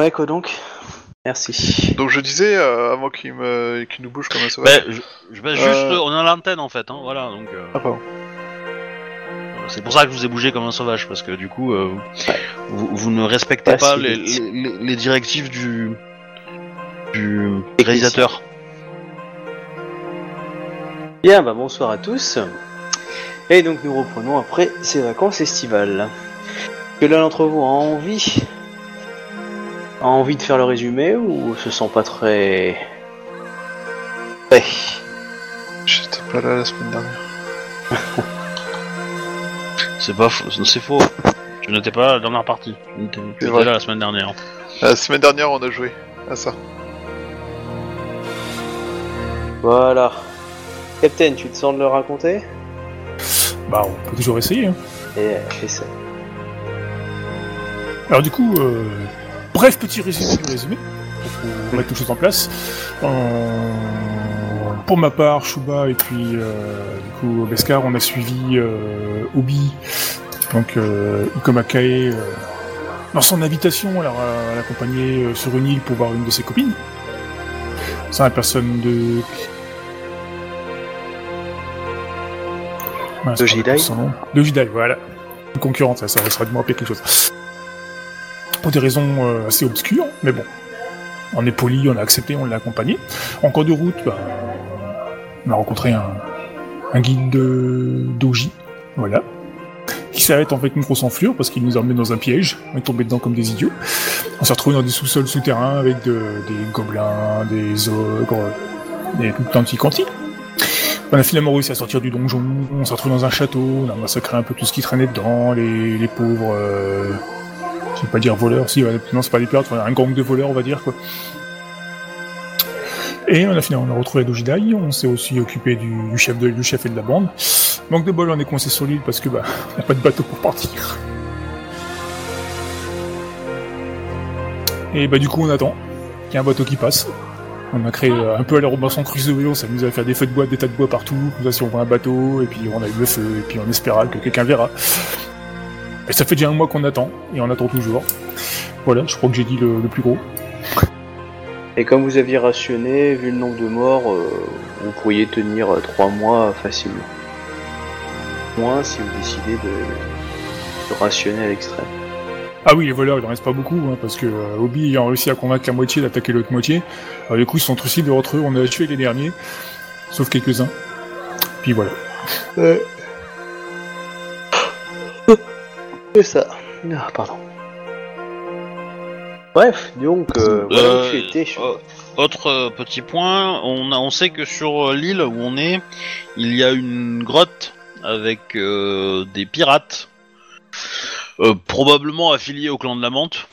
Ouais, quoi donc Merci. Donc je disais, euh, avant qu'il me... qu'il nous bouge comme un sauvage. Bah, je, je- bah, juste, Euh. on a l'antenne en fait, hein, voilà. Donc, euh, Ah, pardon. c'est pour ça que je vous ai bougé comme un sauvage, parce que du coup, euh, vous, vous ne respectez Pas les directives du, du réalisateur. Bien, bah bonsoir à tous. Et donc nous reprenons après ces vacances estivales. Que l'un d'entre vous a envie a envie de faire le résumé ou se sent pas très... Ouais. J'étais pas là la semaine dernière. C'est pas, faux- c'est faux. Tu n'étais pas là la dernière partie. Tu étais- tu C'est étais vrai. là la semaine dernière. La semaine dernière, on a joué à ça. Voilà. Captain, tu te sens de le raconter? Bah, on peut toujours essayer. hein. Et fais ça. Alors du coup, euh, bref petit résumé du résumé, pour mettre les choses en place. Euh, pour ma part, Shuba et puis euh, du coup Beskar, on a suivi euh, Obi, donc euh, Ikomakae, dans son invitation à la- à l'accompagner sur une île pour voir une de ses copines. C'est la personne de... De nom. De Jidai, voilà. Une concurrente, ça, ça sera de me rappeler quelque chose pour des raisons euh, assez obscures, mais bon. On est poli, on a accepté, on l'a accompagné. En cours de route, bah, on a rencontré un, un guide de d'Oji, voilà, qui s'arrête en fait une grosse enflure parce qu'il nous a emmenés dans un piège. On est tombé dedans comme des idiots. On s'est retrouvé dans des sous-sols souterrains avec de- des gobelins, des ogres, des tout petits quanti. On a finalement réussi à sortir du donjon, on s'est retrouvé dans un château, on a massacré un peu tout ce qui traînait dedans, les, les pauvres... euh, je vais pas dire voleurs, si, non, c'est pas des pirates, enfin, un gang de voleurs, on va dire, quoi. Et on a finalement on a retrouvé Dojidai, on s'est aussi occupé du, chef du chef et de la bande. Manque de bol, on est coincé sur l'île parce que, bah, on n'a pas de bateau pour partir. Et bah, du coup, on attend qu'il y ait un bateau qui passe. On a créé euh, un peu à la Robinson Crusoe, on s'amuse à faire des feux de bois, des tas de bois partout, comme ça si on voit un bateau, et puis on allume le feu, et puis on espéra que quelqu'un verra. Et ça fait déjà un mois qu'on attend, et on attend toujours. Voilà, je crois que j'ai dit le, le plus gros. Et comme vous aviez rationné, vu le nombre de morts, euh, vous pourriez tenir 3 mois facilement. Moins si vous décidez de, de rationner à l'extrême. Ah oui, les voleurs, il en reste pas beaucoup, hein, parce que euh, Obi ayant réussi à convaincre la moitié d'attaquer l'autre moitié, euh, du coup ils sont trucidés de eux, on a tué les derniers, sauf quelques-uns. Puis voilà. C'est ça. Ah, pardon. Bref, donc, euh, voilà où Euh, tu étais. je- euh, autre euh, petit point, on, a, on sait que sur l'île où on est, il y a une grotte avec euh, des pirates, probablement affiliés au clan de la Menthe.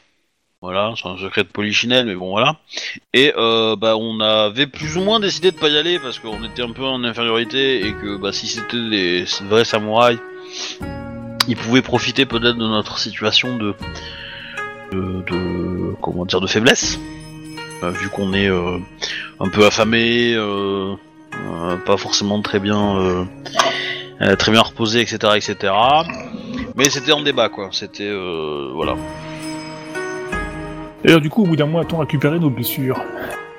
Voilà, c'est un secret de Polichinelle, mais bon voilà. Et bah, on avait plus ou moins décidé de pas y aller parce qu'on était un peu en infériorité et que bah, si c'était des vrais samouraïs, ils pouvaient profiter peut-être de notre situation de, de, de- comment dire de faiblesse. Euh, vu qu'on est euh, un peu affamé, euh, euh, pas forcément très bien, très bien reposé, etc., etc. Mais c'était en débat, quoi. C'était euh, voilà. D'ailleurs, du coup, au bout d'un mois, a-t-on récupéré nos blessures?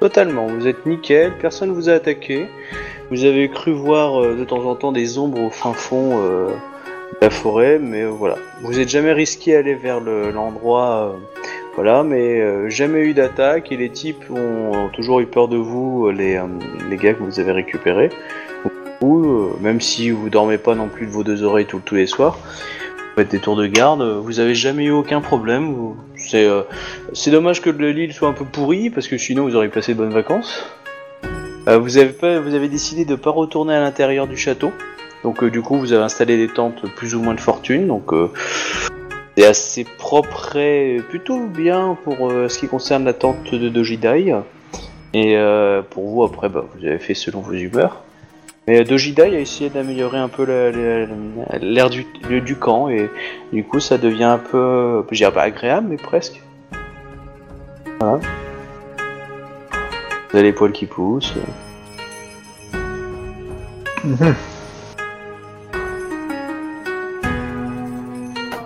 Totalement, vous êtes nickel, personne vous a attaqué. Vous avez cru voir euh, de temps en temps des ombres au fin fond euh, la forêt, mais euh, voilà. Vous êtes jamais risqué d'aller vers le- l'endroit, euh, voilà, mais euh, jamais eu d'attaque et les types ont, toujours eu peur de vous, les, les gars que vous avez récupérés. Ou même si vous dormez pas non plus de vos deux oreilles tous les soirs, vous faites des tours de garde, vous avez jamais eu aucun problème. C'est dommage que le- l'île soit un peu pourrie parce que sinon vous auriez passé de bonnes vacances. Vous, avez pas, vous avez décidé de pas retourner à l'intérieur du château. Donc euh, du coup vous avez installé des tentes plus ou moins de fortune. Donc euh, c'est assez propre et plutôt bien pour euh, ce qui concerne la tente de Dojidai. Et pour vous après bah, vous avez fait selon vos humeurs. Mais Dojidai a essayé d'améliorer un peu la- la- l'air du, camp et du coup ça devient un peu, pas agréable mais presque. Voilà. Vous avez les poils qui poussent.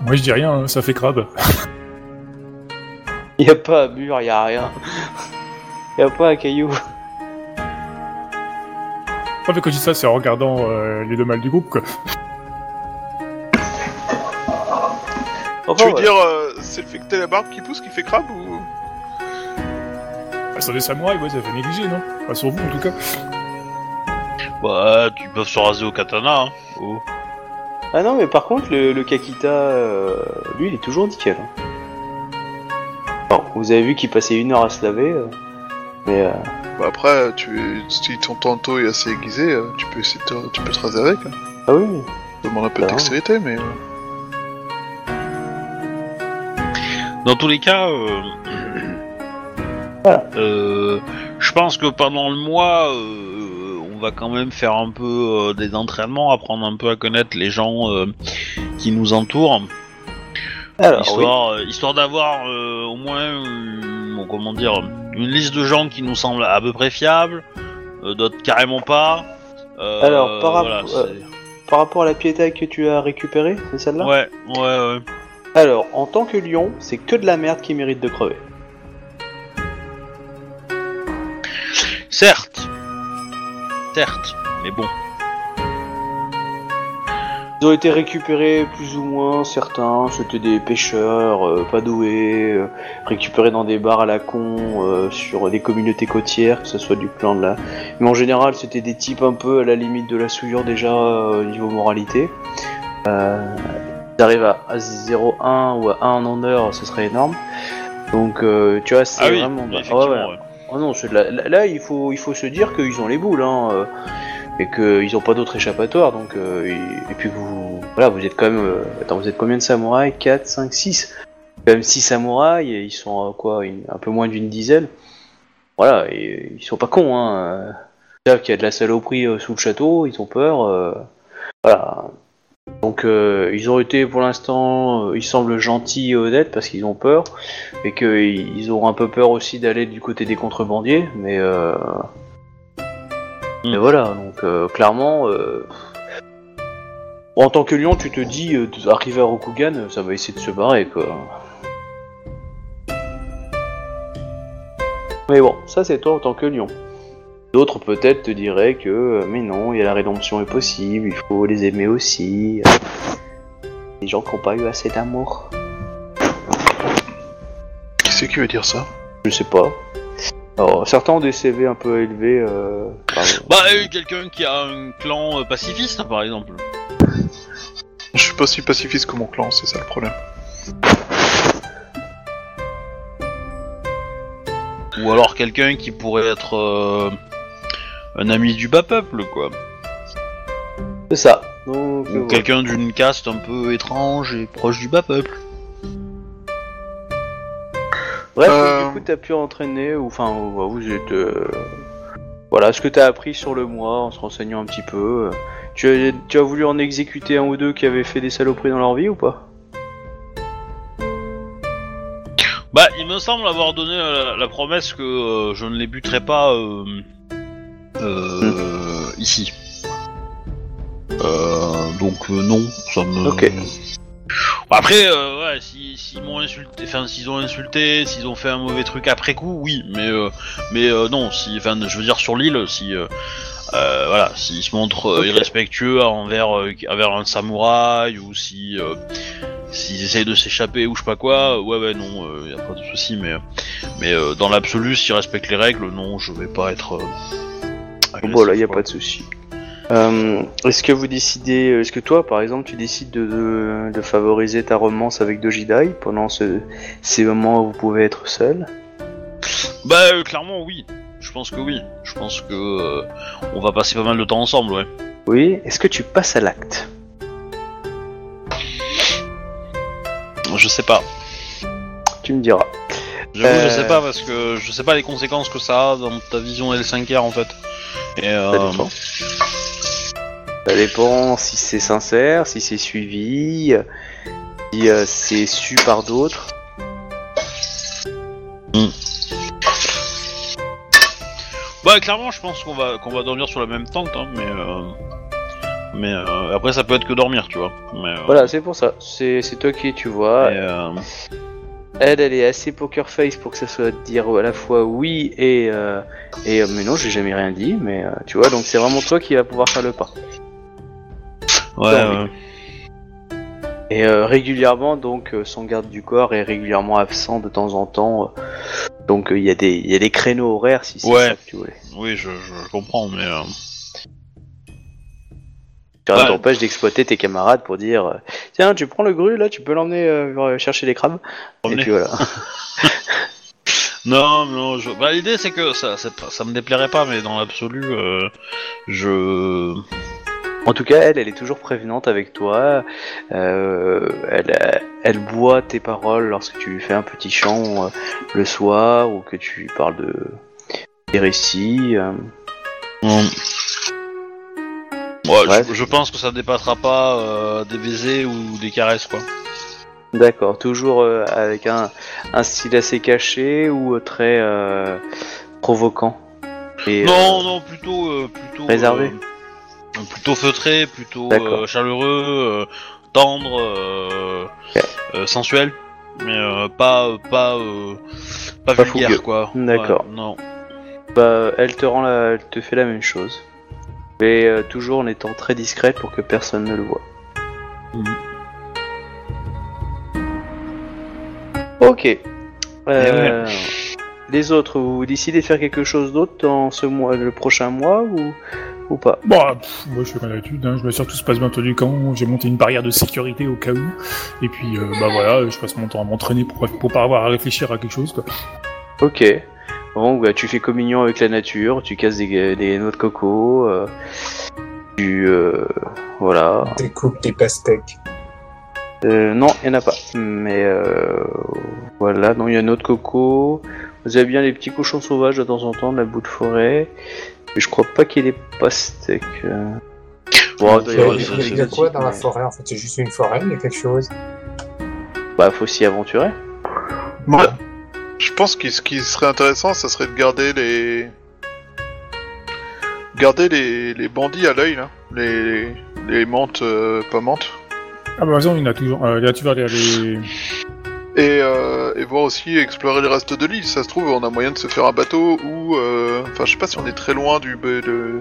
Moi, je dis rien, hein, ça fait crabe. Y a pas un mur, y a rien. Y a pas un caillou. Ouais, mais quand je dis ça, c'est en regardant euh, les deux mâles du groupe, quoi. Enfin, tu veux dire, euh, c'est le fait que t'as la barbe qui pousse qui fait crabe ou? Bah, sur des samouraïs, ouais, ça fait négliger, non? Pas sur vous, en tout cas. Bah, tu peux se raser au katana. Hein. Oh. Ah non, mais par contre, le, le Kakita, euh, lui, il est toujours nickel. hein. Bon, vous avez vu qu'il passait une heure à se laver, euh, mais euh, Bah après, tu, si ton tantôt est assez aiguisé, euh, tu peux essayer de te, tu peux te raser avec. Hein. ah oui, Ça demande un peu de Ah. dextérité, mais. euh, Dans tous les cas, euh, Voilà. euh, je pense que pendant le mois, euh, va quand même faire un peu euh, des entraînements, apprendre un peu à connaître les gens euh, qui nous entourent, alors oui. histoire, euh, histoire d'avoir au moins, bon, comment dire, une liste de gens qui nous semblent à peu près fiables, d'autres carrément pas. Alors, par voilà, Par rapport à la piétaille que tu as récupérée, c'est celle-là? Ouais, ouais, ouais. Alors, en tant que lion, c'est que de la merde qui mérite de crever. Certes, certes, mais bon. Ils ont été récupérés plus ou moins, certains, c'était des pêcheurs euh, pas doués, euh, récupérés dans des bars à la con, euh, sur des communautés côtières, que ce soit du clan de la... Mais en général, c'était des types un peu à la limite de la souillure déjà euh, au niveau moralité. Euh, ils arrivent à, à 0-1 ou à 1 en honneur, ce serait énorme. Donc, euh, tu vois, c'est Ah oui, vraiment... Ah ouais, ouais. Oh non, de la- là, il faut, il faut se dire qu'ils ont les boules, hein, euh, et qu'ils ont pas d'autre échappatoire, donc, euh, et, puis vous, voilà, vous êtes quand même, euh, attends, vous êtes combien de samouraïs? 4, 5, 6 Quand même 6 samouraïs, ils sont, euh, quoi, un peu moins d'une dizaine. Voilà, et ils sont pas cons, hein. euh, Ils savent qu'il y a de la saloperie euh, sous le château, ils ont peur, voilà. Donc, euh, ils ont été, pour l'instant, euh, ils semblent gentils et honnêtes parce qu'ils ont peur et qu'ils ils auront un peu peur aussi d'aller du côté des contrebandiers, mais euh... mais Mm. voilà, donc euh, clairement, euh... en tant que lion, tu te dis, euh, arriver à Rokugan, ça va essayer de se barrer, quoi. Mais bon, ça c'est toi en tant que lion. D'autres peut-être te diraient que, euh, mais non, il y a la rédemption est possible, il faut les aimer aussi. Les gens qui n'ont pas eu assez d'amour. Qui c'est qui veut dire ça? Je sais pas. Alors, certains ont des CV un peu élevés. Euh, par- Bah, euh, quelqu'un qui a un clan euh, pacifiste, par exemple. Je suis pas si pacifiste que mon clan, c'est ça le problème. Ou alors quelqu'un qui pourrait être euh, un ami du bas peuple, quoi. C'est ça. Donc, Ou quelqu'un d'une caste un peu étrange et proche du bas peuple. Bref, Euh. du coup, t'as pu entraîner, ou enfin, ou- vous êtes. euh, Voilà, ce que t'as appris sur le mois en se renseignant un petit peu. euh, Tu as, tu as voulu en exécuter un ou deux qui avaient fait des saloperies dans leur vie ou pas? Bah, il me semble avoir donné la promesse que euh, je ne les buterai pas euh, ici. Euh, donc euh, non, ça me. Ok. Après, euh, ouais, si- s'ils m'ont insulté, enfin s'ils ont insulté, s'ils ont fait un mauvais truc après coup, oui, mais euh, mais euh, non, si, enfin, je veux dire sur l'île, si euh, euh, voilà, s'ils se montrent irrespectueux envers euh, envers un samouraï ou si euh, s'ils essayent de s'échapper ou je sais pas quoi, ouais ouais non, euh, y a pas de souci, mais mais euh, dans l'absolu, s'ils respectent les règles, non, je vais pas être. Euh, agressif, Voilà, y a quoi. pas de souci. Euh, est-ce que vous décidez, est-ce que toi, par exemple, tu décides de, de, de favoriser ta romance avec Dojidai pendant ce, ces moments où vous pouvez être seul? Bah euh, clairement oui. Je pense que oui. Je pense que euh, on va passer pas mal de temps ensemble, ouais. Oui. Est-ce que tu passes à l'acte? Je sais pas. Tu me diras. J'avoue, je sais pas parce que je sais pas les conséquences que ça a dans ta vision L5R en fait. Et euh, Ça dépend. Ça dépend si c'est sincère, si c'est suivi, si euh, c'est su par d'autres. bah clairement, je pense qu'on va qu'on va dormir sur la même tente, hein, mais euh, mais euh, après ça peut être que dormir, tu vois. Mais, Voilà, c'est pour ça. C'est c'est toi qui tu vois. Elle, elle est assez poker face pour que ça soit dire à la fois oui et euh, et euh, mais non, j'ai jamais rien dit, mais euh, tu vois, donc c'est vraiment toi qui va pouvoir faire le pas. Ouais, Non, ouais. Et euh, régulièrement, donc, euh, son garde du corps est régulièrement absent de temps en temps. euh, donc, il y, a des- il y a des créneaux horaires si c'est Ouais. ça que tu voulais. Oui, je, je comprends, mais. Euh, Tu Ouais. d'exploiter tes camarades pour dire euh, Tiens, tu prends le gru là, tu peux l'emmener euh, chercher les crabes. Et puis voilà. Non, non, je... bah, l'idée c'est que ça, ça me déplairait pas, mais dans l'absolu, euh, je. En tout cas, elle, elle est toujours prévenante avec toi. Euh, elle, elle boit tes paroles lorsque tu lui fais un petit chant euh, le soir ou que tu lui parles de des récits. euh. Ouais, Ouais. je, je pense que ça dépassera pas euh, des baisers ou des caresses, quoi. D'accord, toujours euh, avec un, un style assez caché ou euh, très euh, provoquant. Et, non, non, plutôt, plutôt. réservé. plutôt feutré, plutôt chaleureux, tendre, sensuel, mais pas, pas, pas, Pas vulgaire, fougueux. quoi. D'accord. Ouais, non. bah, elle te rend la, elle te fait la même chose. Mais euh, toujours en étant très discrète pour que personne ne le voit. Ok. Euh, Les autres, vous décidez de faire quelque chose d'autre dans ce mois, le prochain mois ou, ou pas? Bon, pff, moi je fais comme d'habitude, hein, je m'assure que tout se passe bien du camp, j'ai monté une barrière de sécurité au cas où, et puis euh, bah voilà, je passe mon temps à m'entraîner pour, pour pas avoir à réfléchir à quelque chose quoi. Ok. Bon, bah, tu fais communion avec la nature, tu casses des, des noix de coco, euh, tu... euh, voilà. Découpe des pastèques. Euh, non, il n'y en a pas. Mais euh, voilà, non, il y a une autre coco. Vous avez bien les petits cochons sauvages de temps en temps, de la bout de forêt. Mais je crois pas qu'il y ait des pastèques. euh. Bon, il y Il y a, il y a- il y a exotiques, quoi dans la forêt En fait, c'est juste une forêt, il y a quelque chose. Bah, faut s'y aventurer. Moi, je pense que ce qui serait intéressant, ça serait de garder les. Garder les, les bandits à l'œil, là. Les, les mantes, euh, pas mantes. Ah bah raison, il y en a toujours, euh, tu vas aller les... Et, euh, et voir aussi explorer le reste de l'île. Ça se trouve, on a moyen de se faire un bateau ou. euh, Enfin, je sais pas si on est très loin du. de- de-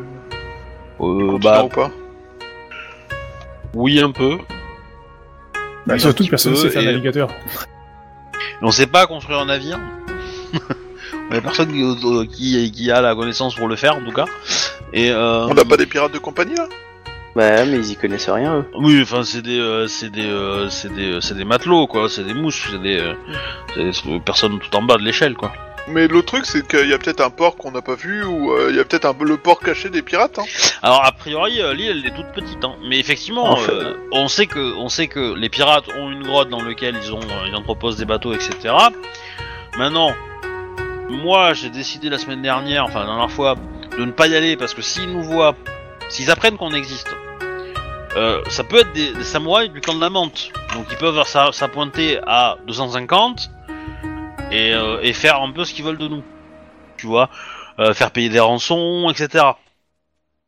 Euh, continent bah, ou pas. oui, un peu. Bah, surtout personne ne sait faire et- navigateur. On sait pas construire un navire. Il y a personne qui, qui, qui a la connaissance pour le faire, en tout cas. Et, euh, On n'a pas des pirates de compagnie, là? Bah, mais ils y connaissent rien, eux. Oui, enfin, c'est des, euh, c'est des, euh, c'est des, euh, c'est des matelots, quoi. C'est des mousses, c'est des, euh, c'est des personnes tout en bas de l'échelle, quoi. Mais l'autre truc, c'est qu'il y a peut-être un port qu'on n'a pas vu, ou euh, il y a peut-être un le port caché des pirates. Hein. Alors a priori euh, l'île elle est toute petite, hein. mais effectivement En fait. euh, on sait que on sait que les pirates ont une grotte dans laquelle ils ont euh, ils entreposent des bateaux etc. Maintenant moi j'ai décidé la semaine dernière, enfin la dernière fois, de ne pas y aller parce que s'ils nous voient, s'ils apprennent qu'on existe, euh, ça peut être des, des samouraïs du clan de la menthe, donc ils peuvent s'a- s'appointer à 250 et, euh, et faire un peu ce qu'ils veulent de nous, tu vois, Euh, faire payer des rançons etc.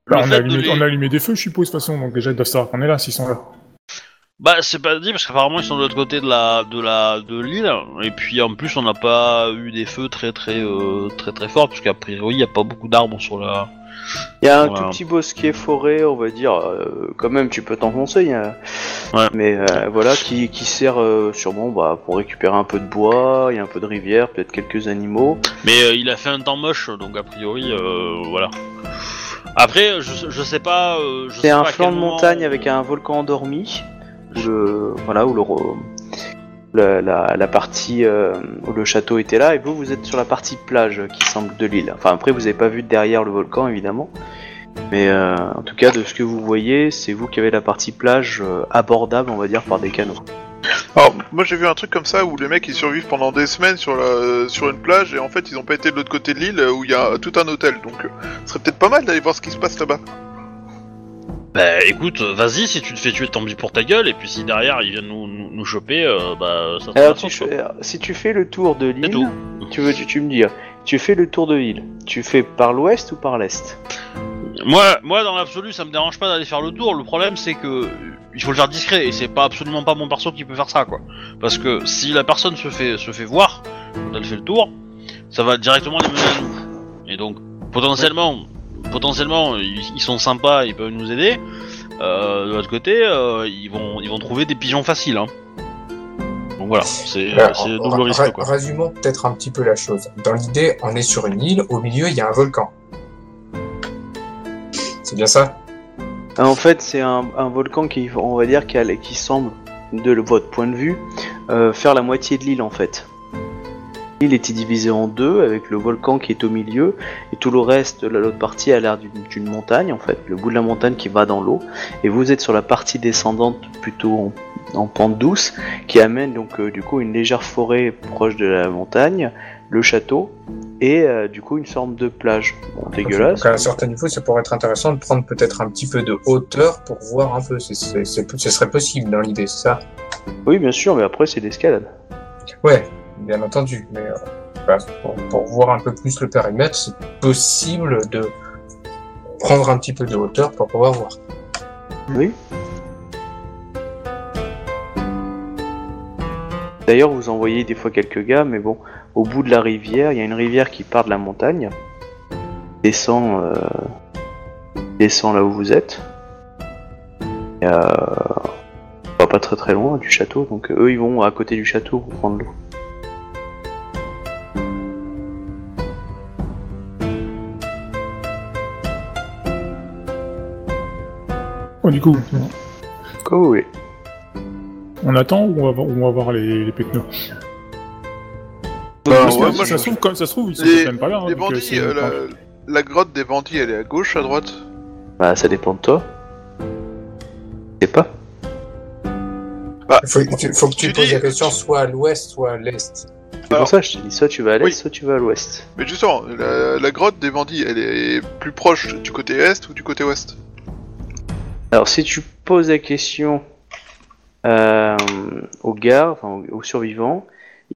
Bah, on, a de allumé, les- on a allumé des feux, je suppose, de toute façon, donc déjà ils doivent savoir qu'on est là, s'ils sont là. Bah c'est pas dit parce qu'apparemment ils sont de l'autre côté de la de la de l'île et puis en plus on n'a pas eu des feux très très euh, très très forts parce qu'a priori il y a pas beaucoup d'arbres sur la. Il y a un Voilà. tout petit bosquet forêt, on va dire. euh, quand même, tu peux t'enfoncer. il y a- Ouais. Mais euh, voilà, qui, qui sert euh, sûrement bah, pour récupérer un peu de bois, il y a un peu de rivière, peut-être quelques animaux. Mais il a fait un temps moche donc a priori euh, voilà. Après je, je sais pas. C'est un pas flanc de montagne avec un volcan endormi. Où voilà, où le, la, partie euh, où le château était là, et vous, vous êtes sur la partie plage qui semble de l'île. Enfin, après, vous n'avez pas vu derrière le volcan, évidemment. Mais euh, en tout cas, de ce que vous voyez, c'est vous qui avez la partie plage euh, abordable, on va dire, par des canaux. Alors, moi j'ai vu un truc comme ça où les mecs ils survivent pendant des semaines sur, sur une plage et en fait ils ont pas été de l'autre côté de l'île où il y a tout un hôtel. Donc, ce serait peut-être pas mal d'aller voir ce qui se passe là-bas. Bah écoute vas-y si tu te fais tuer tant pis pour ta gueule et puis si derrière ils viennent nous, nous, nous choper euh, bah ça te Alors, tu fais- quoi. si tu fais le tour de l'île, tout. tu veux, tu, tu me dis, tu fais le tour de l'île. Tu fais par l'ouest ou par l'est? Moi, moi, dans l'absolu, ça me dérange pas d'aller faire le tour. Le problème, c'est que il faut le faire discret et c'est pas absolument pas mon perso qui peut faire ça, quoi. Parce que si la personne se fait se fait voir quand elle fait le tour, ça va directement les mener à nous. Et donc, potentiellement, potentiellement, ils, ils sont sympas, ils peuvent nous aider. Euh, de l'autre côté, euh, ils vont ils vont trouver des pigeons faciles. Hein. Donc voilà, c'est ra- double risque, quoi. Résumons peut-être un petit peu la chose. Dans l'idée, on est sur une île, au milieu, il y a un volcan. C'est bien ça? Ah, En fait, c'est un, un volcan qui, on va dire, qui, a- qui semble, de votre point de vue, euh, faire la moitié de l'île en fait. L'île était divisée en deux, avec le volcan qui est au milieu, et tout le reste, la- l'autre partie a l'air d'une montagne en fait, le bout de la montagne qui va dans l'eau, et vous êtes sur la partie descendante plutôt en, en pente douce, qui amène donc euh, du coup une légère forêt proche de la montagne, le château, et euh, du coup une forme de plage. Bon, dégueulasse. Donc à un certain niveau, ça pourrait être intéressant de prendre peut-être un petit peu de hauteur pour voir un peu. C'est- ce serait possible dans l'idée, c'est ça? Oui, bien sûr, mais après c'est l'escalade. Ouais, bien entendu. Mais euh, pour, voir un peu plus le périmètre, c'est possible de prendre un petit peu de hauteur pour pouvoir voir. Oui. D'ailleurs, vous envoyez des fois quelques gars, mais bon, au bout de la rivière, il y a une rivière qui part de la montagne, descend, euh, descend là où vous êtes. Et, euh, pas très très loin du château, donc euh, eux ils vont à côté du château pour prendre l'eau. Bon, du coup, on attend ou on va, voir- on va voir les, les Bah, ça, moi, je- se trouve, comme ça se trouve, ils sont Les- même pas là. hein, Les donc, euh, bandits, euh, la, la grotte des bandits, elle est à gauche, à droite? Bah ça dépend de toi. Je sais pas. Il faut, il faut que tu, Tu poses dis- la question soit à l'ouest, soit à l'est. C'est pour ça que je te dis soit tu vas à l'est, Oui. soit tu vas à l'ouest. Mais justement, la, la grotte des bandits, elle est plus proche du côté est ou du côté ouest? Alors, si tu poses la question euh, aux gars, enfin aux, survivants,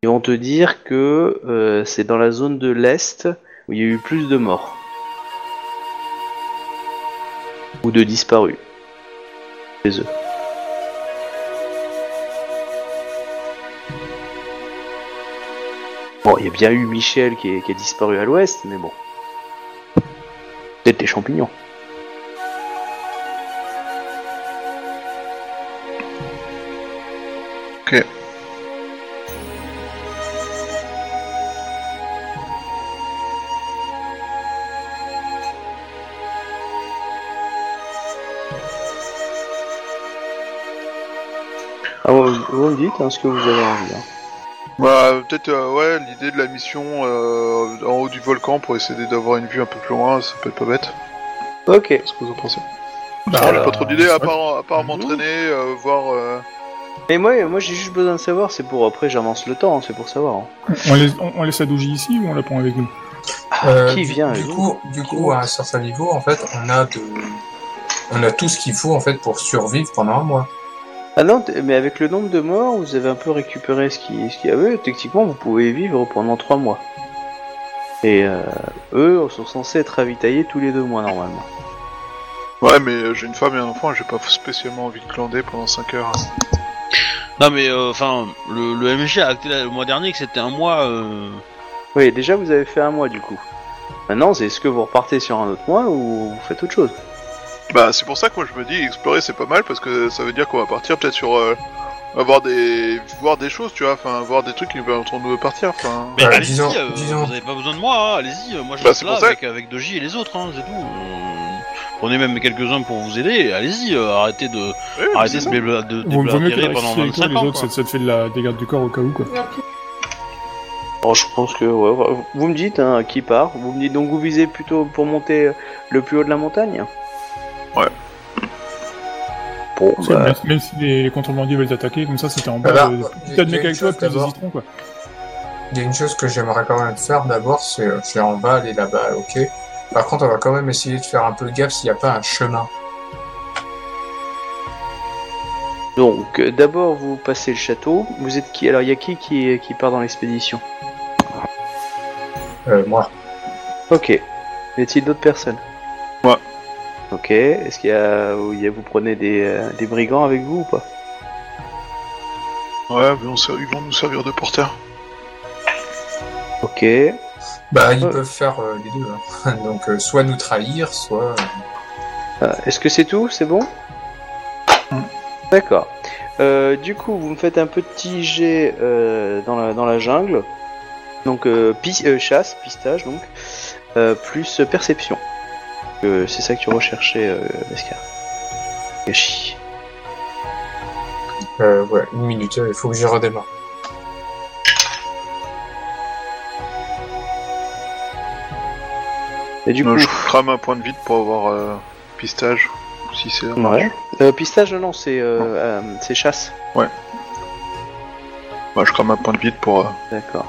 ils vont te dire que euh, c'est dans la zone de l'Est où il y a eu plus de morts. Ou de disparus. Chez eux. Bon, il y a bien eu Michel qui, qui a disparu à l'ouest, mais bon. Peut-être les champignons. Hein, ce que vous avez envie. hein. Bah, peut-être, euh, ouais, l'idée de la mission euh, en haut du volcan pour essayer d'avoir une vue un peu plus loin, ça peut être pas bête. Ok. Qu'est-ce que vous en pensez Bah, J'ai pas trop d'idées, à part, à part m'entraîner, euh, voir... euh, Mais moi, moi j'ai juste besoin de savoir, c'est pour après j'avance le temps, hein, c'est pour savoir. hein. On laisse, on, on laisse Adouji ici ou on la prend avec nous? Euh, qui vient du avec coup, du coup, à un certain niveau, en fait, on a de, on a tout ce qu'il faut en fait pour survivre pendant un mois. Ah non, mais avec le nombre de morts, vous avez un peu récupéré ce qui- ce qu'il y avait. Techniquement, vous pouvez vivre pendant 3 mois. Et euh, eux sont censés être ravitaillés tous les deux mois normalement. Ouais, mais euh, j'ai une femme et un enfant, et j'ai pas spécialement envie de glander pendant 5 heures. Non mais enfin, le, le MG a acté le mois dernier que c'était un mois. euh, Oui, déjà vous avez fait un mois du coup. Maintenant, c'est est-ce que vous repartez sur un autre mois ou vous faites autre chose Bah, c'est pour ça que moi je me dis, explorer c'est pas mal, parce que ça veut dire qu'on va partir peut-être sur... Euh, avoir des... voir des choses, tu vois, enfin, voir des trucs qui permettront de partir, enfin... Mais Ouais, allez-y, disons- euh, disons- vous avez pas besoin de moi, hein, allez-y, euh, moi je Bah, reste là avec, avec Doji et les autres, hein, c'est tout. Euh, prenez même quelques-uns pour vous aider, allez-y, euh, arrêtez de, arrêtez de, ça. blabla- de, de mieux la pendant avec toi, 25 les autres, quoi. ça, ça te fait de la, des gardes du corps au cas où, quoi. Bon, je pense que ouais, vous me dites hein, qui part. Vous me dites donc vous visez plutôt pour monter le plus haut de la montagne? Ouais. Bon, bah, même, même si les, les contrebandiers veulent t'attaquer, comme ça, c'était en bas. Alors, de- il y a- Plus t'as de mecs une avec toi, chose plus hésiteront, quoi. Il y a une chose que j'aimerais quand même faire d'abord, c'est, euh, c'est on va aller là-bas, ok. Par contre, on va quand même essayer de faire un peu gaffe s'il n'y a pas un chemin. donc euh, d'abord vous passez le château. Vous êtes qui? Alors il y a qui qui, qui part dans l'expédition? Euh, moi. Ok. Y a-t-il d'autres personnes? Ok. Est-ce qu'il y a, ou il y a- vous prenez des, euh, des brigands avec vous ou pas? Ouais, mais on ser- ils vont nous servir de porteurs. Ok. Bah, ils peuvent faire euh, les deux. hein. Donc, euh, soit nous trahir, soit. euh, Euh, Est-ce que c'est tout? C'est bon? Mm. D'accord. Euh, du coup, vous me faites un petit jet euh, dans, la, dans la jungle. Donc, euh, euh, chasse, pistage, donc. euh, plus perception. C'est ça que tu recherchais, euh, Beskar. Gachi. euh, ouais, une minute, euh, il faut que je redémarre. Et du coup, je crame un point de vide pour avoir euh, pistage. Si c'est. ouais. Euh, pistage, non, c'est euh, euh, c'est chasse. Bah, je crame un point de vide pour. euh, D'accord.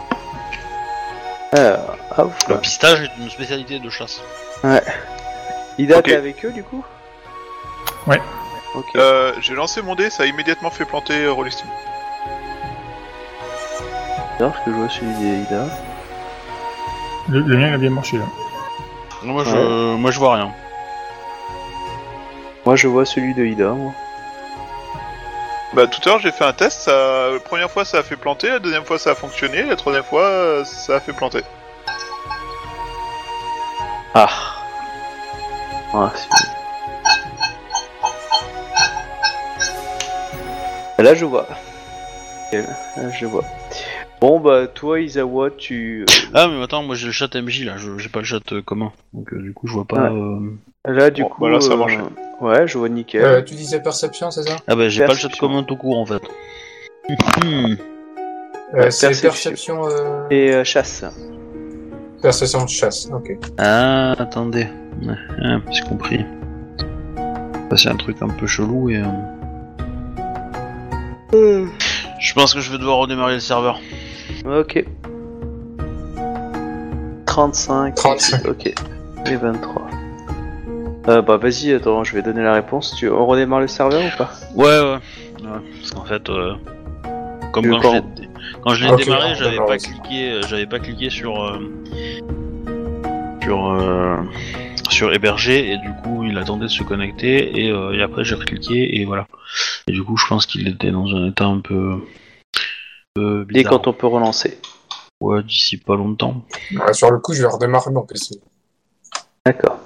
Alors, ah, ouf, Le là. pistage est une spécialité de chasse. Ida, Ok. t'es avec eux du coup Ouais. Ok. Euh, J'ai lancé mon dé, ça a immédiatement fait planter euh, Rollistim. Alors, ce que je vois celui d'Ida. Le, le mien, il a bien marché, là. Moi, je, moi, je vois rien. Moi, je vois celui de Ida. moi. Bah tout à l'heure j'ai fait un test, ça... la première fois ça a fait planter, la deuxième fois ça a fonctionné, la troisième fois euh, ça a fait planter. Ah. Ah, c'est- Là, je vois. Là, je vois. Bon, bah, toi, Isawa, tu. Ah, mais attends, moi j'ai le chat MJ là, je- j'ai pas le chat euh, commun. Donc, euh, du coup, je vois pas. Ouais. euh, Là, du Bon, coup. bah là, ça a euh, marché. Ouais, je vois nickel. Euh, tu disais perception, c'est ça? Ah, bah, j'ai pas le chat Perception. commun tout court en fait. Euh, C'est perception. perception. euh, Et euh, chasse. Perception de chasse, ok. Ah, attendez. Ouais, ah, j'ai compris. Ça, c'est un truc un peu chelou et. euh, Je pense que je vais devoir redémarrer le serveur. Ok. 35. 35. Ok. Et 23. Euh, bah, vas-y, attends, je vais donner la réponse. Tu... On redémarre le serveur ou pas? Ouais, ouais. ouais parce qu'en fait, euh, comme quand quand je l'ai, quand je l'ai démarré, j'avais pas cliqué, euh, j'avais pas cliqué sur euh, sur euh, sur héberger et du coup il attendait de se connecter et, euh, et après j'ai recliqué et voilà. Et du coup je pense qu'il était dans un état un peu, un peu Et bizarre. quand on peut relancer. Ouais, d'ici pas longtemps. Ah, sur le coup, je vais redémarrer mon PC. D'accord.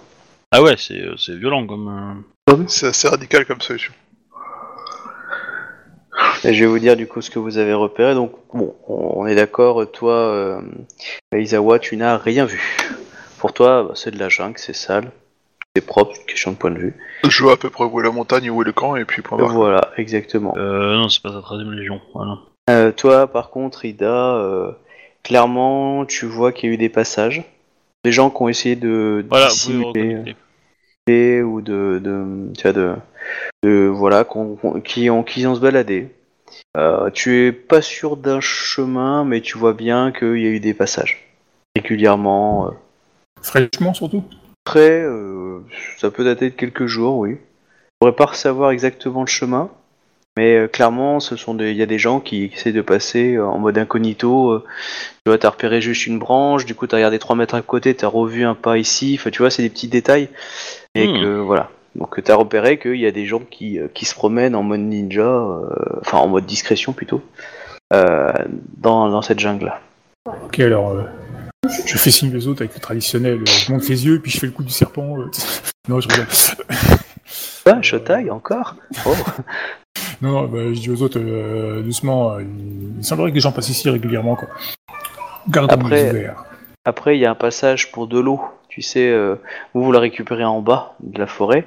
Ah ouais, c'est euh, c'est violent comme. euh, C'est assez radical comme solution. Et je vais vous dire du coup ce que vous avez repéré. Donc, bon, on est d'accord, toi, euh, Isawa, tu n'as rien vu. Pour toi, bah, c'est de la jungle, c'est sale, c'est propre, une question de point de vue. Je vois à peu près où est la montagne, où est le camp, et puis point barre. Voilà, exactement. Euh, non, c'est pas sa 13 légion. Voilà. Euh, toi, par contre, Ida, euh, clairement, tu vois qu'il y a eu des passages. Des gens qui ont essayé de Voilà, dissimuler. reconnecter. ou de, de, tu vois, de, de voilà, qui ont, qui ont se baladé. Euh, tu es pas sûr d'un chemin, mais tu vois bien qu'il y a eu des passages régulièrement. Fraîchement, surtout. Après, euh, ça peut dater de quelques jours, oui. Je pourrais pas savoir exactement le chemin, mais euh, clairement, ce sont il y a des gens qui essaient de passer euh, en mode incognito. euh, tu vois, t'as repéré juste une branche, du coup t'as regardé 3 mètres à côté, t'as revu un pas ici. Enfin, tu vois, c'est des petits détails. Et Hmm. que voilà. Donc t'as repéré qu'il y a des gens qui, qui se promènent en mode ninja, euh, enfin en mode discrétion plutôt, euh, dans, dans cette jungle. Ok, alors, euh, je fais signe aux autres avec le traditionnel, euh, je monte les yeux, puis je fais le coup du serpent. euh, non, je rigole. Ah, Shotai encore Oh. Non, non, bah, je dis aux autres, euh, doucement, euh, il semblerait que les gens passent ici régulièrement, quoi. Gardons Après- les ouverts. Après, il y a un passage pour de l'eau. Tu sais, euh, vous, vous la récupérez en bas de la forêt,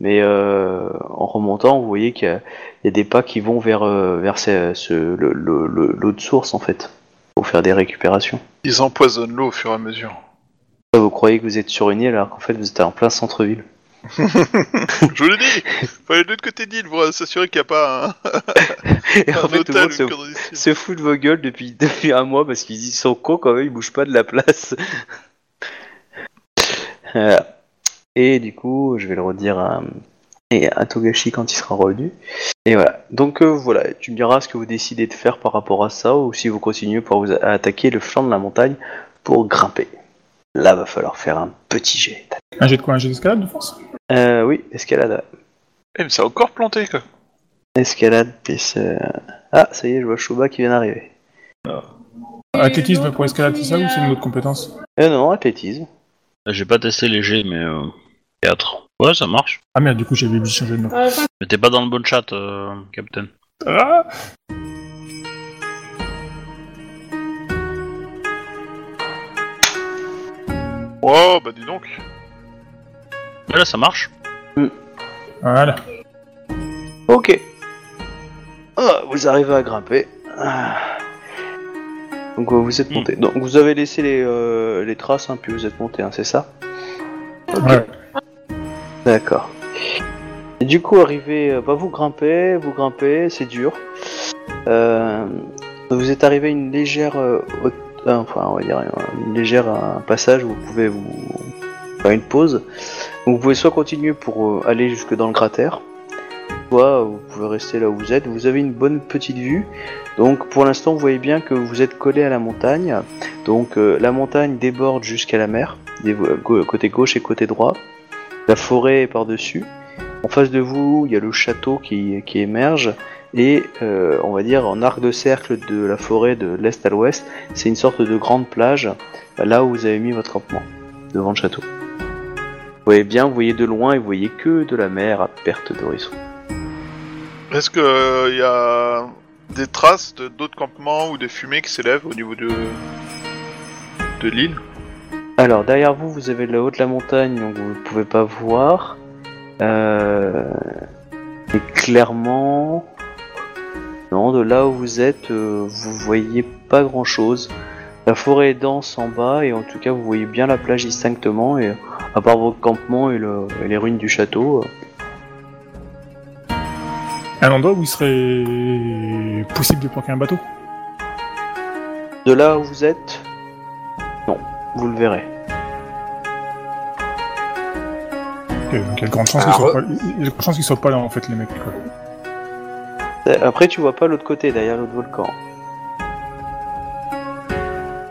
mais euh, en remontant, vous voyez qu'il y, a- il y a des pas qui vont vers, vers ce, ce- le- le- le- l'eau de source, en fait, pour faire des récupérations. Ils empoisonnent l'eau au fur et à mesure. Vous croyez que vous êtes sur une île alors qu'en fait vous êtes en plein centre-ville? Je vous l'ai dit Faut aller de l'autre côté de l'île pour s'assurer qu'il n'y a pas un, Et un en fait, tout le monde se, se fout de vos gueules depuis, depuis un mois parce qu'ils sont cons quand même, ils bougent pas de la place. Voilà. Et du coup, je vais le redire à, et à Togashi quand il sera revenu. Et voilà. Donc euh, voilà, tu me diras ce que vous décidez de faire par rapport à ça ou si vous continuez pour vous à attaquer le flanc de la montagne pour grimper. Là, va falloir faire un petit jet. Un jet de quoi? Un jet d'escalade de force? Euh, oui, escalade. Eh, mais ça a encore planté, quoi. Escalade, plus... euh, Ah, ça y est, je vois Chouba qui vient d'arriver. Athlétisme pour escalade, c'est ça ou c'est une autre compétence? Euh, non, athlétisme. J'ai pas testé léger, mais euh, 4. Ouais, ça marche. Ah merde, du coup j'avais oublié de changer de nom. Mais t'es pas dans le bon chat, euh, Captain. Ah Oh, bah dis donc. Mais là, ça marche. voilà. Ok. Ah, vous arrivez à grimper. Ah. Donc euh, vous êtes Hmm. monté. Donc vous avez laissé les, euh, les traces, hein, puis vous êtes monté, hein, c'est ça? Ouais. D'accord. Du coup, arrivé, euh, bah, vous grimpez, vous grimpez, c'est dur. Euh, vous êtes arrivé à une légère, euh, haute- enfin, on va dire une légère passage où vous pouvez vous faire une pause. Vous pouvez soit continuer pour aller jusque dans le cratère, soit vous pouvez rester là où vous êtes. Vous avez une bonne petite vue. Donc, pour l'instant, vous voyez bien que vous êtes collé à la montagne. Donc, la montagne déborde jusqu'à la mer, côté gauche et côté droit. La forêt est par-dessus. En face de vous, il y a le château qui, émerge. Et euh, on va dire en arc de cercle de la forêt de l'est à l'ouest, c'est une sorte de grande plage, là où vous avez mis votre campement, devant le château. Vous voyez bien, vous voyez de loin et vous voyez que de la mer à perte d'horizon. Est-ce que euh, y a des traces d'autres campements ou des fumées qui s'élèvent au niveau de l'île? Alors derrière vous, vous avez le haut de la montagne, donc vous ne pouvez pas voir. Euh... Et clairement, non, de là où vous êtes, euh, vous voyez pas grand chose. La forêt est dense en bas et en tout cas vous voyez bien la plage distinctement et à part votre campement et, le- et les ruines du château. euh, Un endroit où il serait possible de planquer un bateau? De là où vous êtes, vous le verrez. Ok, donc il y a de grandes chances qu'ils soient, pas... soient pas là en fait les mecs. Quoi. Euh, Après, tu vois pas l'autre côté, derrière l'autre volcan.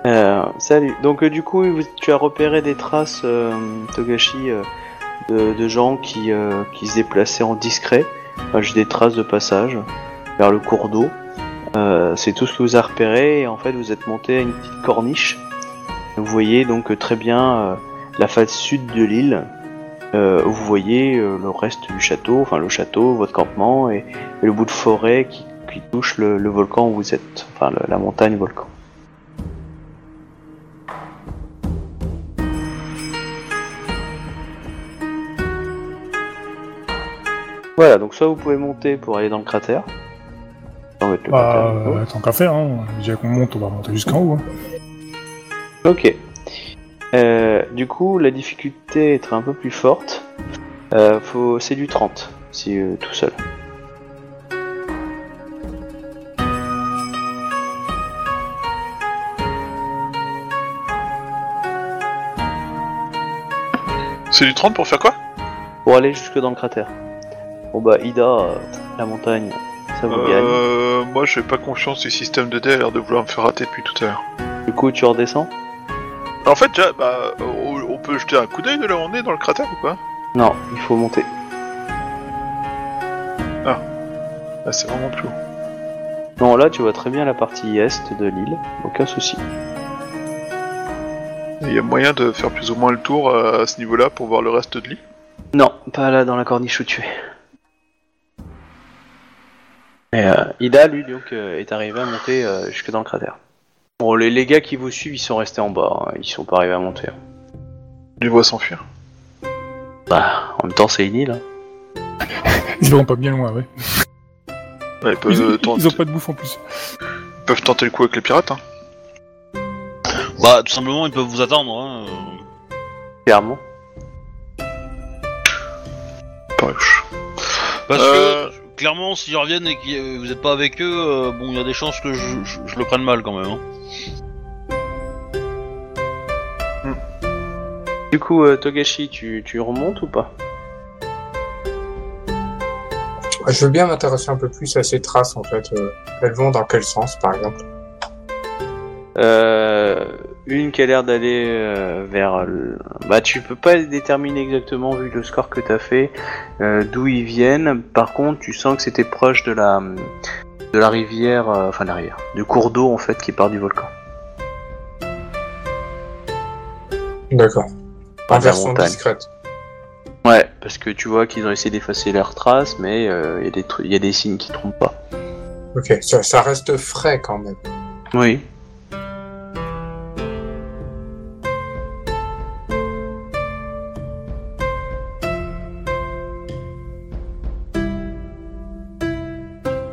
Euh, salut. Donc, euh, du coup, tu as repéré des traces, euh, Togashi, de, de gens qui, qui se déplaçaient en discret. Enfin, juste des traces de passage vers le cours d'eau. C'est tout ce que vous avez repéré. Et en fait, vous êtes monté à une petite corniche. Vous voyez donc euh, très bien euh, la face sud de l'île. Euh, vous voyez le reste du château, enfin le château, votre campement et, et le bout de forêt qui, qui touche le, le volcan où vous êtes, enfin le- la montagne volcan. Voilà, donc soit vous pouvez monter pour aller dans le cratère. Le Bah, cratère. euh, tant qu'à faire, hein. déjà qu'on monte, on va monter jusqu'en haut. Hein. Ok. Euh, du coup, la difficulté est un peu plus forte. Euh, faut... C'est du 30, si euh, tout seul. C'est du 30 pour faire quoi? Pour aller jusque dans le cratère. Bon bah, Ida, la montagne, ça vous gagne. Moi, j'ai pas confiance du système de dés, a l'air de vouloir me faire rater depuis tout à l'heure. Du coup, tu redescends? En fait, déjà, bah, on on peut jeter un coup d'œil de là où on est dans le cratère ou pas? Non, il faut monter. Ah, c'est vraiment plus haut. Non, là, tu vois très bien la partie est de l'île, aucun souci. Il y a moyen de faire plus ou moins le tour euh, à ce niveau-là pour voir le reste de l'île? Non, pas là dans la corniche où tu es. Et euh, Ida, lui, donc, euh, est arrivé à monter euh, jusque dans le cratère. Bon, les, les gars qui vous suivent, ils sont restés en bas, hein, ils sont pas arrivés à monter. Il les voit s'enfuir. Bah, en même temps, c'est une île. hein. Ils vont pas bien loin, ouais. Ouais, ils, peuvent, Ils, euh, ils tenter, ont pas de bouffe en plus. ils peuvent tenter le coup avec les pirates. Hein. Bah, tout simplement, ils peuvent vous attendre. Hein. euh. Clairement. Pas. Parce Euh. que, clairement, s'ils reviennent et que vous êtes pas avec eux, euh, bon, il y a des chances que je, je- je le prenne mal quand même. Hein. Du coup, euh, Togashi, tu, tu remontes ou pas? Je veux bien m'intéresser un peu plus à ces traces en fait. euh, elles vont dans quel sens par exemple? Euh, une qui a l'air d'aller euh, vers. le- Bah, tu peux pas déterminer exactement vu le score que t'as fait euh, d'où ils viennent. Par contre, tu sens que c'était proche de la de la rivière, euh, enfin la rivière, du cours d'eau en fait qui part du volcan. D'accord. Par En la version montagne. discrète. Ouais, parce que tu vois qu'ils ont essayé d'effacer leurs traces, mais euh, il y a des trucs, il y a des signes qui trompent pas. Ok, ça, ça reste frais quand même. Oui.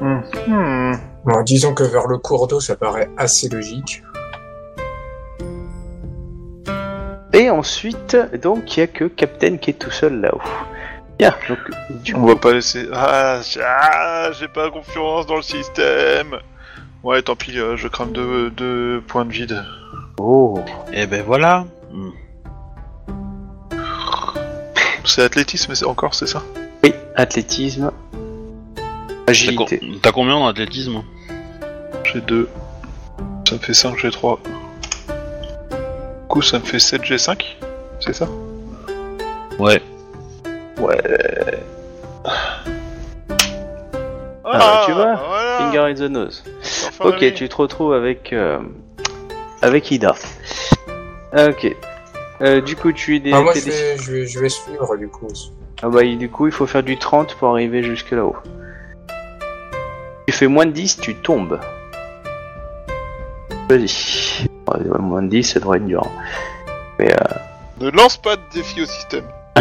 Hmm. Bon, disons que vers le cours d'eau, ça paraît assez logique. Et ensuite, donc, il y a que Captain qui est tout seul là-haut. Bien, donc, du On va pas laisser. Ah, j'ai ah, j'ai pas confiance dans le système. Ouais, tant pis, euh, je crame deux, deux points de vide. Oh. Et ben voilà. Hmm. C'est athlétisme encore, c'est ça? Oui, athlétisme. Agilité. T'as combien en athlétisme? J'ai deux. Ça me fait 5, j'ai 3. Du coup, ça me fait 7, j'ai 5 C'est ça? Ouais. Ouais. Ah, tu vois, voilà. Finger in the nose. Enfin, Ok, oui. tu te retrouves avec euh, avec Ida. Ok. Euh, du coup, tu es des. Ah, moi, t'es je des- vais, je, vais, je vais suivre du coup. Ah bah, du coup, il faut faire du 30 pour arriver jusque là-haut. Tu fais moins de 10, tu tombes. Vas-y. Ouais, moins de 10, ça devrait être dur. Mais euh, Ne lance pas de défi au système.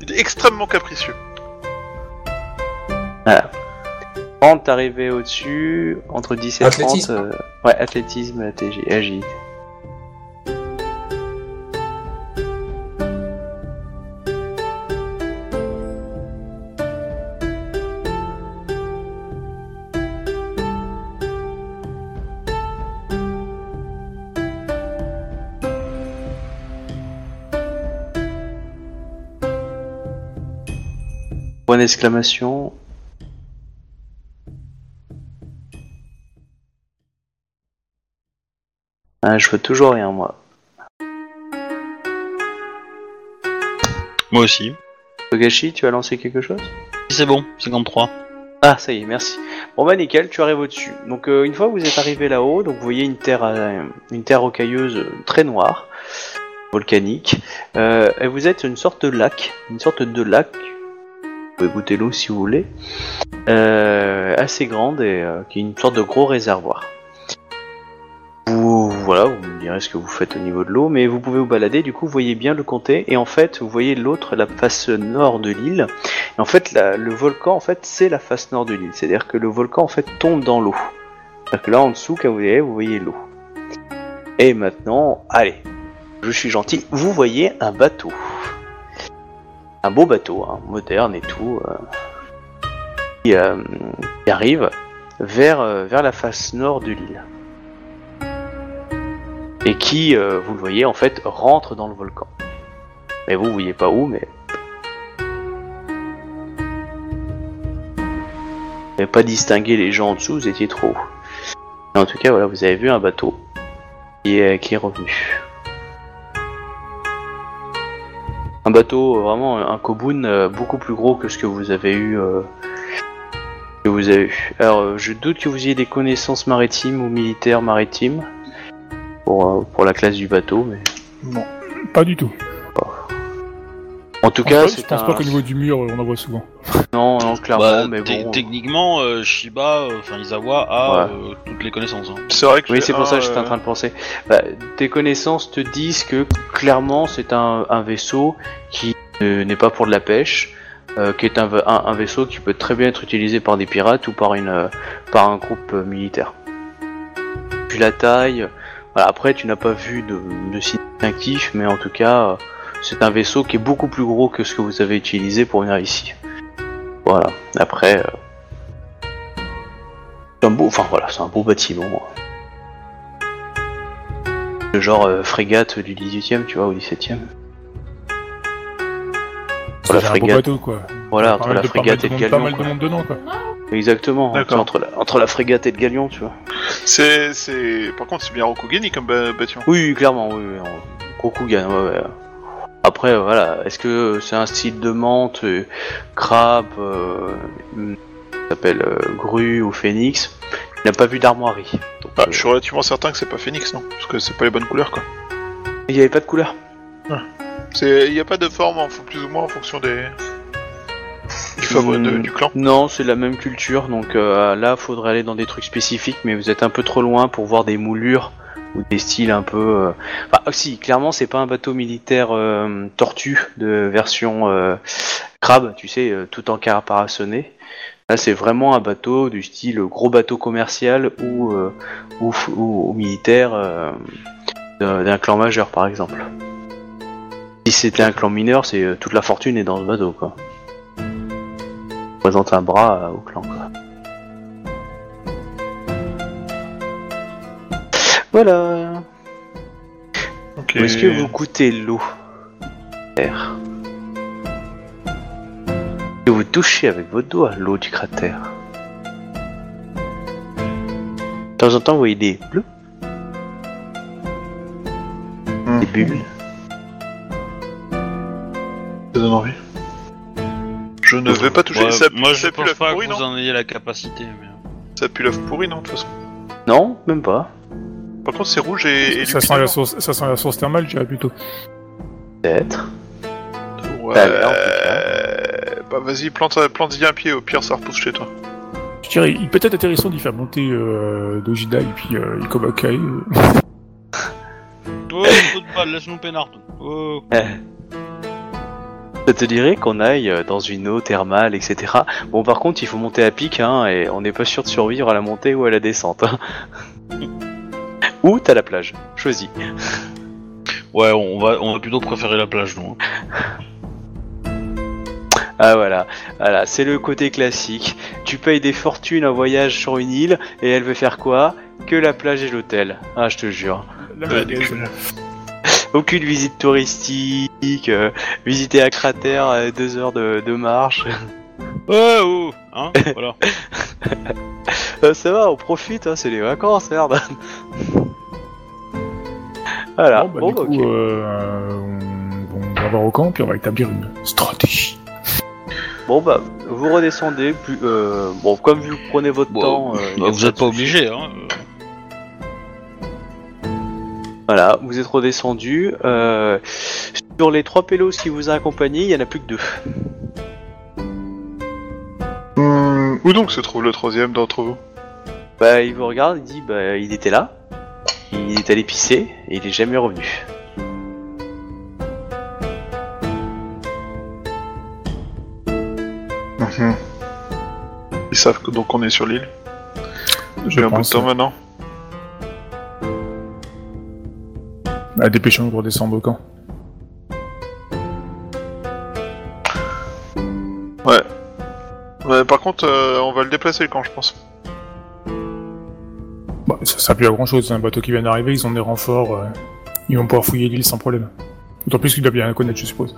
Il est extrêmement capricieux. voilà. 30, t'arrives au-dessus. Entre 10 et Athlétisme 30. euh, ouais, athlétisme, ATG, agilité. Point d'exclamation. Ah, je vois toujours rien, moi. Moi aussi. Togashi, tu as lancé quelque chose? C'est bon, 53. Ah, ça y est, merci. Bon bah nickel, tu arrives au-dessus. Donc euh, une fois que vous êtes arrivé là-haut, donc vous voyez une terre, euh, une terre rocailleuse euh, très noire, volcanique, euh, et vous êtes une sorte de lac, une sorte de lac. Vous pouvez goûter l'eau si vous voulez, euh, assez grande et euh, qui est une sorte de gros réservoir. Vous, voilà, vous me direz ce que vous faites au niveau de l'eau, mais vous pouvez vous balader. Du coup, vous voyez bien le comté, et en fait, vous voyez l'autre, la face nord de l'île. Et en fait, le volcan, en fait, c'est la face nord de l'île. C'est-à-dire que le volcan, en fait, tombe dans l'eau. C'est-à-dire que là, en dessous, quand vous voyez, vous voyez l'eau. Et maintenant, allez, je suis gentil, vous voyez un bateau. Un beau bateau, hein, moderne et tout, euh, qui, euh, qui arrive vers, euh, vers la face nord de l'île. Et qui, vous le voyez, en fait, rentre dans le volcan. Mais vous, vous voyez pas où, mais Vous n'avez pas distingué les gens en dessous, vous étiez trop en tout cas, voilà, vous avez vu un bateau qui qui est revenu. Un bateau, euh, vraiment un Kobun euh, beaucoup plus gros que ce que vous avez eu. euh. Alors, euh, je doute que vous ayez des connaissances maritimes ou militaires maritimes pour, euh, pour la classe du bateau, mais Non, pas du tout. En tout Je cas, pense pas- je pense un... pas qu'au niveau du mur, on en voit souvent. Non, non, clairement, Bah, mais bon. Techniquement, euh, Shiba, euh, enfin Izawa a Ouais. euh, toutes les connaissances. hein. C'est vrai que Oui, c'est pour ça que j'étais en euh, train de penser. Bah, tes connaissances te disent que clairement c'est un, un vaisseau qui euh, n'est pas pour de la pêche, euh, qui est un, va- un- un vaisseau qui peut très bien être utilisé par des pirates ou par, une, euh, par un groupe euh, militaire. Puis la taille, voilà, après tu n'as pas vu de, de signe distinctif, mais en tout cas euh, c'est un vaisseau qui est beaucoup plus gros que ce que vous avez utilisé pour venir ici. Voilà, après... euh, c'est un beau, enfin voilà, c'est un beau bâtiment. Le genre euh, frégate du 18ème, tu vois, au 17ème. Pour la C'est un beau frégate. bateau, quoi. Voilà, entre la de- pas mal frégate de et le monde- Pas galion. mal de monde dedans, quoi. Exactement, c'est entre la, entre la frégate et le galion, tu vois. C'est, c'est. Par contre, c'est bien Rokugeni comme bâtiment. Oui, clairement, oui, oui, Rokugan, ouais, ouais. Après, voilà, est-ce que c'est un style de menthe, euh, crabe, euh, ça s'appelle euh, grue ou phénix Il n'a pas vu d'armoirie. Donc, Ah, je suis relativement certain que c'est pas Phoenix, non Parce que c'est pas les bonnes couleurs, quoi. Il n'y avait pas de couleur. Il y a pas de forme, en, plus ou moins en fonction des. Du favori de- Hmm. du clan. Non, c'est la même culture, donc euh, là, faudrait aller dans des trucs spécifiques, mais vous êtes un peu trop loin pour voir des moulures ou des styles un peu. euh, Bah, si, clairement, c'est pas un bateau militaire euh, tortue de version euh, crabe, tu sais, tout en caparaçonné. Là, c'est vraiment un bateau du style gros bateau commercial ou euh, ou, ou- ou militaire d'un clan majeur, par exemple. Si c'était un clan mineur, c'est euh, toute la fortune est dans ce bateau, quoi présente un bras au clan. Quoi. Voilà. Ok. Où est-ce que vous goûtez l'eau Terre. Que vous touchez avec vos doigts l'eau du cratère. De temps en temps, vous voyez des bleus, des bulles. Ça donne envie. Je ne vais pas toucher. Ouais, ça, moi, je ça pue pense pas pourrie, que vous non en ayez la capacité. Mais... Ça pue la pourrie, non, de toute façon. Non, même pas. Par contre, c'est rouge et, et Ça sent, la source, ça sent la source thermale, je dirais plutôt. Peut-être. Ouais. Tout Bah, vas-y, plante, plante y un pied, au pire, ça repousse chez toi. Je dirais, il peut être intéressant d'y faire monter euh, Dojida et puis euh, Ikobakai. euh. Oh, de balle, laisse-nous peinard. Oh. Ça te dirait qu'on aille euh, dans une eau thermale, etc. Bon, par contre, il faut monter à pic, hein, et on n'est pas sûr de survivre à la montée ou à la descente. hein. ou t'as la plage. Choisis. Ouais, on va, on va plutôt préférer la plage, nous. hein. Ah voilà, voilà, c'est le côté classique. Tu payes des fortunes un voyage sur une île, et elle veut faire quoi? Que la plage et l'hôtel. Ah, je te jure. La Euh. Aucune visite touristique, euh, visiter un cratère à deux heures de, de marche. Ouais, oh, hein, voilà. Euh, ça va, on profite, hein, c'est les vacances, merde. voilà, Bon, bah, bon, du bah, coup, ok. euh, on, on va voir au camp, puis on va établir une stratégie. Bon bah, vous redescendez, plus, euh, bon, comme vous prenez votre Bon, temps... euh, y Bah, vous de êtes pas souci. obligé, hein. Voilà, vous êtes redescendu. Euh, sur les trois pélos qui vous a accompagné, il y en a plus que deux. Hmm, où donc se trouve le troisième d'entre vous? Bah, il vous regarde, il dit, bah, il était là, il est allé pisser, et il est jamais revenu. Ils savent que donc on est sur l'île. Je J'ai un bout de pense. temps maintenant. Bah, dépêchons-nous pour descendre au camp. Ouais, par contre, euh, on va le déplacer le camp, je pense. Bah, ça sert plus à grand chose, c'est un bateau qui vient d'arriver, ils ont des renforts, euh, ils vont pouvoir fouiller l'île sans problème. D'autant plus qu'il doit bien la connaître, je suppose.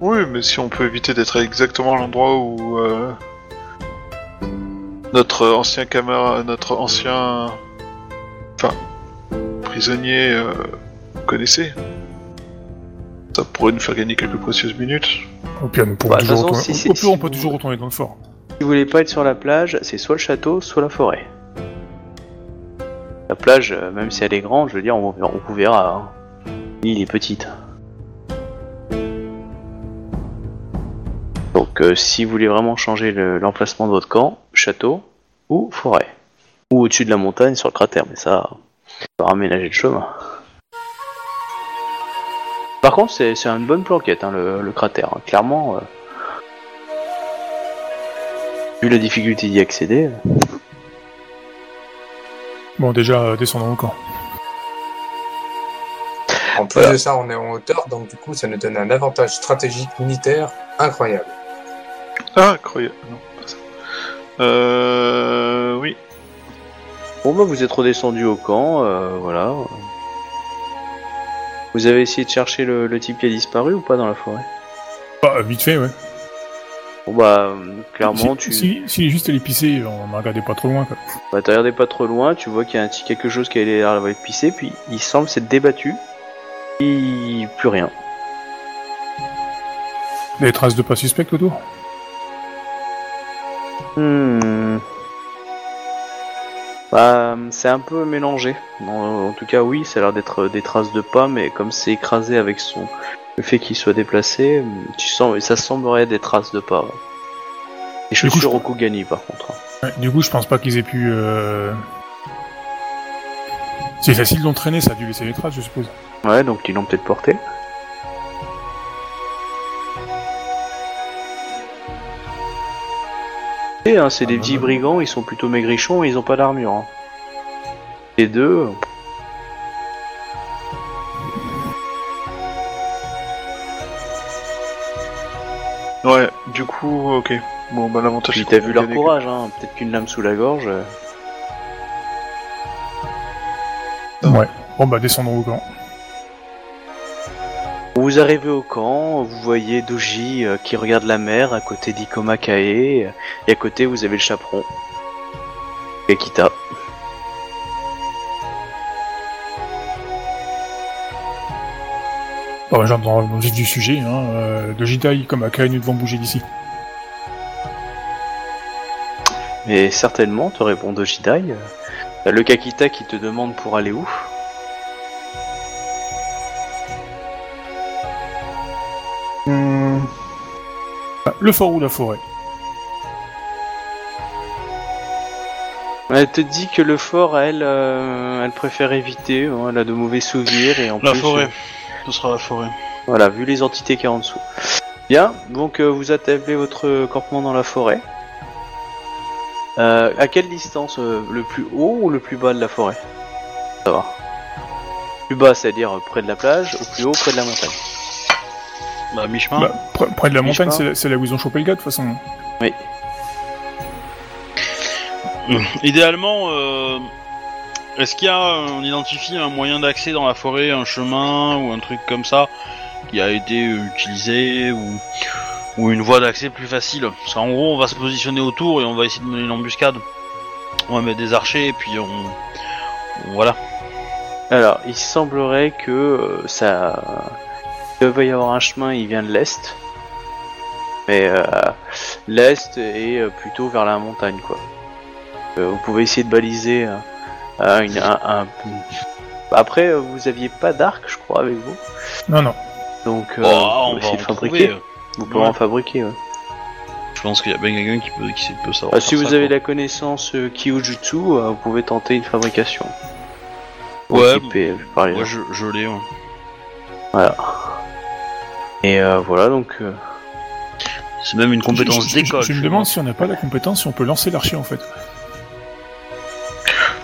Oui, mais si on peut éviter d'être exactement à l'endroit où euh, notre ancien camarade, notre ancien, enfin, prisonnier euh, connaissait, ça pourrait nous faire gagner quelques précieuses minutes. Au pire, Bah, de toujours toute façon, retourner... si au on peut vous- toujours retourner dans le fort. Si vous voulez pas être sur la plage, c'est soit le château, soit la forêt. La plage, euh, même si elle est grande, je veux dire, on, on vous verra. Hein. L'île est petite. Donc, euh, si vous voulez vraiment changer le- l'emplacement de votre camp, château ou forêt. Ou au-dessus de la montagne sur le cratère, mais ça, va aménager le chemin. Par contre, c'est c'est une bonne planquette, hein, le, le cratère. hein. Clairement, euh, vu la difficulté d'y accéder. euh, Bon, déjà, euh, descendons au camp. En plus Voilà. de ça, on est en hauteur, donc du coup, ça nous donne un avantage stratégique militaire incroyable. Ah, incroyable. Non, pas ça. Euh, oui. Bon bah vous êtes redescendu au camp, euh, voilà. Vous avez essayé de chercher le, le type qui a disparu ou pas dans la forêt? Bah, vite fait, ouais. Bon bah, clairement, si, tu si, si juste pissée, on ne regardait pas trop loin. Quoi. bah, t'as regardé pas trop loin, tu vois qu'il y a un petit quelque chose qui a l'air d'avoir pissé, puis il semble s'être débattu. Et plus rien. Des traces de pas suspectes autour? Hmm. Bah, c'est un peu mélangé. En, en tout cas, oui, ça a l'air d'être des traces de pas, mais comme c'est écrasé avec son le fait qu'il soit déplacé, tu sens, ça semblerait des traces de pas. ouais. Du coup, chaussures je- Okugani, par contre. hein. Ouais, Du coup, je pense pas qu'ils aient pu. euh, C'est facile d'entraîner, ça a dû laisser des traces, je suppose. Ouais, donc ils l'ont peut-être porté. Hein, c'est Ah, des bah, petits bah. brigands, ils sont plutôt maigrichons et ils ont pas d'armure. hein. Les deux. Ouais, du coup, ok. Bon, bah l'avantage. Puis t'as vu leur courage, hein. Peut-être qu'une lame sous la gorge. euh. Ouais. Bon, bah, descendons au camp. Vous arrivez au camp, vous voyez Doji euh, qui regarde la mer à côté d'Ikoma Kae, et à côté vous avez le chaperon. Akita. Bon, bah, genre, dans dans le vif du sujet, hein, euh, de Jitai comme Akai, nous devons bouger d'ici. Mais certainement, te répond Dojidai. euh, le Kakita qui te demande pour aller où? Le fort ou la forêt Elle te dit que le fort, elle, euh, elle préfère éviter, hein, elle a de mauvais souvenirs et en La plus... forêt. euh, Ce sera la forêt. Voilà, vu les entités qu'il y a en dessous. Bien, donc euh, vous attablez votre campement dans la forêt. Euh, à quelle distance euh, Le plus haut ou le plus bas de la forêt? Ça va. Plus bas, c'est-à-dire près de la plage, ou plus haut, près de la montagne. Bah, mi-chemin. Bah, pr- près de la montagne, c'est là où ils ont chopé le gars, de toute façon. Oui. Idéalement, euh, est-ce qu'il y a, euh, on identifie un moyen d'accès dans la forêt, un chemin ou un truc comme ça qui a été euh, utilisé ou, ou une voie d'accès plus facile? Parce qu'en gros, on va se positionner autour et on va essayer de mener une embuscade. On va mettre des archers et puis on, on- voilà. Alors, il semblerait que euh, ça... Il va y avoir un chemin, il vient de l'est. Mais euh, l'est est euh, plutôt vers la montagne, quoi. Euh, vous pouvez essayer de baliser euh, un, une- un- un- Après, vous aviez pas d'arc, je crois, avec vous. Non, non. Donc, euh, Oh, vous on pouvez va essayer en trouver. fabriquer. Vous pouvez Ouais. en fabriquer, ouais. Je pense qu'il y a bien quelqu'un qui peut, qui peut savoir. Ah, si vous ça, avez quoi. la connaissance euh, Kyojutsu, euh, vous pouvez tenter une fabrication. Ouais, équiper, par les Moi, je, je l'ai. ouais. Voilà. Et euh, voilà, donc... euh, C'est même une compétence Je- je- je- d'école. Je, me demande si on n'a pas la compétence, si on peut lancer l'archer, en fait.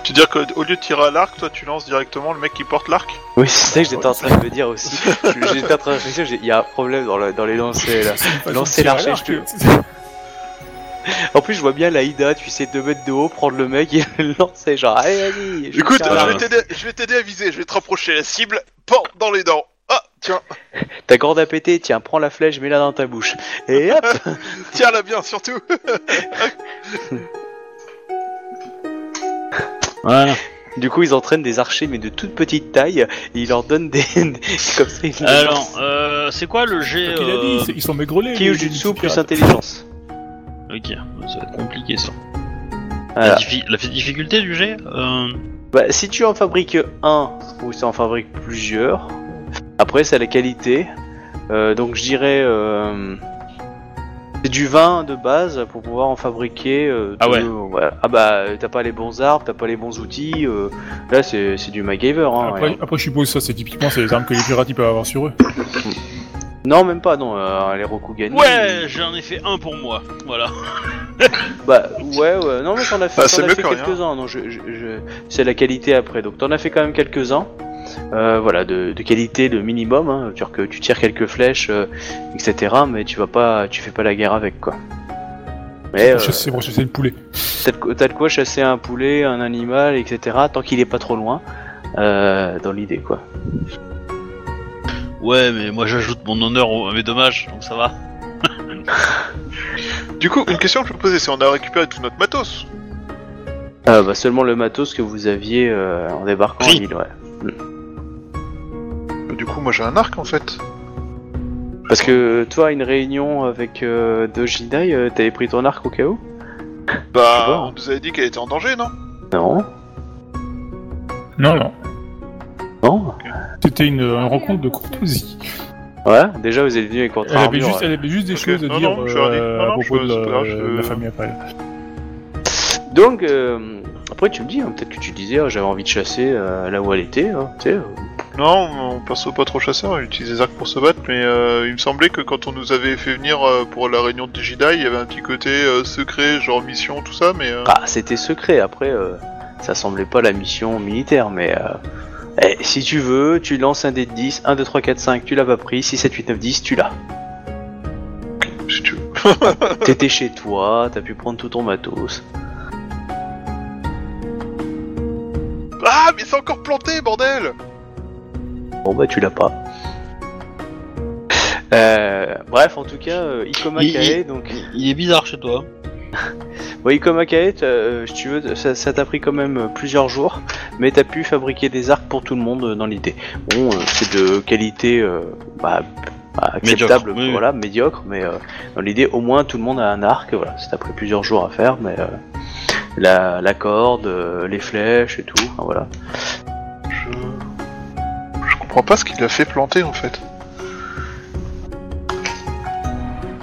Tu veux dire qu'au lieu de tirer à l'arc, toi tu lances directement le mec qui porte l'arc? Oui, c'est ça que j'étais en train de me dire aussi. J'étais en train de réfléchir, j'ai- il y a un problème dans, le- dans les lancers là. Lancer l'archer, je te- En plus, je vois bien la Ida, tu sais, 2 mètres de haut, prendre le mec et le lancer, genre, allez, je Écoute, je vais t'aider, à viser, je vais te rapprocher la cible, porte dans les dents. Ah, tiens, Ta corde à péter, tiens, prends la flèche, mets-la dans ta bouche. Et hop tiens-la bien surtout. Voilà. Du coup, ils entraînent des archers, mais de toute petite taille, et ils leur donnent des. des- comme ça, ils Alors, euh, c'est quoi le jet Il a dit, euh, c'est- ils sont maigrelés. les- les plus pirates. intelligence. Ok, ça va être compliqué ça. La, Voilà. diffi- la difficulté du jet euh, Bah, si tu en fabriques un, ou si tu en fabriques plusieurs, après, c'est la qualité. Euh, donc, je dirais. Euh, c'est du vin de base pour pouvoir en fabriquer. euh, Ah ouais. voilà. Ah bah, t'as pas les bons arbres, t'as pas les bons outils. euh, là, c'est c'est du MacGyver. Hein, Après, ouais. après, je suppose ça, c'est typiquement c'est les armes que les pirates ils peuvent avoir sur eux. Non, même pas, non. euh, les Rokugani. Ouais, j'en ai fait un pour moi. Voilà. Bah, ouais, ouais. Non, mais t'en as fait, Ah, c'est t'en as fait que rien. quelques-uns. Non, je, je, je- C'est la qualité après. Donc, t'en as fait quand même quelques-uns. Euh, voilà, de, de qualité, de minimum. Hein. C'est-à-dire que tu tires quelques flèches, euh, etc. Mais tu vas pas, tu fais pas la guerre avec, quoi. Mais euh, Pour chasser- le poulet. t'as de, quoi- t'as de quoi chasser un poulet, un animal, etc. Tant qu'il est pas trop loin. Euh, dans l'idée, quoi. Ouais, mais moi j'ajoute mon honneur à mes dommages, donc ça va. Du coup, une question que je me posais, c'est on a récupéré tout notre matos. Ah, bah, seulement le matos que vous aviez euh, en débarquant en île, ouais. Du coup, moi j'ai un arc en fait. Parce que toi, à une réunion avec euh, Dojidai, euh, t'avais pris ton arc au cas où Bah, vois. on nous avait dit qu'elle était en danger, non? Non. Non, non. Non C'était une, une rencontre de courtoisie. Ouais, déjà vous êtes venu avec votre Elle avait, armure. juste, ouais. elle avait juste des choses à dire non, je euh, à propos je- de la, je- la famille après. Donc, euh, après tu me dis, hein, peut-être que tu disais, ah, j'avais envie de chasser euh, là où elle était, hein, tu sais. Non, mon perso pas trop chasseur, il utilise des arcs pour se battre, mais euh, il me semblait que quand on nous avait fait venir euh, pour la réunion de Jedi, il y avait un petit côté euh, secret, genre mission, tout ça, mais... euh, Ah, c'était secret, après, euh, ça semblait pas la mission militaire, mais... Euh, eh, si tu veux, tu lances un dé de 10, 1, 2, 3, 4, 5, tu l'as pas pris, 6, 7, 8, 9, 10, tu l'as. si tu veux. T'étais chez toi, t'as pu prendre tout ton matos. Ah, mais c'est encore planté, bordel Bon bah tu l'as pas. Euh, bref, en tout cas, euh, Ikoma Il- Kae, donc... Il est bizarre chez toi. Oui, Ikoma Kae, t'as, euh, si tu veux, ça ça t'a pris quand même euh, plusieurs jours, mais t'as pu fabriquer des arcs pour tout le monde euh, dans l'idée. Bon, euh, c'est de qualité euh, bah, bah, acceptable, Médiocre, oui, oui. voilà, médiocre, mais euh, dans l'idée, au moins tout le monde a un arc, voilà, ça t'a pris plusieurs jours à faire, mais euh, la, la corde, euh, les flèches et tout, enfin, voilà. Je... Comprends pas ce qu'il a fait planter, en fait.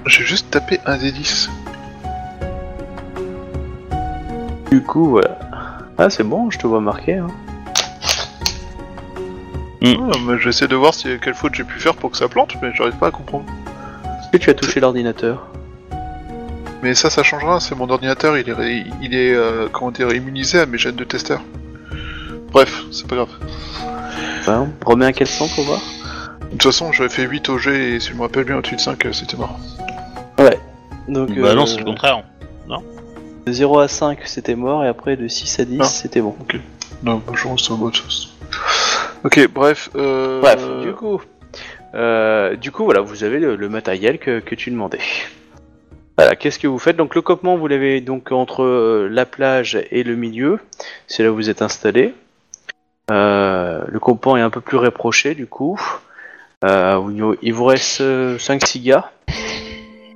J'ai juste tapé un des 10. Du coup, voilà. Ah, c'est bon, je te vois marqué. Hein. Mm. Ah, mais J'essaie de voir si, quelle faute j'ai pu faire pour que ça plante, mais j'arrive pas à comprendre. Est-ce que tu as touché l'ordinateur? Mais ça, ça changera, c'est mon ordinateur, il est, ré- il est euh, comment dire, immunisé à mes gènes de testeur. Bref, c'est pas grave. Enfin, Remets un quel sang pour voir De toute façon, j'avais fait 8 au G et si je me rappelle bien au-dessus de 5, euh, c'était mort. Ouais. Donc, Bah non, euh, c'est le contraire. De 0 à 5, c'était mort, et après de 6 à 10, Ah. c'était bon. Non, bah, je reste au mode sauce. Ok, bref. Euh... Bref, du coup, euh, du coup, voilà, vous avez le, le matériel que, que tu demandais. Voilà, qu'est-ce que vous faites? Donc le campement, vous l'avez donc entre euh, la plage et le milieu. C'est là où vous êtes installé. Euh, le campement est un peu plus rapproché, du coup. Euh, il- vous reste 5-6 gars.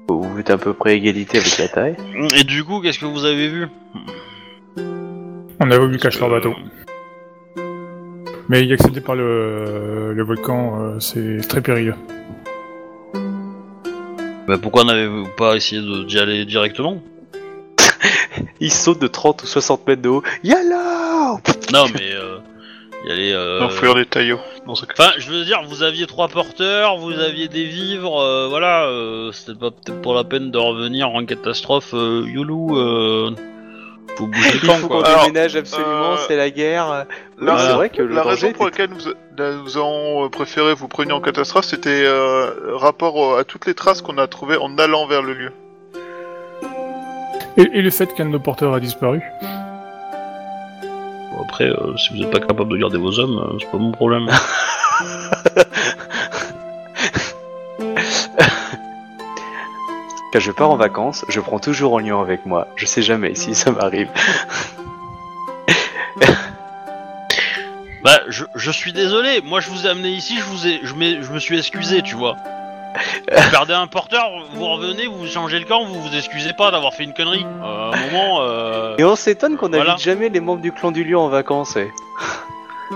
Vous êtes à peu près égalité avec la taille. Et du coup, qu'est-ce que vous avez vu? On a voulu cacher leur bateau. Mais y accéder par le, le volcan, euh, c'est très périlleux. Bah pourquoi n'avez-vous pas essayé de- d'y aller directement? Il saute de 30 ou 60 mètres de haut. Yalla Non, mais euh, y aller. Euh... Enfouir les taillots. dans ce cas. Enfin, je veux dire, vous aviez trois porteurs, vous aviez des vivres, euh, voilà, euh, c'était pas peut-être pour la peine de revenir en catastrophe, euh, Youlou, euh, faut bouger le Il camp, faut qu'on quoi. Alors, déménage absolument, euh, c'est la guerre. La, c'est vrai que le la danger raison pour était- laquelle nous, a- nous avons préféré vous preniez en catastrophe, c'était euh, rapport à toutes les traces qu'on a trouvées en allant vers le lieu. Et, et le fait qu'un de nos porteurs a disparu? Après, euh, si vous n'êtes pas capable de garder vos hommes, euh, c'est pas mon problème. Quand je pars en vacances, je prends toujours Lyon avec moi. Je sais jamais si ça m'arrive. bah, je, je suis désolé, moi je vous ai amené ici, je vous ai, je, je me suis excusé, tu vois. Vous perdez un porteur, vous revenez, vous changez le camp, vous vous excusez pas d'avoir fait une connerie. Euh, à un moment, euh... Et on s'étonne qu'on n'invite Voilà. jamais les membres du clan du lion en vacances. ouais.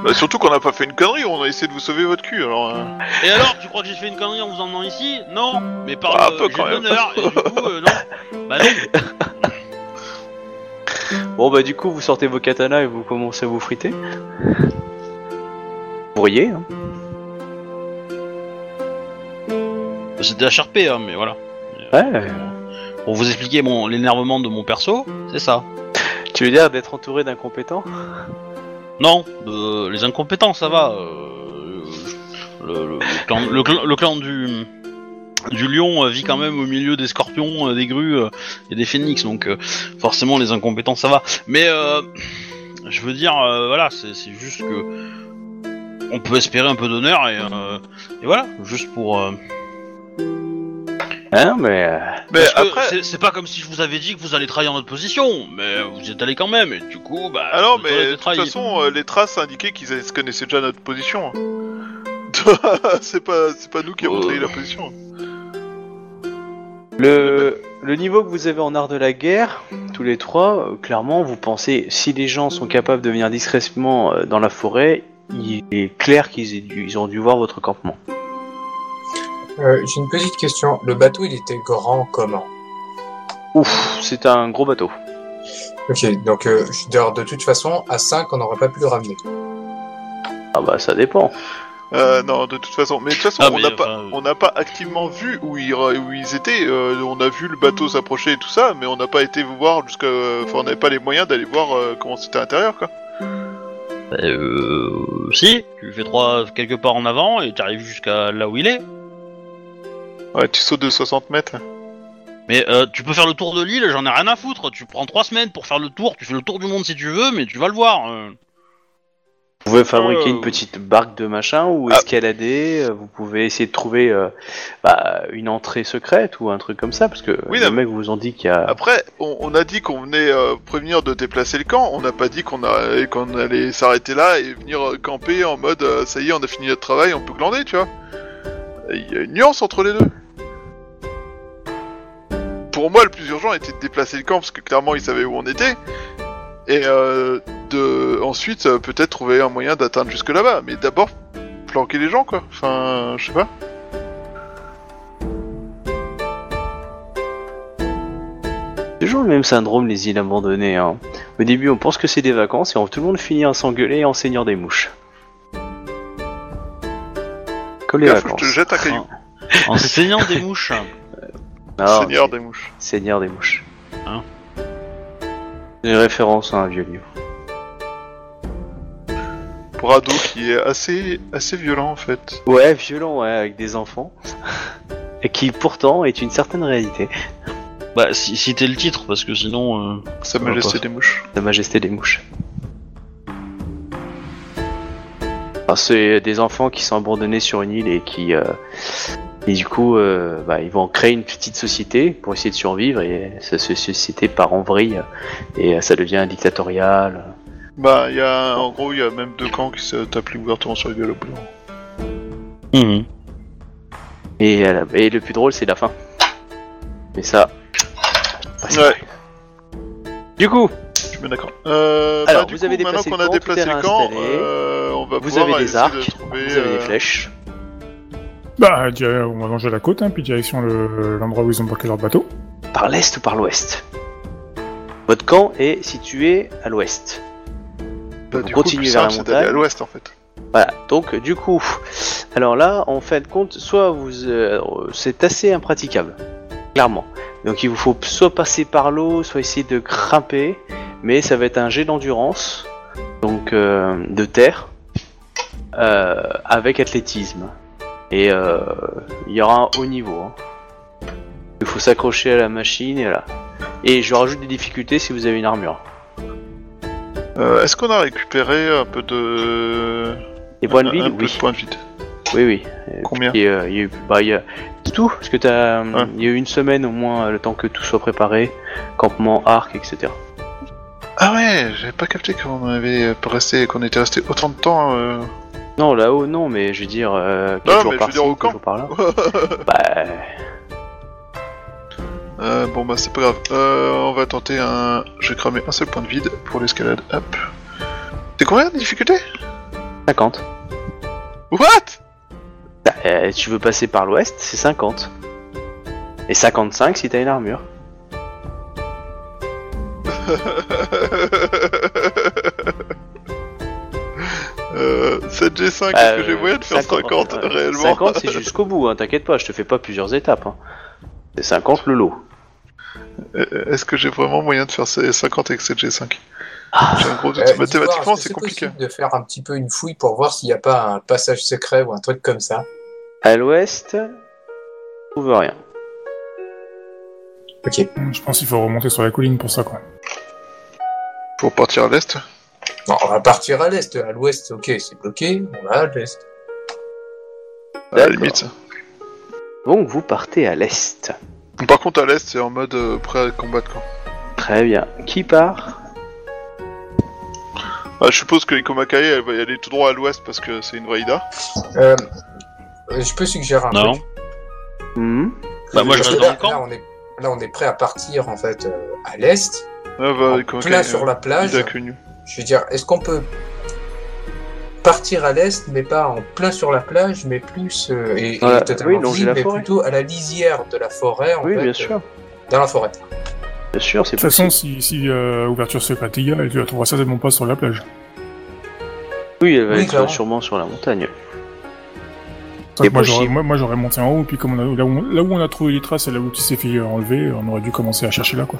Bah, surtout qu'on n'a pas fait une connerie, on a essayé de vous sauver votre cul. Alors, euh, Et alors, tu crois que j'ai fait une connerie en vous emmenant ici? Non, mais par Ah, un le peu j'ai quand le même. l'honneur, et du coup, euh, non. Bah non. Bon bah du coup vous sortez vos katanas et vous commencez à vous friter. Vous pourriez, hein. C'était HRP, hein, mais voilà. Ouais. Pour vous expliquer mon l'énervement de mon perso, c'est ça. Tu veux dire d'être entouré d'incompétents? Non, de- les incompétents, ça va. euh, le, le- le clan, le clan- le clan du du lion euh, vit quand même au milieu des scorpions, euh, des grues euh, et des phénix, donc euh, forcément les incompétents, ça va. Mais euh, je veux dire, euh, voilà, c'est juste que on peut espérer un peu d'honneur et, euh, et voilà, juste pour. Euh, Hein, mais euh, Mais Parce que après, c'est- c'est pas comme si je vous avais dit que vous allez trahir notre position, mais vous y êtes allé quand même, et du coup, bah. alors, vous aurez mais été de toute façon, euh, les traces indiquaient qu'ils connaissaient déjà notre position. c'est pas, c'est pas nous qui avons Euh. trahi la position. le, le niveau que vous avez en art de la guerre, tous les trois, euh, clairement, vous pensez, si les gens sont capables de venir discrètement euh, dans la forêt, il est clair qu'ils aient dû- ils ont dû voir votre campement. Euh, J'ai une petite question. Le bateau, il était grand comment Ouf, c'est un gros bateau. Ok, donc euh, de, de toute façon, à 5, on n'aurait pas pu le ramener. Ah bah ça dépend. Euh, non, de toute façon. Mais de toute façon, Ah, on mais, n'a pas, enfin, on n'a pas activement vu où ils, où ils étaient. euh, on a vu le bateau s'approcher et tout ça, mais on n'a pas été voir jusqu'à. Enfin, on n'avait pas les moyens d'aller voir euh, comment c'était à l'intérieur, quoi. Euh. Si, tu fais trois, quelques pas en avant, et tu arrives jusqu'à là où il est. Ouais, tu sautes de 60 mètres. Mais euh, tu peux faire le tour de l'île, j'en ai rien à foutre. Tu prends trois semaines pour faire le tour, tu fais le tour du monde si tu veux, mais tu vas le voir. euh. Vous pouvez fabriquer Euh, une petite barque de machin ou Ah. escalader. euh, Vous pouvez essayer de trouver euh, bah, une entrée secrète ou un truc comme ça parce que Oui, le non, mec vous ont dit qu'il y a. Après, on, on a dit qu'on venait euh, prévenir de déplacer le camp. On n'a pas dit qu'on a- qu'on allait s'arrêter là et venir euh, camper en mode euh, ça y est, on a fini notre travail, on peut glander, tu vois. Il y a une nuance entre les deux. Pour moi, le plus urgent était de déplacer le camp parce que clairement, ils savaient où on était. Et euh, de ensuite euh, peut-être trouver un moyen d'atteindre jusque là-bas. Mais d'abord, planquer les gens, quoi. Enfin, je sais pas. toujours le même syndrome les îles abandonnées. Hein. Au début, on pense que c'est des vacances et on, tout le monde finit à s'engueuler en seigneur des mouches. Comme les Gaffe, je te jette un caillou. En saignant des mouches. Non, Seigneur des mouches. Seigneur des mouches. Hein C'est une référence à un vieux livre. Pour ado qui est assez assez violent en fait. Ouais, violent, ouais, avec des enfants. et qui pourtant est une certaine réalité. Bah, si, si t'es le titre, parce que sinon. euh, Sa va majesté des mouches. Sa Majesté des mouches. Alors, c'est des enfants qui sont abandonnés sur une île et qui, euh, et du coup, euh, bah, ils vont créer une petite société pour essayer de survivre et cette société part en vrille et euh, ça devient dictatorial. Bah, il y a en gros, il y a même deux camps qui se tapent ouvertement sur les gueules au bout. Et, et le plus drôle, c'est la fin. Mais ça. si Ouais. Du coup, Je suis bien d'accord. Euh, Alors, bah, du vous coup, avez maintenant déplacé qu'on a déplacé le camp, euh, on va vous pouvoir avez des arcs, de trouver, vous avez des euh, flèches. Bah, di- on va longer la côte, hein, puis direction le- l'endroit où ils ont bloqué leur bateau. Par l'est ou par l'ouest? Votre camp est situé à l'ouest. bah, continuez plus vers la d'aller à montagne. l'ouest en fait. Voilà, donc du coup, alors là, en fin de compte, soit vous, euh, c'est assez impraticable, clairement. Donc il vous faut soit passer par l'eau, soit essayer de grimper, mais ça va être un jet d'endurance, donc euh, de terre, euh, avec athlétisme. Et euh, il y aura un haut niveau. hein. Il faut s'accrocher à la machine et là. Et je rajoute des difficultés si vous avez une armure. Euh, Est-ce qu'on a récupéré un peu de. Des points de un- vie, un peu oui. de points de vide. Oui, oui. Combien euh, il y a eu, bah, il y a tout, parce que t'as, Ouais. il y a eu une semaine au moins, euh, le temps que tout soit préparé, campement, arc, etc. Ah ouais, j'avais pas capté qu'on avait resté, qu'on était resté autant de temps. euh. Non, là-haut, non, mais je veux dire, euh, quelques Non, jours mais je veux dire au camp. jours par là. bah, Euh, bon bah c'est pas grave. Euh, on va tenter un. Je vais cramer un seul point de vide pour l'escalade. Hop. C'est combien de difficulté 50. What? Bah, euh, tu veux passer par l'ouest, c'est 50. Et 55 si t'as une armure. euh, 7G5, est-ce Euh, que j'ai moyen de faire 50, euh, réellement 50 c'est jusqu'au bout, hein, t'inquiète pas, je te fais pas plusieurs étapes. Hein. C'est 50 le lot. Euh, Est-ce que j'ai vraiment moyen de faire ces 50 avec 7G5 Ah, J'ai un gros doute. Euh, Mathématiquement, c'est compliqué. possible de faire un petit peu une fouille pour voir s'il n'y a pas un passage secret ou un truc comme ça? à l'ouest, on trouve rien. Ok. Je pense qu'il faut remonter sur la colline pour ça, quoi. Pour partir à l'est? Bon, on va partir à l'est. À l'ouest, ok, c'est bloqué. On va à l'est. À la limite. Donc vous partez à l'est. Par contre, à l'est, c'est en mode euh, prêt à combattre, quoi. Très bien. Qui part? Ah, je suppose que Ikomakai, elle va y aller tout droit à l'ouest parce que c'est une Vaïda. Euh, je peux suggérer un Non. truc. Hmm? Bah, moi, je Parce reste que dans là, le camp. Là, on est, là, on est prêt à partir, en fait, euh, à l'est, Ah, bah, en Ikomakai, plein euh, sur la plage. Ida. Je veux dire, est-ce qu'on peut partir à l'est, mais pas en plein sur la plage, mais plus euh, et, totalement oui, libre, mais forêt. plutôt à la lisière de la forêt, en Oui, fait, bien euh, sûr. dans la forêt. Bien sûr, c'est De toute façon, si, si euh, ouverture secrète il y a, tu la trouveras certainement pas sur la plage. Oui, elle va Oui, être clairement. sûrement sur la montagne. Moi, j'aurais, moi, moi, j'aurais monté en haut, puis comme on a, là, où, là où on a trouvé les traces et là où tu s'est fait enlever, on aurait dû commencer à chercher là, quoi.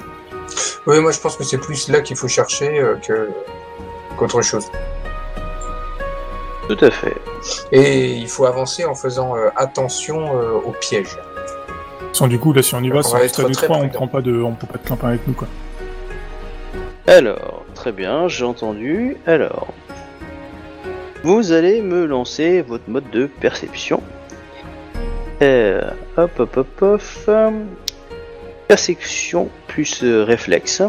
Oui, moi je pense que c'est plus là qu'il faut chercher euh, que qu'autre chose. Tout à fait. Et il faut avancer en faisant euh, attention euh, aux pièges. Sans du coup, là, si on y va, On c'est va être très 3, on prend pas de, on peut pas de clampin avec nous, quoi. Alors, très bien, j'ai entendu. Alors, vous allez me lancer votre mode de perception. Euh, hop, hop, hop, hop. Perception plus euh, réflexe.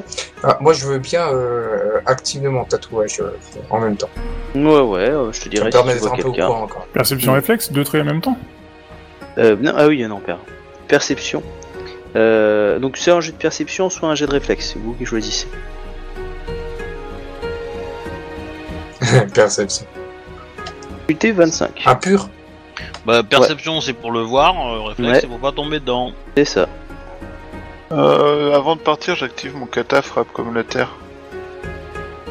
Ah, moi je veux bien euh, activer mon tatouage euh, en même temps. Ouais, ouais, euh, je te Ça dirai me si permet tu d'être vois un peu au quelqu'un. courant encore. Perception Mm. réflexe, deux traits en même temps? Euh, non, ah oui, non, père. Perception. Euh, donc, c'est un jet de perception, soit un jet de réflexe. C'est vous qui choisissez. Perception. UT 25. Un pur? Bah, perception, c'est pour le voir, euh, réflexe, Ouais. c'est pour pas tomber dedans. C'est ça. Euh, avant de partir, j'active mon kata frappe comme la terre.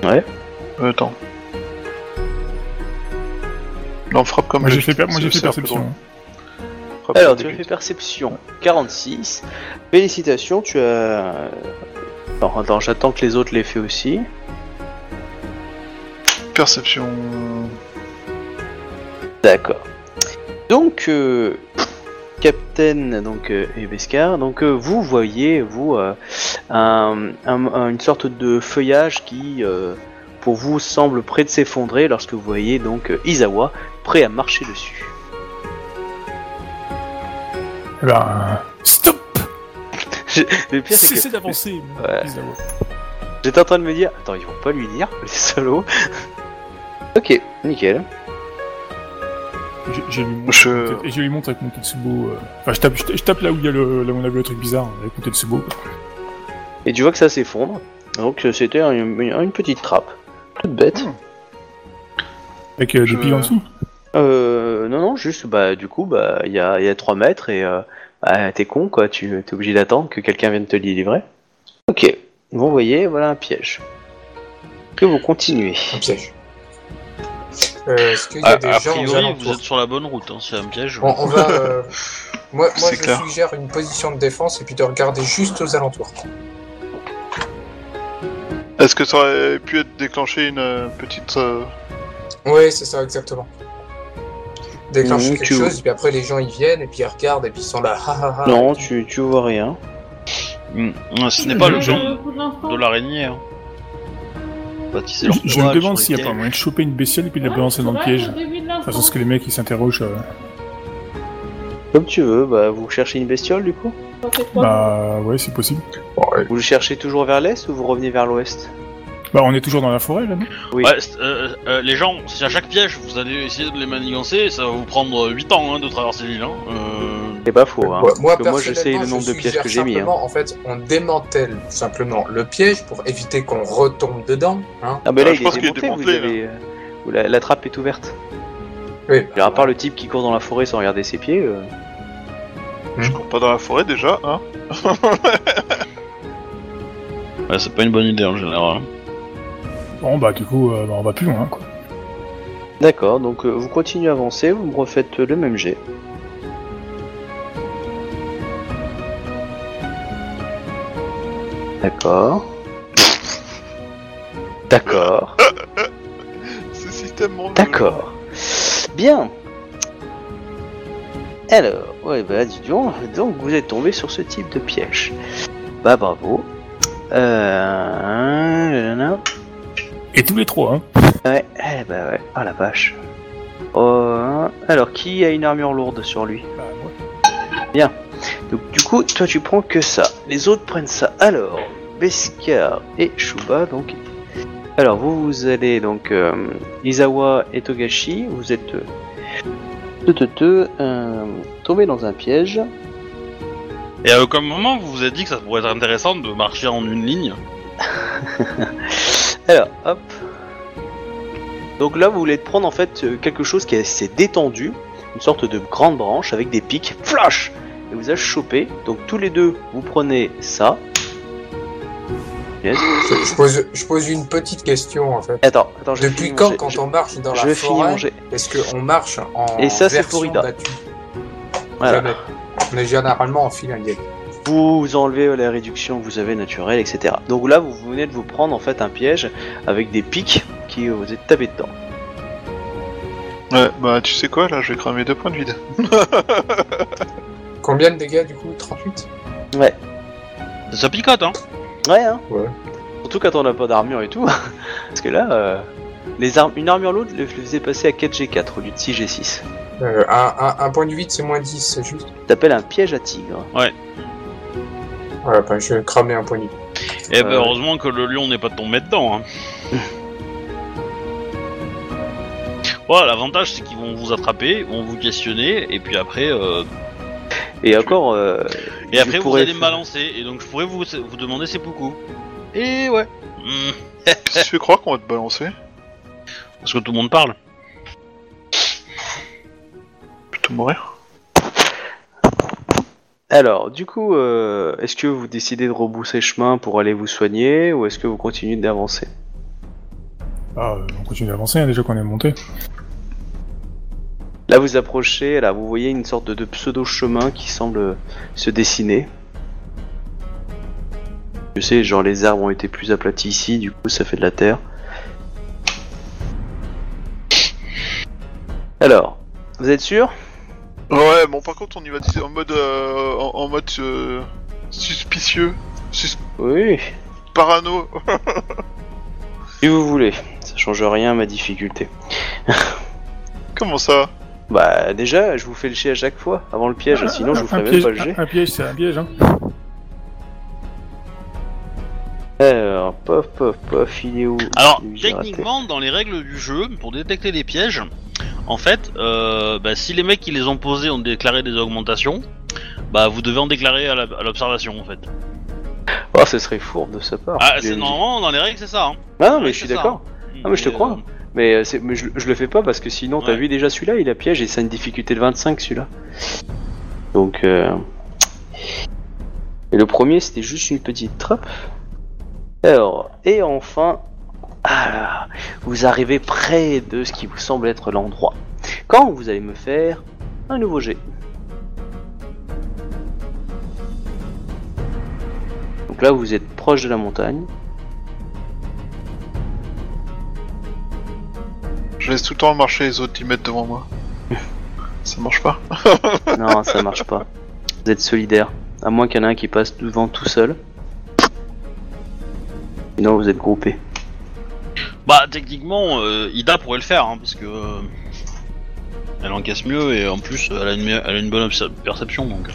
Ouais. Euh, attends. Non, frappe comme Moi, la j'ai fait, per- moi, j'ai fait perception. Frappe Alors, comme tu as des fait perception 46. Félicitations, tu as. Attends, attends, j'attends que les autres l'aient fait aussi. Perception. D'accord. Donc, euh, Captain donc euh, Ebescar, donc euh, vous voyez vous euh, un- un- un- une sorte de feuillage qui euh, pour vous semble près de s'effondrer lorsque vous voyez donc Izawa prêt à marcher dessus. Eh ben, stop Le pire c'est que d'avancer Ouais. j'étais en train de me dire attends ils vont pas lui dire les salauds. ok, nickel. J'ai- J'ai lui montre, Je- et je lui montre avec mon Tetsubo. euh, Enfin, je tape, je, je tape là où il y a le, là où on a vu le truc bizarre avec mon Tetsubo. Et tu vois que ça s'effondre. Donc euh, c'était un- une, une petite trappe, toute bête. Hmm. Avec euh, des piles en dessous. Euh, non, non, juste, bah, du coup, bah, il y a, il y a 3 mètres et euh, bah, t'es con, quoi, tu es obligé d'attendre que quelqu'un vienne te le livrer. Ok, vous voyez, voilà un piège. Que vous continuez. Un piège. Euh, Est-ce qu'il y a A, des a gens priori, vous êtes sur la bonne route, hein, c'est un piège. on, on va. euh, moi, moi je clair. suggère une position de défense et puis de regarder juste aux alentours. Est-ce que ça aurait pu être déclenché une euh, petite. euh, Oui, c'est ça, exactement. Déclencher quelque tu- chose, et puis après les gens ils viennent, et puis ils regardent, et puis ils sont là. Ha, ha, ha. Non, tu, tu vois rien. Hmm, Ce n'est pas le genre de l'araignée. Hein. Leur Je, me demande s'il n'y a pas moyen de choper une bestiole et puis de la balancer dans le piège. façon, ce que les mecs ils s'interrogent. euh, Comme tu veux, bah, vous cherchez une bestiole, du coup? Bah ouais, c'est possible. Vous le cherchez toujours vers l'est ou vous revenez vers l'ouest? Bah on est toujours dans la forêt là, non Oui. Ouais, c'est- euh, euh, les gens, si à chaque piège vous allez essayer de les manigancer, ça va vous prendre 8 ans hein, de traverser l'île. Hein. Euh, C'est pas faux, hein. Ouais, moi, Parce que moi, je sais personnellement, le nombre de pièges suggère que j'ai mis. hein. simplement, En fait, on démantèle simplement le piège pour éviter qu'on retombe dedans. Hein. Ah, mais là, Ah, il je pense est qu'il est démonté, vous avez... euh, la, la trappe est ouverte. Oui. Et à part le type qui court dans la forêt sans regarder ses pieds, euh, Je cours pas dans la forêt déjà, hein Ouais, c'est pas une bonne idée en général. Bon bah du coup, euh, bah, on va plus loin quoi. D'accord, donc euh, vous continuez à avancer, vous me refaites le même jet. D'accord. D'accord. Ce système. D'accord. Bien. Alors, ouais, bah dis donc, donc vous êtes tombé sur ce type de piège. Bah bravo. Euh... Et tous les trois, hein. Ouais, eh bah ouais. Ah la vache. Oh, alors, qui a une armure lourde sur lui Bah, moi. Donc du coup, toi tu prends que ça. Les autres prennent ça. Alors, Beskar et Shuba, donc. Alors vous, vous allez donc euh, Izawa et Togashi, vous êtes euh, deux, deux, deux, euh, tombés dans un piège. Et à aucun moment vous vous êtes dit que ça pourrait être intéressant de marcher en une ligne Alors, hop. Donc là, vous voulez prendre en fait euh, quelque chose qui est assez détendu, une sorte de grande branche avec des pics, flash Et vous a chopé. Donc tous les deux, vous prenez ça. Yes. Je, je pose, je pose une petite question en fait. Attends, attends, je Depuis quand, quand jet. on marche dans je la forêt, est-ce qu'on marche en Et ça, c'est Florida. Voilà. Jamais. On est généralement en filiale. Vous enlevez la réduction que vous avez naturelle, etc. Donc là, vous venez de vous prendre en fait un piège avec des pics qui euh, vous êtes tapé dedans. Ouais, bah tu sais quoi, là je vais cramer deux points de vide. Combien de dégâts du coup 38 Ça picote, hein Ouais, hein Ouais. Surtout quand on n'a pas d'armure et tout. Parce que là, euh, les armes, une armure lourde, je le faisais passer à 4G4 au lieu de 6G6. euh, un, un, un point de vide c'est moins 10, c'est juste? T'appelles un piège à tigre. Voilà, bah, je vais cramer un point de vide. Et ben Euh, heureusement que le lion n'est pas tombé dedans. Hein. Voilà, l'avantage c'est qu'ils vont vous attraper, vont vous questionner, et puis après, euh, Et encore, euh, et après vous allez me balancer, et donc je pourrais vous, vous demander c'est beaucoup. Et ouais, Qu'est-ce que tu fais croire qu'on va te balancer parce que tout le monde parle. Plutôt mourir Alors, du coup, euh, est-ce que vous décidez de rebousser chemin pour aller vous soigner ou est-ce que vous continuez d'avancer? Ah, euh, on continue d'avancer, hein, déjà qu'on est monté. Là, vous approchez, là, vous voyez une sorte de, de pseudo-chemin qui semble se dessiner. Je sais, genre les arbres ont été plus aplatis ici, du coup ça fait de la terre. Alors, vous êtes sûr? Ouais, bon par contre on y va en mode euh, en, en mode euh, suspicieux, sus Oui, parano. si vous voulez. Ça change rien à ma difficulté. Comment ça? Bah déjà, je vous fais le jet à chaque fois, avant le piège, sinon je vous un ferai même piège, pas le jet. un, un piège, c'est un piège, hein. Alors, pof, pof, pof, il est où? Alors, raté. techniquement, dans les règles du jeu, pour détecter les pièges, en fait, euh, bah, si les mecs qui les ont posés ont déclaré des augmentations, bah vous devez en déclarer à la- à l'observation en fait. Oh, ce serait fourbe de sa part. Ah, c'est normalement dans les règles, c'est ça. Hein. Ah non, mais je suis c'est ça, d'accord. Ah, mais je te Et, crois. Mais, euh, c'est- mais je, je le fais pas parce que sinon, t'as Ouais. vu déjà celui-là, il a piège et c'est une difficulté de 25 celui-là. Donc, euh... Et le premier, c'était juste une petite trappe. Alors, et enfin, vous arrivez près de ce qui vous semble être l'endroit. Quand vous allez me faire un nouveau jet. Donc là, vous êtes proche de la montagne. Je laisse tout le temps marcher les autres 10 mètres devant moi. ça marche pas Non, ça marche pas. Vous êtes solidaire. À moins qu'il y en ait un qui passe devant tout seul. Sinon, vous êtes groupé. Bah, techniquement, euh, Ida pourrait le faire, hein, parce que euh, elle encaisse mieux et en plus, elle a une, me- elle a une bonne perception, donc.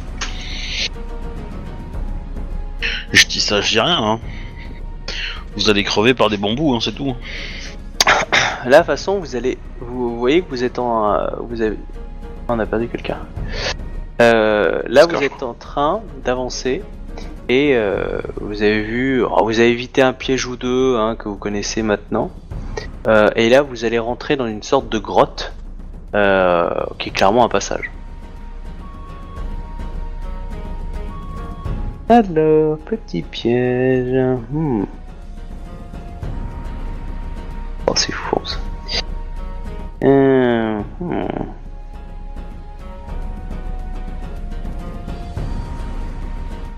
Je dis ça, je dis rien. Hein. Vous allez crever par des bambous, hein, c'est tout. Là, de toute façon, vous allez. Vous voyez que vous êtes en. euh, vous avez. On a perdu quelqu'un. Euh, là, Oscar. vous êtes en train d'avancer. Et euh, vous avez vu. alors, vous avez évité un piège ou deux hein, que vous connaissez maintenant. Euh, et là, vous allez rentrer dans une sorte de grotte. euh, qui est clairement un passage. Alors, petit piège. Hmm. Oh, c'est fou ça. Hmm.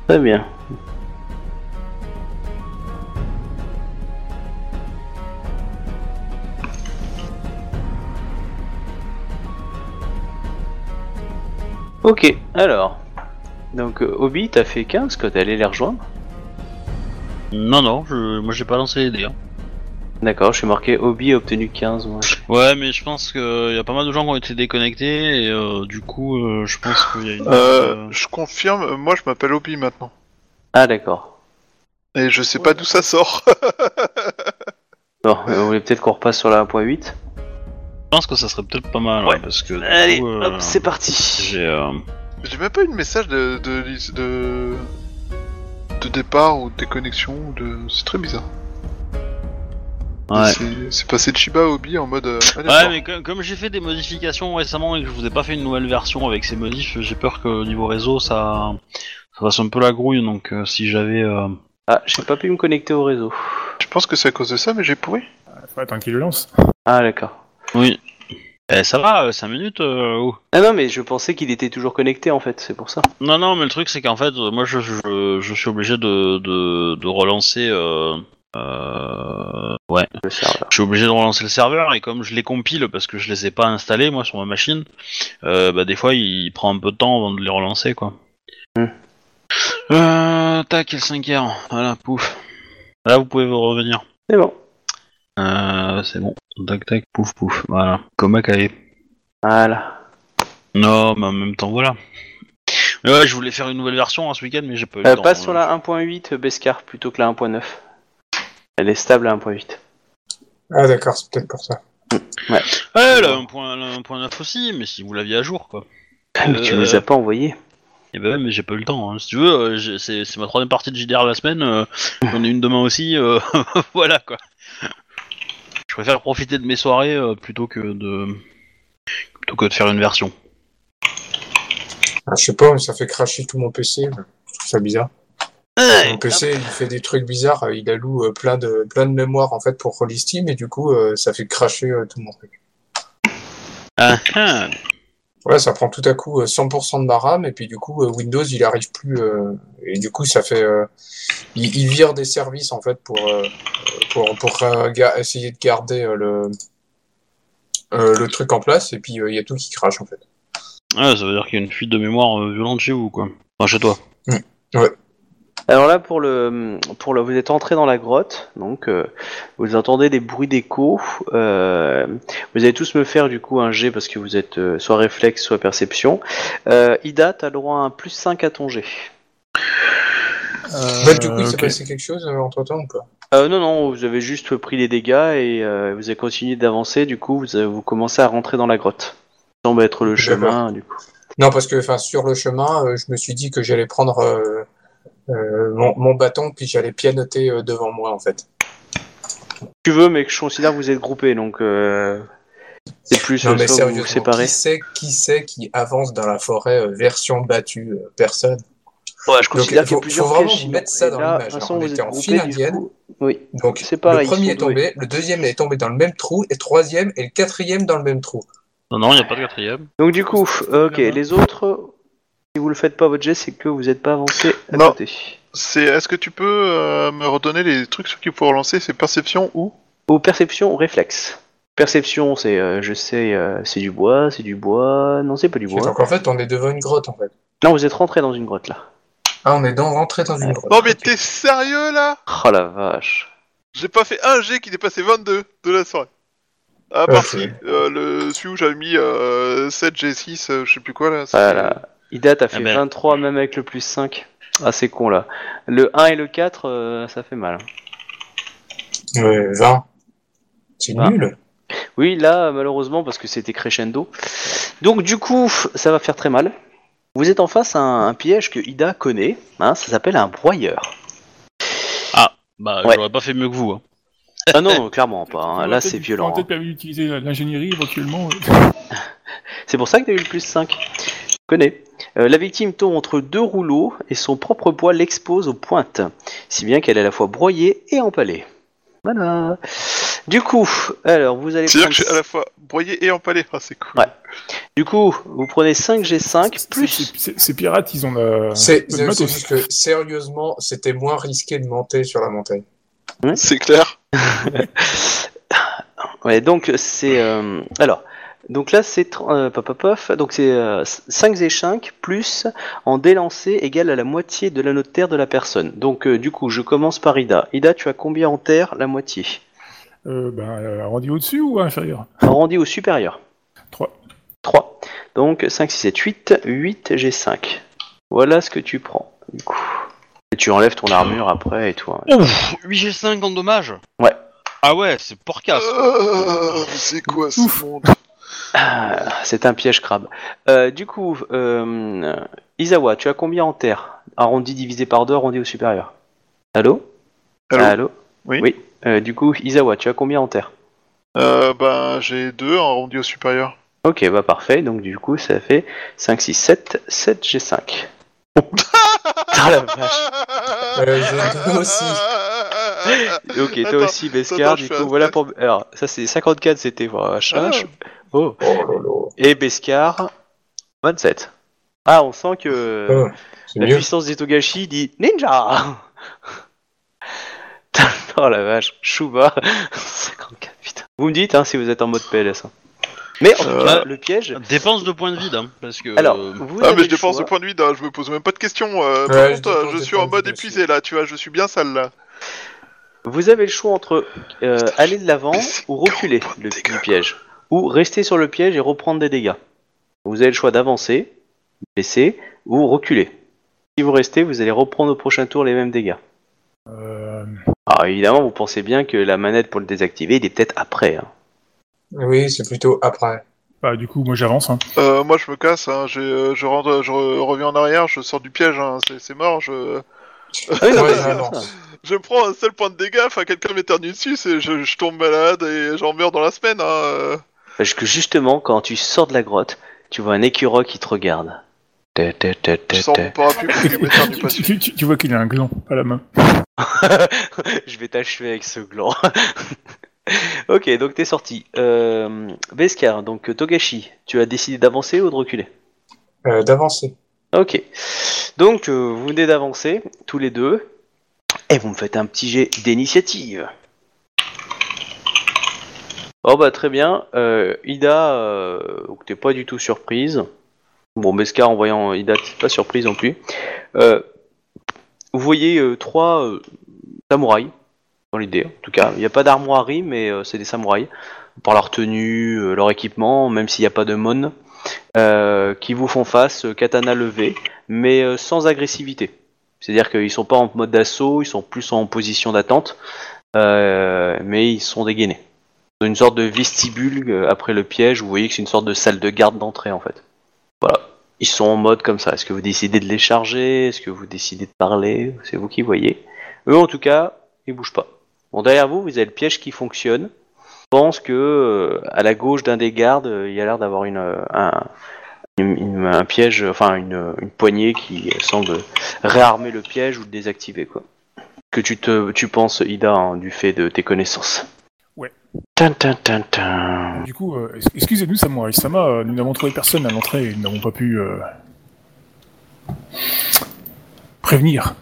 Très bien. Ok, alors. Donc, euh, Obi, t'as fait 15 quand t'es allé les rejoindre? Non, non, je, moi j'ai pas lancé les dés. hein. D'accord, je suis marqué Obi a obtenu 15. moi. Ouais, mais je pense qu'il y a pas mal de gens qui ont été déconnectés et euh, du coup, euh, je pense qu'il y a une. Euh, euh, je confirme, moi je m'appelle Obi maintenant. Ah d'accord. Et je sais pas d'où ça sort. Bon, euh, vous voulez peut-être qu'on repasse sur la 1.8 Je pense que ça serait peut-être pas mal, Ouais. hein, parce que. du Allez, coup, euh, hop, c'est parti. J'ai. euh, J'ai même pas eu de message de de, de de départ ou de déconnexion ou de c'est très bizarre. Ouais. C'est- passé de Shiba à Obi en mode. euh, allez, Ouais, mais comme, comme j'ai fait des modifications récemment et que je vous ai pas fait une nouvelle version avec ces modifs, j'ai peur que au niveau réseau ça, ça fasse un peu la grouille. Donc euh, si j'avais. euh, Ah, j'ai pas pu me connecter au réseau. Je pense que c'est à cause de ça, mais j'ai pourri. Faut attendre qu'il le lance. Ah d'accord. Oui. Eh, ça va, 5 minutes euh, oh. Ah non, mais je pensais qu'il était toujours connecté en fait, c'est pour ça. Non, non, mais le truc c'est qu'en fait, euh, moi je, je, je suis obligé de, de, de relancer. Euh, euh, ouais, je suis obligé de relancer le serveur et comme je les compile parce que je les ai pas installés moi sur ma machine, euh, bah des fois il prend un peu de temps avant de les relancer quoi. Hmm. Euh, tac, et le 5 heures, voilà, pouf. Là vous pouvez vous revenir. C'est bon. Euh, c'est bon. Tac, tac, pouf, pouf, voilà. Comme cahier. Voilà. Non, mais en même temps, voilà. Ouais, je voulais faire une nouvelle version hein, ce week-end, mais j'ai pas eu Euh, le temps. passe sur euh. la 1.8 Beskar plutôt que la 1.9. Elle est stable à 1.8. Ah d'accord, c'est peut-être pour ça. Ouais, la 1.9 la 1.9 aussi, mais si vous l'aviez à jour, quoi. Mais tu Euh, les as pas envoyés. Et ben ouais, mais j'ai pas eu le temps. hein. Si tu veux, euh, j'ai- c'est c'est ma troisième partie de JDR de la semaine. euh, J'en ai une demain aussi. euh, voilà quoi. Je préfère profiter de mes soirées euh, plutôt que de plutôt que de faire une version. Ah, je sais pas, mais ça fait cracher tout mon PC. Je trouve ça bizarre. Mon PC, il fait des trucs bizarres. Il alloue euh, plein de plein de mémoire en fait pour relier Steam et du coup, euh, ça fait cracher euh, tout mon truc. Ah, ah. Ouais, ça prend tout à coup euh, 100% de ma RAM et puis du coup, euh, Windows, il arrive plus euh, et du coup, ça fait euh, il, il vire des services en fait pour euh, pour pour euh, essayer de garder euh, le euh, le truc en place et puis euh, il y a tout qui crache en fait. Ouais, ça veut dire qu'il y a une fuite de mémoire euh, violente chez vous, quoi. Enfin, chez toi. Alors là, pour le, pour le, vous êtes entré dans la grotte, donc euh, vous entendez des bruits d'écho. euh, vous allez tous me faire du coup un G parce que vous êtes euh, soit réflexe, soit perception. Euh, Ida, t'as le droit à un plus 5 à ton G. Bah, du coup, il s'est passé quelque chose entre temps ou pas? Euh, non, non, vous avez juste pris les dégâts et euh, vous avez continué d'avancer. Du coup, vous, vous commencez à rentrer dans la grotte. Ça semble être le chemin, du coup. Non, parce que enfin sur le chemin, euh, je me suis dit que j'allais prendre mon, mon bâton puis j'allais pianoter euh, devant moi en fait. Tu veux, mais que je considère que vous êtes groupés, donc euh, c'est plus Non euh, mais sérieusement, séparez. qui c'est qui c'est qui avance dans la forêt euh, version battue euh, Personne. Ouais, je considère il qu'il y a faut- plusieurs faut vraiment mettre ça dans l'image, hein. On vous était en groupés, file indienne. coup. Oui. Donc C'est pareil, le premier est tombé, le deuxième est tombé dans le même trou, et le troisième et le quatrième dans le même trou. Non, non, il n'y a pas de quatrième. Donc du coup, ok, là-bas. les autres, si vous le faites pas votre jet, c'est que vous n'êtes pas avancé à Non. côté. C'est. Est-ce que tu peux euh, me redonner les trucs sur qui faut relancer? C'est perception ou? Ou perception ou réflexe. Perception, c'est, euh, je sais, euh, c'est du bois, c'est du bois. Non, c'est pas du bois. Donc en fait, on est devant une grotte en fait. Non, vous êtes rentré dans une grotte là. Ah, on est dans, rentré dans une grotte. Non mais Ok. t'es sérieux là? Oh la vache. J'ai pas fait un G qui dépassait 22 de la soirée. À part si, euh, le celui où j'avais mis euh, 7 G6, euh, je sais plus quoi là. c'est- Voilà. Ida, t'as fait ben. 23 même avec le plus 5. Ah, c'est con là. Le 1 et le 4, euh, ça fait mal. Ouais, 20. C'est Ah. nul. Oui, là, malheureusement, parce que c'était crescendo. Donc, du coup, ça va faire très mal. Vous êtes en face à un, un piège que Ida connaît. hein, ça s'appelle un broyeur. Bah, Ouais. j'aurais pas fait mieux que vous. Hein. Ah non, clairement pas. hein, Là, c'est peut-être- violent. On aurait hein. peut-être permis d'utiliser l'ingénierie éventuellement. C'est pour ça que t'as eu le plus 5. Connais. Euh, la victime tombe entre deux rouleaux et son propre poids l'expose aux pointes, si bien qu'elle est à la fois broyée et empalée. Voilà. Du coup, alors vous allez C'est-à-dire prendre... que je suis à la fois broyé et empalé. Ah, c'est cool. Ouais. Du coup, vous prenez 5 G5 C'est- plus... c'est- c'est- Ces pirates, ils ont la. C'est c'est juste que sérieusement, c'était moins risqué de monter sur la montagne. C'est clair. Ouais, donc c'est... euh, Alors, donc là c'est... Euh, pop, pop, pop. donc c'est euh, 5 G5 plus en délancé égal à la moitié de l'anneau de terre de la personne. Donc euh, du coup, je commence par Ida. Ida, tu as combien en terre La moitié? Euh, ben, arrondi au-dessus ou inférieur? Arrondi au supérieur. 3. 3. Donc 5, 6, 7, 8. 8, j'ai 5. Voilà ce que tu prends, du coup. Et tu enlèves ton armure après et tout. hein. Ouf 8G5 en dommage Ouais. Ah ouais, c'est porcasse. Euh, c'est quoi ce monde? Ah, C'est un piège crabe. Euh, du coup, euh, Isawa, tu as combien en terre? Arrondi divisé par 2, arrondi au supérieur. Allô? Allô? Oui. Euh, du coup, Isawa, tu as combien en terre? Euh, Ben, j'ai deux en arrondi au supérieur. Ok, bah parfait. Donc du coup, ça fait 5, 6, 7, 7 G5. Ah la vache. Euh, j'ai deux aussi. Ok, toi Attends, aussi, Beskar. attends, Du coup, un voilà pour. Alors, ça c'est 54, c'était pour Ah. Oh. Oh. Et Beskar, 27. Ah, on sent que Oh, la mieux. puissance des Togashi dit Ninja Oh la vache, Shuba 54, putain. Vous me dites hein, si vous êtes en mode PLS. hein. Mais en tout Euh, cas, le piège. Dépense de points de vide, hein, parce que. Alors, euh, vous Ah, avez mais je dépense de point de vue, hein, je me pose même pas de questions. euh, par Ouais, contre, euh, je des suis points en de mode épuisé là, tu vois, je suis bien sale là. Vous avez le choix entre euh, aller de l'avant ou reculer le, du piège, ou rester sur le piège et reprendre des dégâts. Vous avez le choix d'avancer, baisser ou reculer. Si vous restez, vous allez reprendre au prochain tour les mêmes dégâts. Euh, Alors évidemment, vous pensez bien que la manette pour le désactiver, il est peut-être après. hein. Oui, c'est plutôt après. bah, du coup, moi j'avance. Hein. Euh, moi je me casse, hein, euh, je, rentre, je re- reviens en arrière, je sors du piège, hein, c'est, c'est mort, je, Ah oui, non, Ouais, mais je prends un seul point de dégâts, enfin quelqu'un m'éternue dessus, c'est, je, je tombe malade et j'en meurs dans la semaine. Hein, euh. Parce que justement, quand tu sors de la grotte, tu vois un écureuil qui te regarde. Sors mon parapluie tu vois qu'il a un gland à la main. Je vais t'achever avec ce gland. ok, donc t'es sorti. Euh, Beskar, donc Togashi, tu as décidé d'avancer ou de reculer? Euh, D'avancer. Ok. Donc euh, vous venez d'avancer, tous les deux, et vous me faites un petit jet d'initiative. Oh bah très bien. Euh, Ida, euh, t'es pas du tout surprise. Bon, Beskar en voyant Ida, t'es pas surprise non plus. Euh, vous voyez trois samouraïs, dans l'idée en tout cas. Il n'y a pas d'armoirie, mais c'est des samouraïs. Par leur tenue, leur équipement, même s'il n'y a pas de mon, qui vous font face, katana levé, mais sans agressivité. C'est-à-dire qu'ils sont pas en mode d'assaut, ils sont plus en position d'attente, mais ils sont dégainés. Une sorte de vestibule euh, après le piège, vous voyez que c'est une sorte de salle de garde d'entrée en fait. Voilà. Ils sont en mode comme ça. Est-ce que vous décidez de les charger? Est-ce que vous décidez de parler? C'est vous qui voyez. Eux en tout cas, ils bougent pas. Bon, derrière vous, vous avez le piège qui fonctionne. Je pense que euh, à la gauche d'un des gardes, euh, il y a l'air d'avoir une, un, piège, enfin une, une poignée qui semble réarmer le piège ou le désactiver quoi. Que tu te, tu penses Ida hein, du fait de tes connaissances? Ouais. Tin, tin, tin. Du coup, euh, ex- excusez-nous, Samurai Sama, euh, nous n'avons trouvé personne à l'entrée et nous n'avons pas pu euh, prévenir.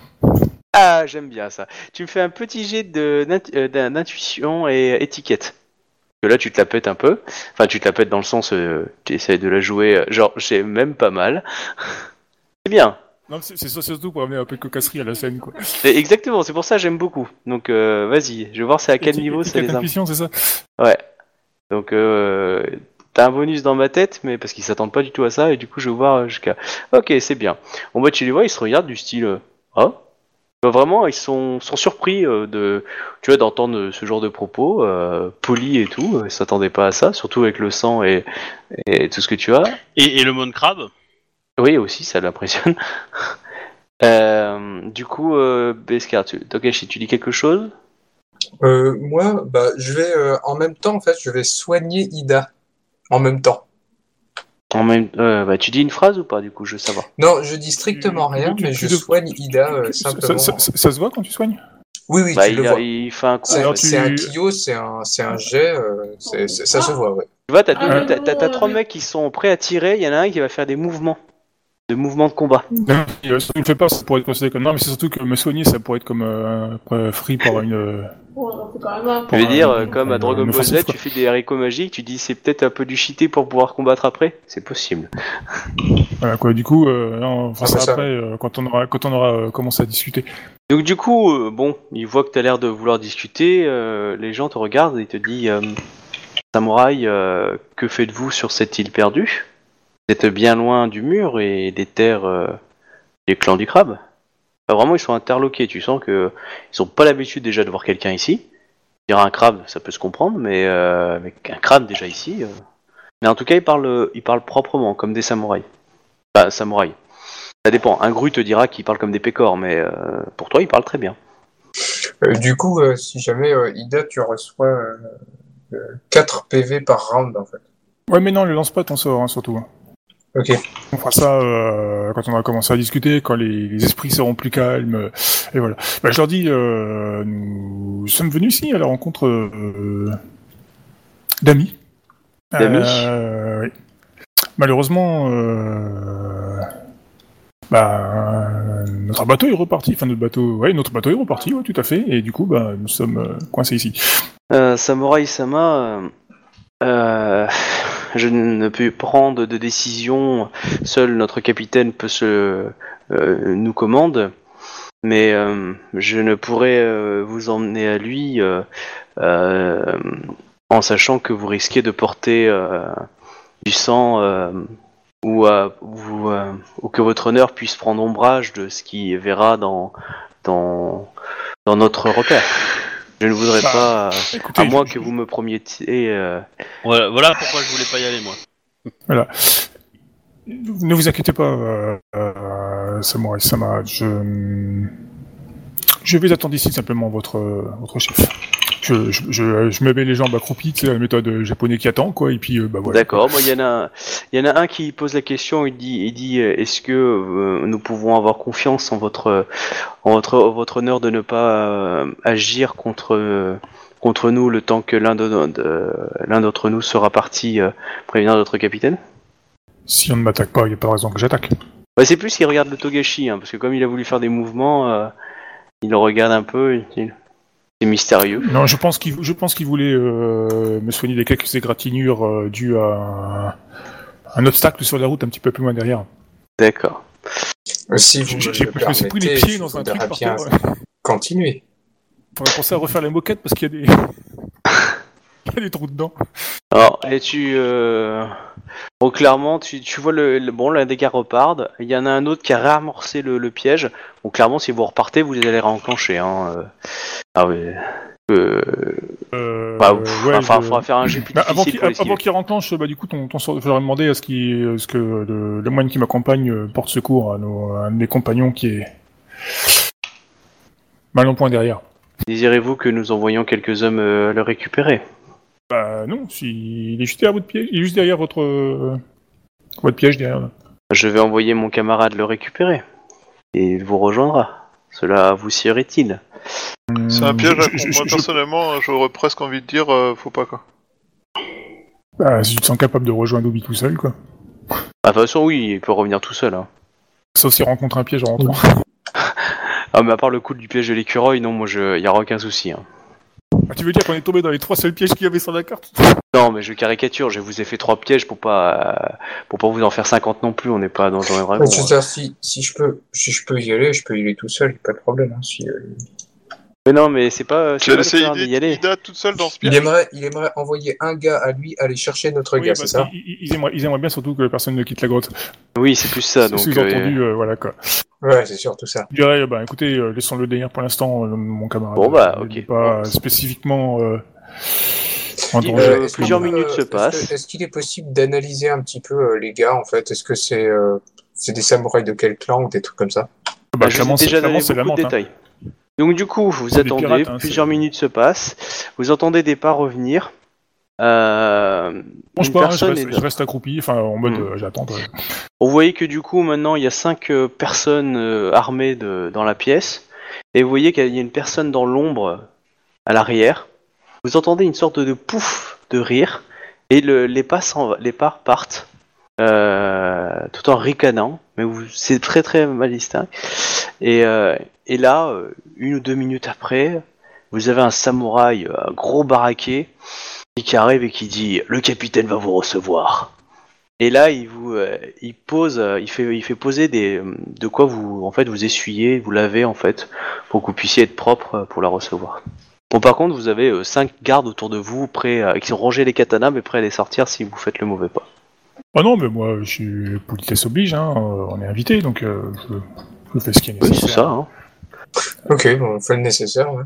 Ah, j'aime bien ça. Tu me fais un petit jet euh, d'intuition et étiquette. Que là, tu te la pètes un peu. Enfin, tu te la pètes dans le sens, euh, tu essaies de la jouer. euh, genre, j'ai même pas mal. C'est bien. Non, c'est c'est surtout pour amener un peu de cocasserie à la scène, quoi. Exactement, c'est pour ça que j'aime beaucoup. Donc, euh, vas-y, je vais voir c'est à quel niveau c'est étiquette les intuition, c'est ça? Ouais. Donc, euh, t'as un bonus dans ma tête, mais parce qu'ils s'attendent pas du tout à ça, et du coup, je vais voir euh, jusqu'à. Ok, c'est bien. En bas, tu les vois, ils se regardent du style. euh, Ah Bah, Vraiment, ils sont, sont surpris de, tu vois, d'entendre ce genre de propos, euh, polis et tout. Ils s'attendaient pas à ça, surtout avec le sang et, et tout ce que tu as. Et, et le mon crabe? Oui, aussi, ça l'impressionne. Euh, du coup, euh, Beskar, tu, Togashi, tu dis quelque chose? Euh, moi, bah, je vais euh, en même temps, en fait, je vais soigner Ida en même temps. en même, euh, bah, Tu dis une phrase ou pas, du coup, je veux savoir? Non, je dis strictement rien, tu- mais tu je soigne Ida euh, Ça, simplement. ça- ça- ça se voit quand tu soignes? Oui, oui, Bah, tu il, le a- vois. il fait un coup. C'est tu- un Kyo, c'est un, c'est un jet, euh, ça se voit, ouais. Tu vois, t'as, Ah, t'as, t'as- t'as trois mecs qui sont prêts à tirer, il y en a un qui va faire des mouvements. De mouvements de combat. Non, euh, ça me fait peur, ça pourrait être considéré comme. Non, mais c'est surtout que me soigner, ça pourrait être comme euh, après, free par une. euh, Tu veux pour dire, euh, comme à Dragon Ball Z, tu fais des haricots magiques, tu dis c'est peut-être un peu du cheaté pour pouvoir combattre après? C'est possible. Voilà quoi. Du coup, euh, non, Ah, ça ça après euh, quand on aura quand on aura euh, commencé à discuter. Donc du coup, euh, bon, ils voient que t'as l'air de vouloir discuter, euh, les gens te regardent et te disent euh, Samouraï, euh, que faites-vous sur cette île perdue? Êtes bien loin du mur et des terres euh, des clans du crabe. Enfin, vraiment, ils sont interloqués, tu sens que ils ont pas l'habitude déjà de voir quelqu'un ici. Dire un crabe, ça peut se comprendre, mais euh, avec un crabe déjà ici... euh. Mais en tout cas, ils parlent, ils parlent proprement, comme des samouraïs. Enfin, samouraïs. Ça dépend. Un gru te dira qu'il parle comme des pécores, mais euh, pour toi, il parle très bien. Euh, du coup, euh, si jamais euh, Ida, tu reçois euh, euh, 4 PV par round, en fait. Ouais, mais non, le lance pas ton sort, hein, surtout. Ok. On fera ça euh, quand on va commencer à discuter, quand les, les esprits seront plus calmes. euh, et voilà. Bah, je leur dis, euh, nous sommes venus ici à la rencontre euh, d'amis. D'amis? Euh, oui. Malheureusement, euh, bah, notre bateau est reparti. Enfin, notre bateau, ouais, notre bateau est reparti, ouais, tout à fait. Et du coup, bah, nous sommes euh, coincés ici. Euh, Samurai Sama, euh, euh, je ne peux prendre de décision. Seul notre capitaine peut se euh, nous commande, mais euh, je ne pourrais vous emmener à lui en sachant que vous risquez de porter du sang ou que votre honneur puisse prendre ombrage de ce qui verra dans dans dans notre repère. Je ne voudrais Bah, pas. Écoutez, À moins je- que vous me promettiez. euh, Voilà, voilà pourquoi je voulais pas y aller moi. Voilà. Ne vous inquiétez pas, euh, euh, Samurai Sama. Je, je vais attendre ici simplement votre, votre chef. Je, je, je, je me mets les jambes accroupies, c'est la méthode japonais qui attend, quoi, et puis euh, bah voilà. D'accord. Moi, il y en a, y en a un qui pose la question. Il dit, il dit, euh, est-ce que euh, nous pouvons avoir confiance en votre, en votre, en votre honneur de ne pas euh, agir contre, euh, contre nous le temps que l'un de, de- d'entre nous sera parti euh, prévenir notre capitaine? Si on ne m'attaque pas, il n'y a pas de raison que j'attaque. Bah, c'est plus qu'il regarde le Togashi, hein, parce que comme il a voulu faire des mouvements, euh, il le regarde un peu. il- C'est mystérieux. Non, je pense qu'il, je pense qu'il voulait euh, me soigner des quelques égratignures euh, dues à un, un obstacle sur la route un petit peu plus loin derrière. D'accord. Euh, Si vous J'ai- me suis pris les permettez, pieds dans un truc par terre. continuer. Faudrait penser à refaire les moquettes parce qu'il y a des, il y a des trous dedans. Alors, et tu. Euh... Bon, clairement, tu, tu vois le, le- bon, l'un des gars repart. Il y en a un autre qui a réamorcé le, le piège. Bon, clairement, si vous repartez, vous allez réenclencher. Hein. euh. Ah oui. Euh... Euh, Bah, pff, ouais, enfin, je- faudra faire un jet plus Bah, avant difficile qu'il pour l'esquiver. avant qu'il renclenche, bah, du coup, ton, ton sort, faudrait demander à ce, qui, à ce que le, le moine qui m'accompagne euh, porte secours à, nos, à un de mes compagnons qui est mal en point derrière. Désirez-vous que nous envoyions quelques hommes euh, le récupérer? Bah non, si, il est juste derrière votre piège, il est juste derrière votre, euh, votre piège derrière. là. Je vais envoyer mon camarade le récupérer. Et il vous rejoindra. Cela vous sirait-il C'est un Hum, piège, je- à je- moi je- personnellement, j'aurais presque envie de dire, euh, faut pas quoi. bah, si tu te sens capable de rejoindre Obi tout seul, quoi. Ah, De toute façon, oui, il peut revenir tout seul. Hein. Sauf s'il rencontre un piège en rentrant. Ah, mais à part le coup du piège de l'écureuil, non, moi, je... y aura aucun souci. Hein. Ah, tu veux dire qu'on est tombé dans les trois seuls pièges qu'il y avait sur la carte Non, mais je caricature, je vous ai fait trois pièges pour pas euh, pour pas vous en faire 50 non plus, on n'est pas dans un dragon. Ouais, c'est ça, si, si, je peux, si je peux y aller, je peux y aller tout seul, pas de problème. hein, si, euh, Mais non, mais c'est pas Tu as pas le laissé d'y aller. Ida toute seule dans ce il, piège aimerait, il aimerait envoyer un gars à lui aller chercher notre Oui, gars, c'est ça ils, ils aimeraient, ils aimeraient bien surtout que personne ne quitte la grotte. Oui, c'est plus ça, donc Sous-entendu, euh, euh, voilà quoi. Ouais, c'est surtout ça. Je dirais, bah écoutez, euh, laissons-le derrière pour l'instant, euh, mon camarade. Bon, bah, ok. il Pas Bon. spécifiquement. Euh, en Il- danger. Euh, est-ce plusieurs minutes se passent. Est-ce qu'il est possible d'analyser un petit peu euh, les gars, en fait? Est-ce que c'est euh, c'est des samouraïs de quel clan ou des trucs comme ça? Bah, je vous ai clairement, c'est déjà clairement, donné c'est la beaucoup de menthe. hein. Donc du coup, vous attendez, pirates, hein, plusieurs minutes se passent, vous entendez des pas revenir. Euh, Bon, je, pas, hein, je, reste, est- je reste accroupi, enfin en mode Hmm. euh, j'attends. ouais. Vous voyez que du coup maintenant il y a cinq euh, personnes euh, armées de, dans la pièce et vous voyez qu'il y a une personne dans l'ombre à l'arrière. Vous entendez une sorte de pouf de rire et le- les, pas les pas partent tout en ricanant, mais c'est très très mal distinct. Et, euh, et là, euh, une ou deux minutes après, vous avez un samouraï, un gros baraquet, qui arrive et qui dit Le capitaine va vous recevoir. Et là, il vous, euh, il pose, euh, il fait, il fait poser des, euh, de quoi vous, en fait, vous essuyez, vous lavez en fait, pour que vous puissiez être propre euh, pour la recevoir. Bon, par contre, vous avez euh, cinq gardes autour de vous, prêts, qui ont rangé les katanas, mais prêts à les sortir si vous faites le mauvais pas. Ah non, mais moi, je suis politesse oblige, hein, euh, on est invité, donc euh, je, je fais ce qui est Oui, nécessaire. c'est ça. Hein. Ok, bon, on fait le nécessaire. ouais.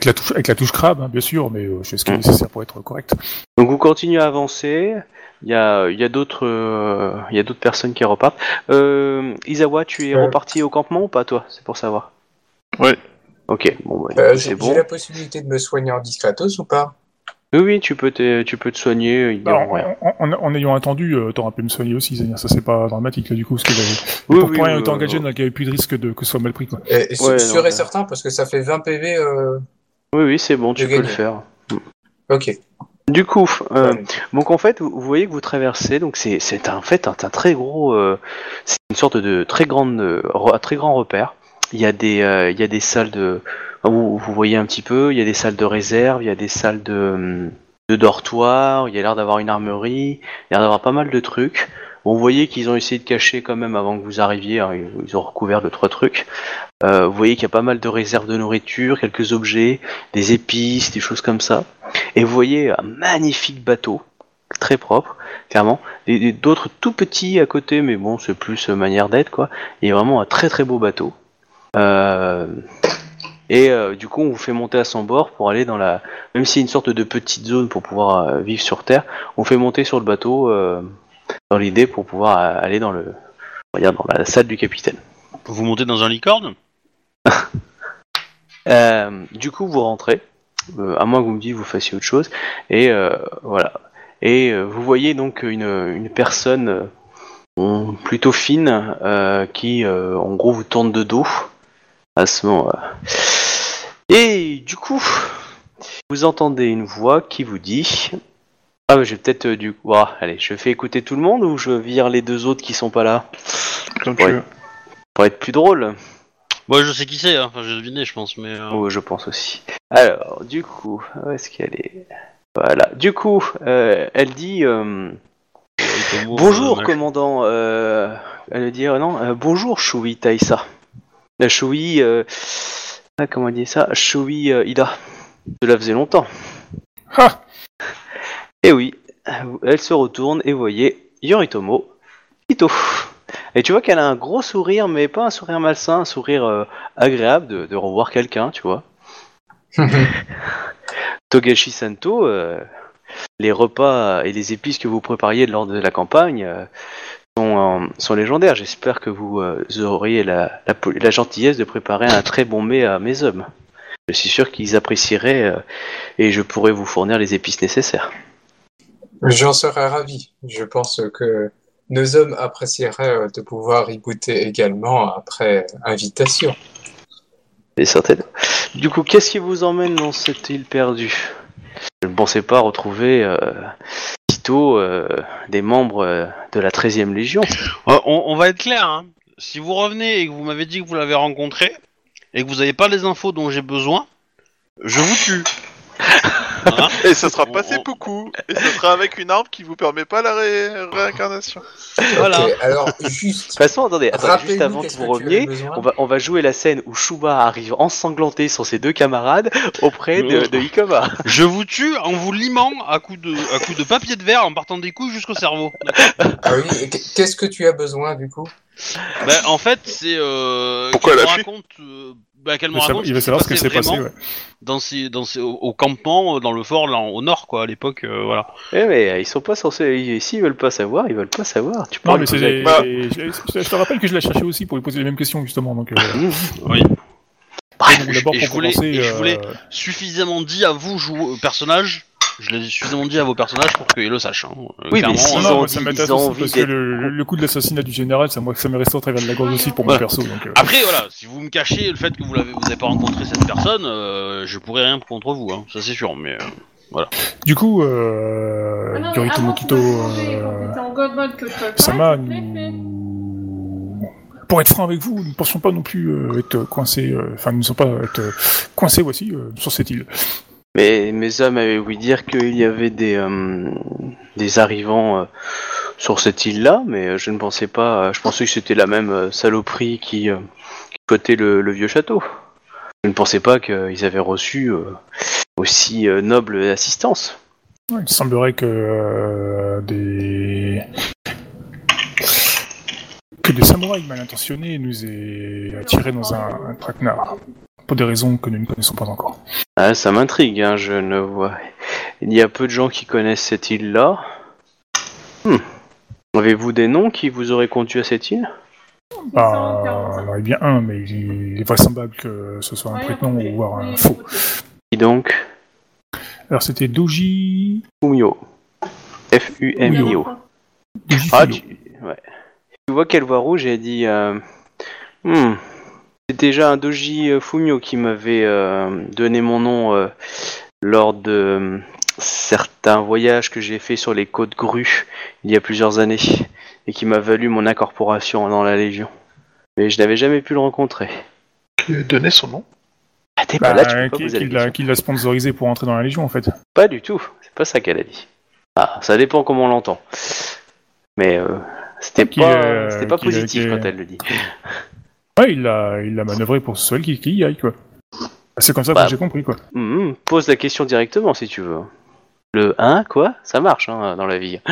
Avec la touche, avec la touche crabe, hein, bien sûr, mais euh, je fais ce qui est nécessaire pour être correct. Donc vous continuez à avancer. Il y a, il y a d'autres, euh, il y a d'autres personnes qui repartent. Euh, Isawa, tu es Euh. reparti au campement ou pas, toi? C'est pour savoir. Ouais. Ok, bon, bah, Euh, c'est J'ai bon. j'ai la possibilité de me soigner en discretos ou pas? Oui, oui, tu peux te, tu peux te soigner. Alors, rien. en, en- en ayant attendu, euh, t'auras pu me soigner aussi, c'est-à-dire ça c'est pas dramatique là du coup, parce que j'avais Oui, pour oui, pour rien oui, euh, engagé, donc il n'y avait plus de risque de que ce soit mal pris quoi. Et, et su- Ouais, Sûr non, et mais- certain, parce que ça fait 20 PV. Euh... Oui, oui, c'est bon, tu peux le faire. Ok. Du coup, euh, Ouais. donc en fait, vous, vous voyez que vous traversez, donc c'est, c'est en fait un, un très gros, euh, c'est une sorte de très grande, euh, re- un très grand repère. Il y a des, euh, il y a des salles de, vous, vous voyez un petit peu, il y a des salles de réserve, il y a des salles de, de dortoir, il y a l'air d'avoir une armerie, il y a l'air d'avoir pas mal de trucs. Vous voyez qu'ils ont essayé de cacher quand même avant que vous arriviez, hein, ils- ont recouvert deux trois trucs. Euh, vous voyez qu'il y a pas mal de réserves de nourriture, quelques objets, des épices, des choses comme ça. Et vous voyez un magnifique bateau, très propre, clairement. D'autres tout petits à côté, mais bon, c'est plus euh, manière d'être, quoi. Il y a vraiment un très très beau bateau. Euh, Et euh, du coup, on vous fait monter à son bord pour aller dans la... Même s'il y a une sorte de petite zone pour pouvoir euh, vivre sur Terre, on fait monter sur le bateau euh, dans l'idée pour pouvoir aller dans le... On va dire dans la salle du capitaine. Vous montez dans un licorne? Du coup, vous rentrez, à moins que vous me disiez que vous fassiez autre chose, et voilà. Et vous voyez donc une, une personne plutôt fine euh, qui, euh, en gros, vous tourne de dos à ce moment-là. Et du coup, vous entendez une voix qui vous dit. Ah, mais j'ai peut-être euh, du coup. Ah, allez, je fais écouter tout le monde ou je vire les deux autres qui sont pas là? Comme tu Ouais. veux. Pour être plus drôle. Moi, je sais qui c'est, hein. enfin, j'ai deviné, je pense, mais. euh, Oui, je pense aussi. Alors, du coup, où est-ce qu'elle est? Voilà. Du coup, euh, elle dit euh, Bonjour, euh, commandant. Euh, elle dit euh, non. euh, bonjour, Shui Taisa. La Shui. Euh, ah, comment on dit ça? Shui euh, Ida. Cela faisait longtemps. Ah Et oui, elle se retourne et vous voyez Yoritomo Ito. Et tu vois qu'elle a un gros sourire, mais pas un sourire malsain, un sourire euh, agréable de, de revoir quelqu'un, tu vois. Togashi Santo, euh, les repas et les épices que vous prépariez lors de la campagne euh, sont, euh, sont légendaires. J'espère que vous euh, auriez la, la, poli- la gentillesse de préparer un très bon mets à mes hommes. Je suis sûr qu'ils apprécieraient euh, et je pourrais vous fournir les épices nécessaires. J'en serais ravi. Je pense que nos hommes apprécieraient de pouvoir y goûter également après invitation. Et certainement. Du coup, qu'est-ce qui vous emmène dans cette île perdue? Je ne pensais pas retrouver euh, Euh, des membres euh, de la 13e Légion. Euh, on, on va être clair, hein. Si vous revenez et que vous m'avez dit que vous l'avez rencontré, et que vous n'avez pas les infos dont j'ai besoin, je vous tue. Hein Et ça sera passé on- beaucoup. Et ça sera avec une arme qui vous permet pas la ré- réincarnation. Voilà. Alors De juste, toute façon, attendez, attendez juste avant que vous reveniez, on va, on va jouer la scène où Shuba arrive ensanglanté sur ses deux camarades auprès de, de Ikoma. Je vous tue en vous limant à coups de, à coups de papier de verre en partant des couilles jusqu'au cerveau. Ah oui, qu'est-ce que tu as besoin du coup? Ben, en fait, c'est. Euh, Pourquoi qu'elle elle me a fui? raconte. euh, qu'elle il me va savoir, raconte il ce savoir ce qui s'est vraiment passé. Ouais. dans ces, dans ces, au, au campement, euh, dans le fort, là, au nord, quoi, à l'époque, euh, voilà. Eh mais euh, ils sont pas censés. ils- S'ils veulent pas savoir, ils veulent pas savoir. Tu Non, peux mais c'est. poser- Bah. Je, te rappelle que je l'ai cherché aussi pour lui poser les mêmes questions justement. Donc, euh, Mmh. Oui. Bref, donc, d'abord et pour je voulais- commencer, et je voulais- Suffisamment dit à vous, jou- personnages. Je l'ai suffisamment dit à vos personnages pour qu'ils le sachent. Hein. Euh, Oui, mais clairement, si- Non, Ils non, ont ils ont envie parce que le, le coup de l'assassinat du général, ça, moi, ça m'est resté au travers de la gorge aussi pour mon Voilà. perso. Donc, euh, Après, voilà, si vous me cachez le fait que vous l'avez, vous n'avez pas rencontré cette personne, euh, je pourrais rien contre vous, hein, ça c'est sûr. Mais euh, Du coup, euh, Ah Yorito Mokito, euh, en Sama, pour être franc avec vous, nous ne pensions pas non plus euh, être coincés, euh, enfin, nous ne sommes pas être euh, coincés, voici, euh, sur cette île. Mais mes hommes avaient ouï dire qu'il y avait des, euh, des arrivants euh, sur cette île-là, mais euh, je ne pensais pas. Je pensais que c'était la même saloperie qui, euh, cotait le, vieux château. Je ne pensais pas qu'ils avaient reçu aussi noble assistance. Il semblerait que des que des samouraïs mal intentionnés nous aient attirés dans un, un traquenard pour des raisons que nous ne connaissons pas encore. Ah, ça m'intrigue, hein, je ne vois. Il y a peu de gens qui connaissent cette île-là. Hmm. Avez-vous des noms qui vous auraient conduit à cette île? Bah, il y en aurait bien un, mais il est vraisemblable que ce soit un prénom ou voire un faux. Qui donc? Alors c'était Doji Fumio. F-U-M-I-O. Ah, Fuyo. tu... Ouais. Tu vois qu'elle voit rouge et elle dit euh, Hmm. C'est déjà un Doji euh, Fumio qui m'avait euh, donné mon nom euh, lors de certains voyages que j'ai fait sur les côtes grues il y a plusieurs années et qui m'a valu mon incorporation dans la Légion. Mais je n'avais jamais pu le rencontrer. Qui a donné son nom? Ah, t'es Bah, pas là, tu peux pas qui, la qui l'a, qui l'a sponsorisé pour entrer dans la Légion en fait. Pas du tout, c'est pas ça qu'elle a dit. Ah, ça dépend comment on l'entend. Mais euh, c'était pas, euh, c'était pas positif quand elle le dit. Ouais, il l'a, il l'a manœuvré pour soit elle qui, qui y aille quoi. C'est comme ça Bah, que j'ai compris quoi. Mhm, pose la question directement si tu veux. Le 1, quoi Ça marche hein, dans la vie.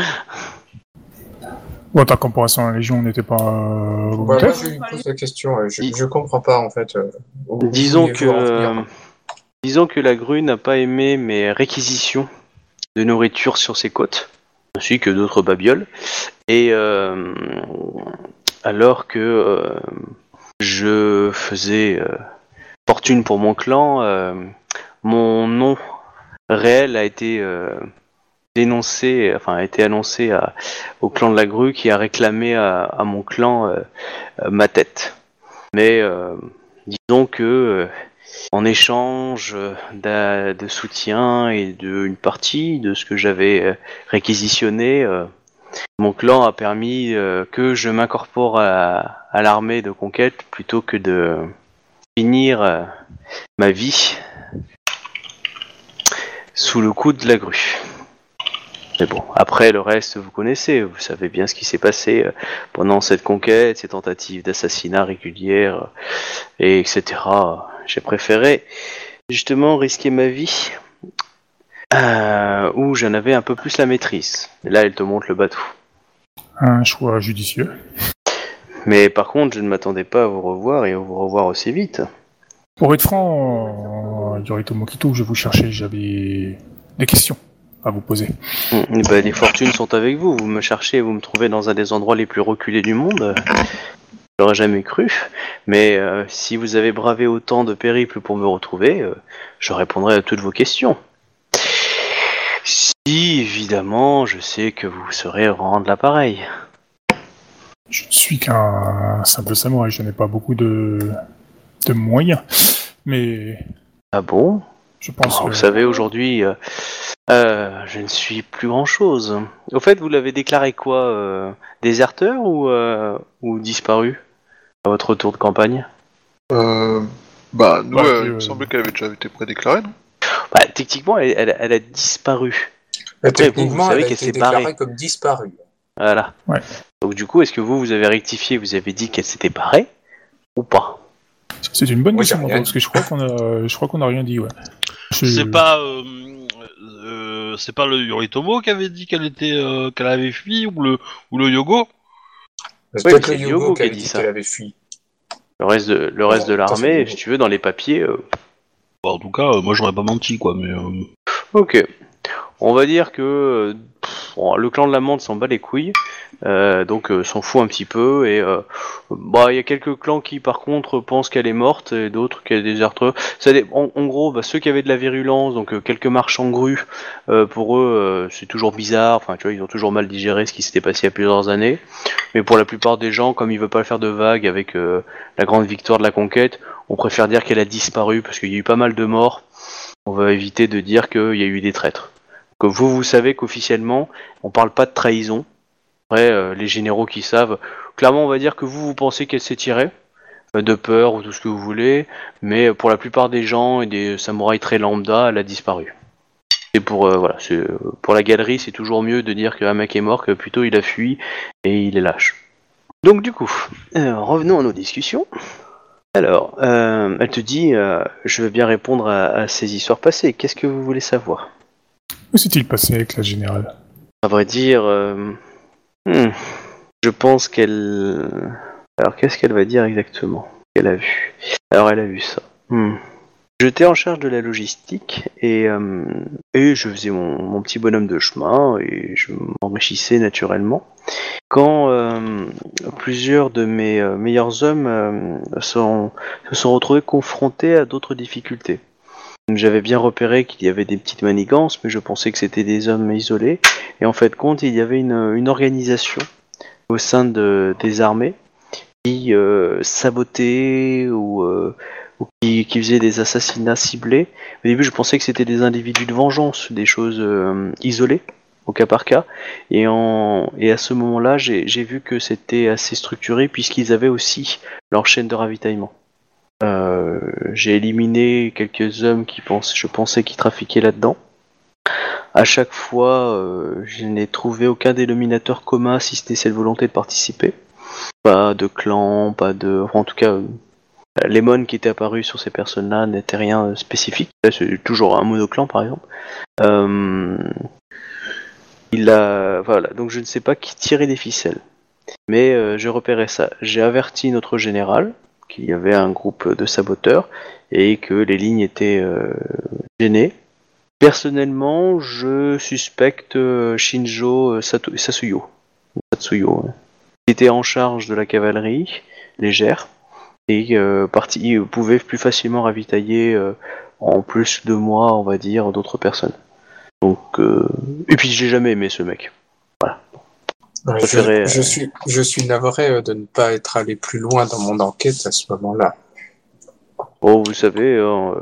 Bon, en tant qu'incorporation à la Légion, on n'était pas euh, Ouais, volontaire. moi, je lui pose la question. Je, je comprends pas, en fait. euh, Disons que, euh, disons que la grue n'a pas aimé mes réquisitions de nourriture sur ses côtes, ainsi que d'autres babioles. Et euh, alors que euh, je faisais euh, fortune pour mon clan, euh, mon nom réel a été euh, dénoncé, enfin a été annoncé à- au clan de la grue qui a réclamé à, à mon clan ma tête. Mais disons que en échange de soutien et d'une partie de ce que j'avais réquisitionné, mon clan a permis que je m'incorpore à, à l'armée de conquête plutôt que de finir euh, ma vie sous le coup de la grue. Mais bon, après le reste, vous connaissez, vous savez bien ce qui s'est passé euh, pendant cette conquête, ces tentatives d'assassinat régulières, euh, et etc. J'ai préféré justement risquer ma vie où j'en avais un peu plus la maîtrise. Et là, elle te montre le bateau. Un choix judicieux. Mais par contre, je ne m'attendais pas à vous revoir et à vous revoir aussi vite. Pour être franc, Yorito Mokito, je vous cherchais, j'avais des questions à vous poser. Mm, eh ben, les fortunes sont avec vous. Vous me cherchez, vous me trouvez dans un des endroits les plus reculés du monde. J'aurais jamais cru. Mais euh, si vous avez bravé autant de périples pour me retrouver, euh, je répondrai à toutes vos questions. Si, évidemment, je sais que vous saurez rendre l'appareil. Je ne suis qu'un simple samouraï, je n'ai pas beaucoup de, de moyens. Mais Ah bon? je pense Oh, que... Vous savez, aujourd'hui, euh, euh, je ne suis plus grand-chose. Au fait, vous l'avez déclaré quoi euh, Déserteur ou, euh, ou disparu à votre retour de campagne? Euh, Bah, nous, Bah, euh, il me semblait qu'elle avait déjà été prédéclarée, non? Bah, Techniquement, elle, elle- elle a disparu. Après, vous, techniquement, vous savez elle a qu'elle été s'est déclarée barrée. comme disparue. Voilà. Ouais. Donc du coup, est-ce que vous, vous avez rectifié, vous avez dit qu'elle s'était barrée ou pas? C'est une bonne question, parce que je crois qu'on a, je crois qu'on a rien dit, ouais. Je- C'est pas, euh, euh, c'est pas le Yoritomo qui avait dit qu'elle était, euh, qu'elle avait fui ou le, ou le Yogo? C'est Oui, peut-être le Yogo Yogo qui avait dit dit ça. qu'elle avait fui. Le reste de, le reste de l'armée, si tu veux, dans les papiers. euh, Bah, en tout cas, euh, moi j'aurais pas menti quoi, mais. euh, Ok. On va dire que le clan de la menthe s'en bat les couilles, euh, donc euh, s'en fout un petit peu. Et euh, bah, il y a quelques clans qui, par contre, pensent qu'elle est morte et d'autres qu'elle est déserteuse. Ça, dé- en, en gros, bah, ceux qui avaient de la virulence, donc euh, quelques marchands grues, pour eux, c'est toujours bizarre. Enfin, tu vois, ils ont toujours mal digéré ce qui s'était passé il y a plusieurs années. Mais pour la plupart des gens, comme ils veulent pas faire de vagues avec la grande victoire de la conquête, on préfère dire qu'elle a disparu parce qu'il y a eu pas mal de morts. On va éviter de dire qu'il y a eu des traîtres. Que vous, vous savez qu'officiellement, on parle pas de trahison. Après, euh, les généraux qui savent, clairement, on va dire que vous, vous pensez qu'elle s'est tirée, euh, de peur ou tout ce que vous voulez, mais pour la plupart des gens et des samouraïs très lambda, elle a disparu. C'est pour euh, voilà, euh, pour la galerie, c'est toujours mieux de dire qu'un mec est mort que plutôt il a fui et il est lâche. Donc du coup, euh, revenons à nos discussions. Alors, euh, elle te dit, euh, je veux bien répondre à ces histoires passées. Qu'est-ce que vous voulez savoir? Que s'est-il passé avec la générale? À vrai dire, euh, hmm, je pense qu'elle. Alors, qu'est-ce qu'elle va dire exactement? Qu'elle a vu. Alors, elle a vu ça. Hmm. J'étais en charge de la logistique et, euh, et je faisais mon, petit bonhomme de chemin et je m'enrichissais naturellement. Quand euh, plusieurs de mes meilleurs hommes sont, se sont retrouvés confrontés à d'autres difficultés. J'avais bien repéré qu'il y avait des petites manigances, mais je pensais que c'était des hommes isolés. Et en fait, compte, il y avait une, une organisation au sein de, des armées qui euh, ou, euh, ou qui, qui des assassinats ciblés. Au début, je pensais que c'était des individus de vengeance, des choses euh, isolées, au cas par cas. Et, en, et à ce moment-là, j'ai j'ai vu que c'était assez structuré puisqu'ils avaient aussi leur chaîne de ravitaillement. Euh, j'ai éliminé quelques hommes qui je pensais qu'ils trafiquaient là-dedans. À chaque fois, euh, je n'ai trouvé aucun dénominateur commun si n'est cette volonté de participer. Pas de clan, pas de. en tout cas, euh, les mônes qui étaient apparus sur ces personnes-là n'étaient rien spécifique. C'est toujours un monoclan, par exemple. Il a. Voilà, donc je ne sais pas qui tirait les ficelles. Mais je repérais ça. J'ai averti notre général qu'il y avait un groupe de saboteurs et que les lignes étaient euh, gênées. Personnellement, je suspecte euh, Shinjo euh, Sato- Sasuyo, Satsuyo, ouais, était en charge de la cavalerie légère et euh, parti, pouvait plus facilement ravitailler euh, en plus de moi, on va dire, d'autres personnes. Donc, et puis j'ai jamais aimé ce mec. Ouais, préférais, je, je euh, suis, je suis navré euh, de ne pas être allé plus loin dans mon enquête à ce moment-là. Oh, vous savez, euh,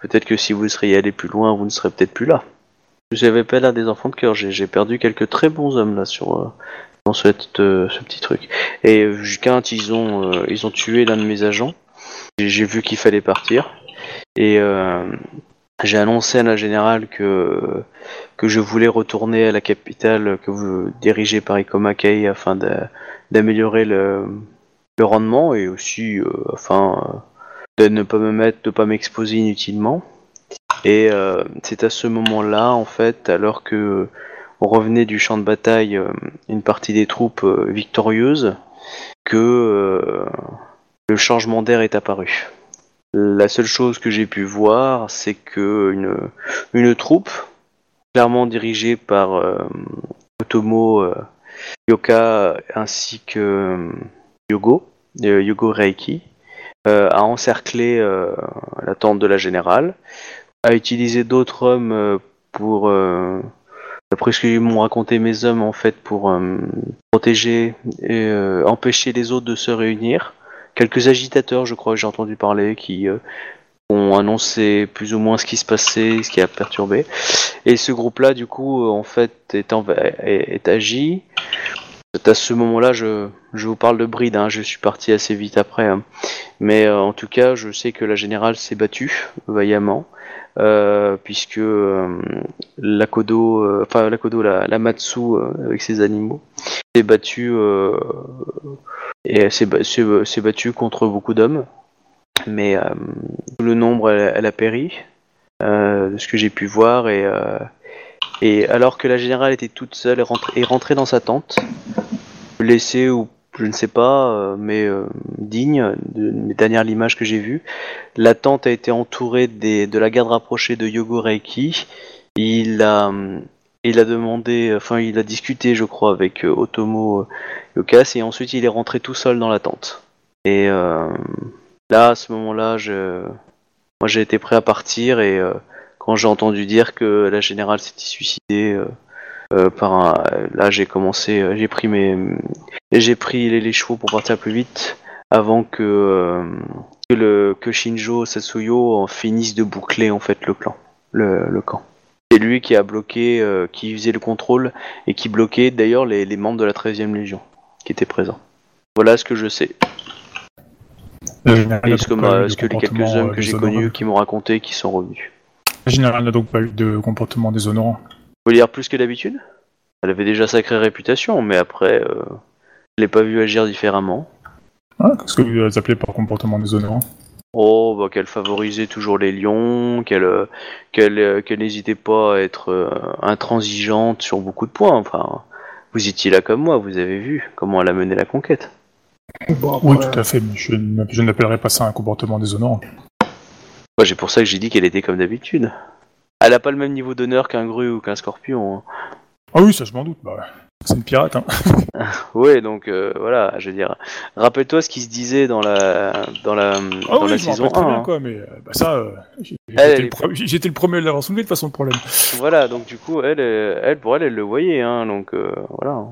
peut-être que si vous seriez allé plus loin, vous ne serez peut-être plus là. Vous avez pas l'air des enfants de cœur. J'ai perdu quelques très bons hommes là sur euh, dans cette, euh, ce petit truc. Et quand ils ont ils ont tué l'un de mes agents, j'ai vu qu'il fallait partir et j'ai annoncé à la générale que que je voulais retourner à la capitale que vous dirigez par Ikomakei afin d'améliorer le, rendement et aussi euh, afin euh, de ne pas me mettre, de pas m'exposer inutilement. Et euh, c'est à ce moment-là, en fait, alors que on revenait du champ de bataille, euh, une partie des troupes euh, victorieuses, que le changement d'air est apparu. La seule chose que j'ai pu voir, c'est que une, troupe, clairement dirigée par euh, Otomo euh, Yoka ainsi que euh, Yogo, Yogo Reiki, a encerclé la tente de la générale, a utilisé d'autres hommes pour, d'après ce que m'ont raconté mes hommes en fait, pour protéger et empêcher les autres de se réunir. Quelques agitateurs, je crois que j'ai entendu parler, qui euh, ont annoncé plus ou moins ce qui se passait, ce qui a perturbé. Et ce groupe-là, du coup, euh, en fait, est, est, agi. C'est à ce moment-là, je, je vous parle de bride, hein, je suis parti assez vite après. hein. Mais euh, en tout cas, je sais que la générale s'est battue vaillamment, puisque la Kodo, enfin la Kodo, la, la Matsu avec ses animaux, s'est battue et elle s'est ba- s'est- battue contre beaucoup d'hommes. Mais euh, le nombre, elle, a péri, euh, de ce que j'ai pu voir, et, euh, alors que la générale était toute seule et rentrée, dans sa tente, blessée ou je ne sais pas, euh, mais euh, digne de mes dernières images que j'ai vues. La tente a été entourée de la garde rapprochée de Yogo Reiki. Il a, hum, il a demandé, enfin il a discuté, je crois, avec euh, Otomo euh, Yokas et ensuite il est rentré tout seul dans la tente. Et euh, là, à ce moment-là, je, moi j'ai été prêt à partir et euh, quand j'ai entendu dire que la générale s'était suicidée, par un, là j'ai commencé, j'ai pris mes, j'ai pris les, chevaux pour partir plus vite avant que, que le que Shinjo Satsuyo finisse de boucler en fait le clan, le, le camp. C'est lui qui a bloqué, euh, qui faisait le contrôle et qui bloquait d'ailleurs les, les membres de la 13e Légion qui étaient présents. Voilà ce que je sais. Ce que, pas ce que les quelques comportement, hommes euh, que j'ai connus qui m'ont raconté qui sont revenus. La générale n'a donc pas eu de comportement déshonorant. Vous voulez dire plus que d'habitude? Elle avait déjà sacrée réputation, mais après, euh, je l'ai pas vu agir différemment. Hein Qu'est-ce que vous appelez par comportement déshonorant Oh, bah qu'elle favorisait toujours les lions, qu'elle euh, qu'elle euh, qu'elle n'hésitait pas à être euh, intransigeante sur beaucoup de points. Enfin, vous étiez là comme moi, vous avez vu comment elle a mené la conquête. Bon, Oui, tout à fait, mais je, je n'appellerais pas ça un comportement déshonorant. Moi, j'ai pour ça que j'ai dit qu'elle était comme d'habitude. Elle a pas le même niveau d'honneur qu'un grue ou qu'un scorpion. hein. Ah oui, ça je m'en doute. Bah, c'est une pirate, hein. Ouais, donc euh, voilà, je veux dire, rappelle-toi ce qui se disait dans la dans la Ah dans oui, la je m'en saison rappelle très 1. bien, hein. quoi, mais euh, bah, ça, euh, j'étais le, premier à l'avoir soulevé de toute façon le problème. Voilà, donc du coup, elle, elle pour elle, elle le voyait, hein, donc euh, voilà.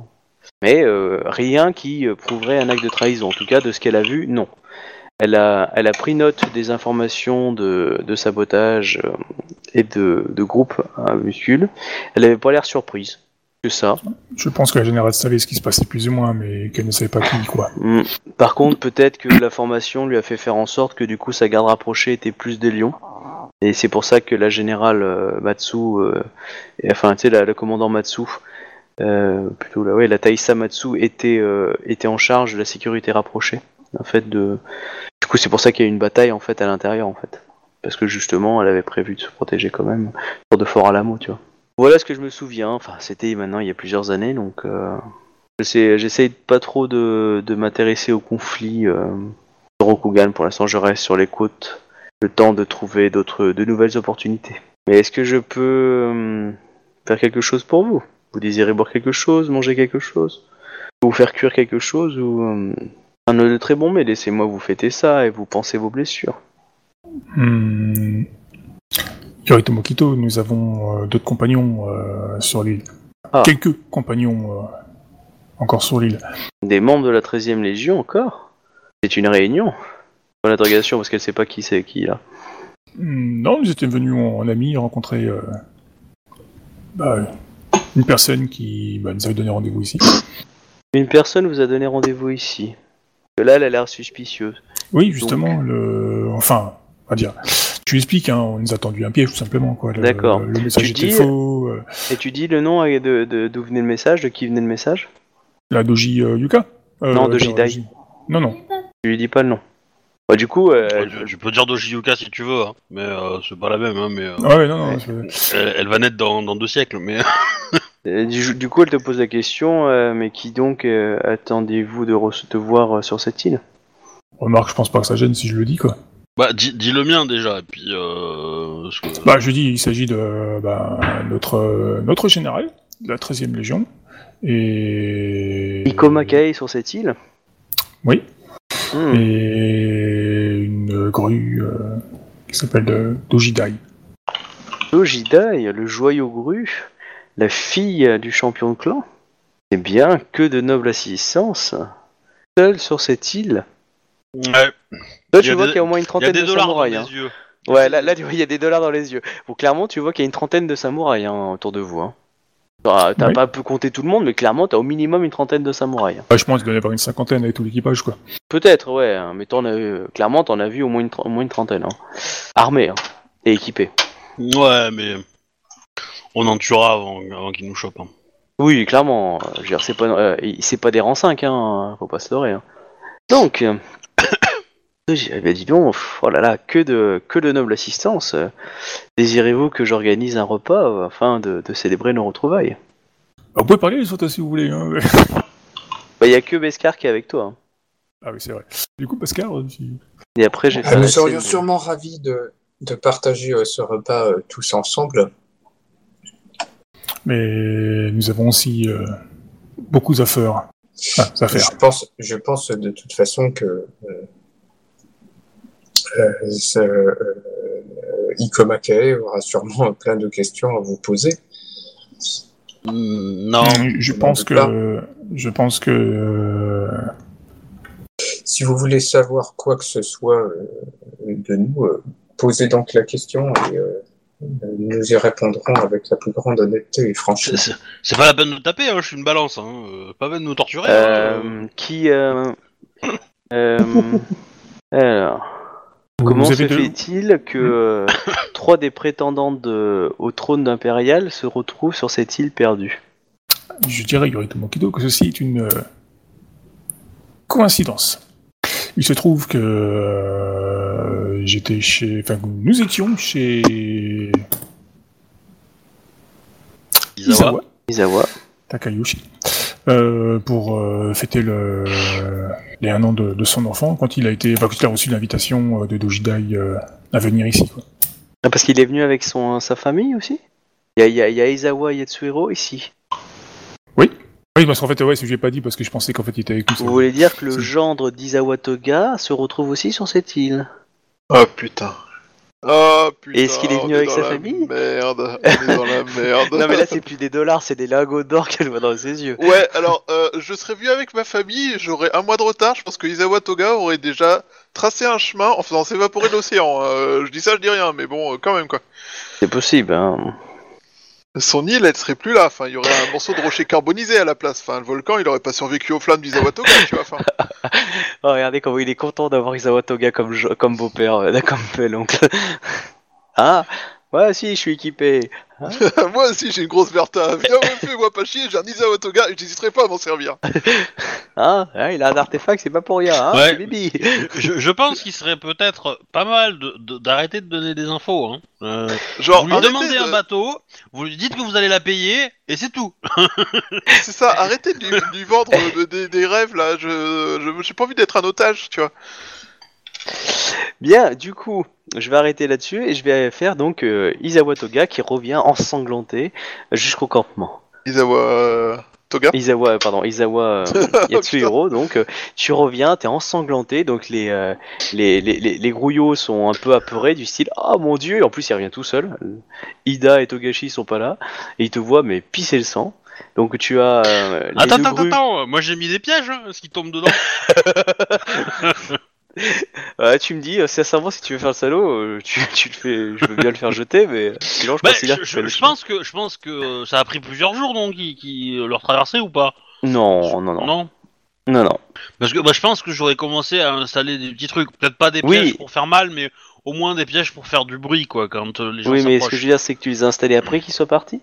Mais rien qui prouverait un acte de trahison. En tout cas, de ce qu'elle a vu, non. Elle a, elle a pris note des informations de, de sabotage et de, de groupe à muscule. Elle avait pas l'air surprise que ça. Je pense que la générale savait ce qui se passait plus ou moins, mais qu'elle ne savait pas qui, quoi. Hmm. Par contre, peut-être que la formation lui a fait faire en sorte que du coup sa garde rapprochée était plus des lions. Et c'est pour ça que la générale euh, Matsu, euh, et, enfin tu sais la, le commandant Matsu, euh, plutôt là, ouais, la Taïsa Matsu était euh, était en charge de la sécurité rapprochée. En fait, de, du coup c'est pour ça qu'il y a eu une bataille en fait à l'intérieur en fait, parce que justement elle avait prévu de se protéger quand même pour de fort à l'amour, tu vois. Voilà ce que je me souviens. Enfin, c'était maintenant il y a plusieurs années, donc. Euh... J'essaie pas trop de, m'intéresser au conflit euh, de Rokugan. Pour l'instant, je reste sur les côtes, le temps de trouver d'autres, de nouvelles opportunités. Mais est-ce que je peux euh, faire quelque chose pour vous? Vous désirez boire quelque chose, manger quelque chose? Vous faire cuire quelque chose ou euh, un de très bon mais laissez-moi vous fêter ça et vous pensez vos blessures. Hmm. Yorito Mokito, nous avons euh, d'autres compagnons euh, sur l'île. Ah. Quelques compagnons euh, encore sur l'île. Des membres de la 13e Légion encore? C'est une réunion? Pour l'interrogation parce qu'elle sait pas qui c'est qui là. Hmm, Non, nous étions venus en, en amis rencontrer euh, bah, une personne qui bah, nous avait donné rendez-vous ici. Une personne vous a donné rendez-vous ici? Là, elle a l'air suspicieuse. Oui, justement, le... enfin, on va dire. Tu expliques, hein, on nous a tendu un piège tout simplement. quoi. Le- D'accord. Le, message Tu était dis- faux. euh, Et tu dis le nom et de de- d'où venait le message, de qui venait le message? La Doji euh, Yuka? Euh, Non, Doji Dai. Doji- Non, non. Tu lui dis pas le nom. Bah, du coup, euh, Ouais, tu, tu peux dire Doji-Yuka si tu veux, hein, mais euh, c'est pas la même. Hein, mais euh, Ouais, ouais, non, non. C'est- elle, elle va naître dans, dans deux siècles. Mais du, du coup, elle te pose la question, euh, mais qui donc euh, attendez-vous de recevoir euh, sur cette île? Remarque, je pense pas que ça gêne si je le dis, quoi. Bah, dis, dis le mien déjà. Et puis, euh, que- Bah, je dis, il s'agit de bah, notre, euh, notre général de la 13e Légion. Et. Ikoma Kae sur cette île? Oui. Hmm. Et une grue euh, qui s'appelle Dojidai. Dojidai, le joyau gru, la fille du champion de clan Eh bien, que de noble assistance Seule sur cette île Ouais, Là, tu vois des- qu'il y a au moins une il y a trentaine des de dollars dans samouraïs. hein. Ouais, là, là, tu vois, il y a des dollars dans les yeux. Bon, clairement, tu vois qu'il y a une trentaine de samouraïs hein, autour de vous. Hein. T'as t'as Oui. pas pu compter tout le monde, mais clairement, t'as au minimum une trentaine de samouraïs. Ouais, je pense qu'il doit y avoir une cinquantaine avec tout l'équipage, quoi. Peut-être, ouais, hein, mais t'en as, euh, clairement, t'en as vu au moins une, tr- au moins une trentaine. Hein. Armés hein, et équipés. Ouais, mais on en tuera avant, avant qu'ils nous chopent. hein. Oui, clairement. euh, je veux dire, c'est pas, euh, il- c'est pas des rangs 5, hein, faut pas se leurrer. Hein. Donc, ben, dis donc, pff, oh là là, que de, que de noble assistance. euh. Désirez-vous que j'organise un repas euh, afin de, de célébrer nos retrouvailles? Bah, vous pouvez parler les autres si vous voulez. Hein. Bah, il y a que Beskar qui est avec toi. hein. ah oui, c'est vrai. Du coup, Pascal, euh, si- Et après, j'ai Ah, nous serions scène- sûrement ravis de, de partager euh, ce repas euh, tous ensemble. mais nous avons aussi euh, beaucoup à faire. Ah, à faire. Je pense, je pense de toute façon que euh, euh, Ikoma Kae aura sûrement plein de questions à vous poser. Mm, Non, je pense que je pense que Si vous voulez savoir quoi que ce soit euh, de nous, euh, posez donc la question et nous y répondrons avec la plus grande honnêteté et franchise. c'est- pas la peine de taper, hein, je suis une balance. Hein. Pas la peine de nous torturer. hein. Qui. Euh, euh, alors. Comment se fait-il que euh, trois des prétendants de- au trône impérial se retrouvent sur cette île perdue? Je dirais, Yoritomo Kido, que ceci est une euh, coïncidence. Il se trouve que euh, j'étais chez. Enfin, nous étions chez. Izawa. Izawa. Takayushi. Euh, pour euh, fêter le, les un an de, de son enfant, quand il a été, enfin, quand il a reçu l'invitation euh, de Dojidai euh, à venir ici. Quoi. Ah, parce qu'il est venu avec son, sa famille aussi? Il y a, il y a- il y a Izawa Yatsuhiro ici. Oui, parce qu'en fait, ouais, ce que j'ai pas dit parce que je pensais qu'en fait il était avec nous. Vous voulez dire que le gendre d'Izawa Toga se retrouve aussi sur cette île? Oh putain. Oh putain. Est-ce qu'il est venu on avec dans sa la famille Merde, on est dans la merde. Non mais là c'est plus des dollars, c'est des lingots d'or qu'elle voit dans ses yeux. Ouais, alors euh, je serais venu avec ma famille, j'aurais un mois de retard, je pense que Isawa Toga aurait déjà tracé un chemin en faisant s'évaporer l'océan. Euh, je dis ça, je dis rien, mais bon, euh, quand même quoi. C'est possible, hein. Son île, elle serait plus là, enfin, il y aurait un morceau de rocher carbonisé à la place. Enfin, le volcan, il aurait pas survécu aux flammes d'Isawa Toga, tu vois. Enfin, Oh, regardez comment il est content d'avoir Izawa Toga comme, comme beau-père, euh, comme bel oncle. ah Ouais, si, je suis équipé. moi aussi, j'ai une grosse Bertha. Viens, me fais-moi pas chier, j'ai un Isawa Toga et j'hésiterai pas à m'en servir. Hein Ouais, Il a un artefact, c'est pas pour rien, hein Ouais. c'est Bibi. Je, je pense qu'il serait peut-être pas mal de- de- d'arrêter de, donner des infos. Hein. Euh, Genre, vous lui demandez de- un bateau, vous lui dites que vous allez la payer, et c'est tout. C'est ça, arrêtez de lui, de lui vendre euh, des, des rêves là. Je, je, j'ai pas envie d'être un otage, tu vois. Bien, du coup, je vais arrêter là-dessus et je vais faire donc euh, Izawa Toga qui revient ensanglanté jusqu'au campement. Isawa euh, Toga. Izawa, pardon, Izawa euh, Yatsuhiro, donc euh, tu reviens, t'es ensanglanté, donc les, euh, les, les, les, les grouillots sont un peu apeurés du style Ah mon dieu, en plus il revient tout seul. Ida et Togashi sont pas là, et ils te voient mais pisser le sang. Donc tu as euh, les Attends, deux attends, grues- attends, moi j'ai mis des pièges, hein, ce qui tombe dedans. Ouais, tu me dis, euh, sincèrement, si tu veux faire le salaud, euh, tu, tu le fais, je veux bien le faire jeter, mais sinon je Bah, je, que pense que je pense que euh, ça a pris plusieurs jours donc qui, qui leur traverser ou pas? Non, non, non, non, non. Parce que bah, je pense que j'aurais commencé à installer des petits trucs, peut-être pas des Oui. pièges pour faire mal, mais au moins des pièges pour faire du bruit quoi quand les gens Oui, mais ce que je veux dire, c'est que tu les as installés après qu'ils soient partis?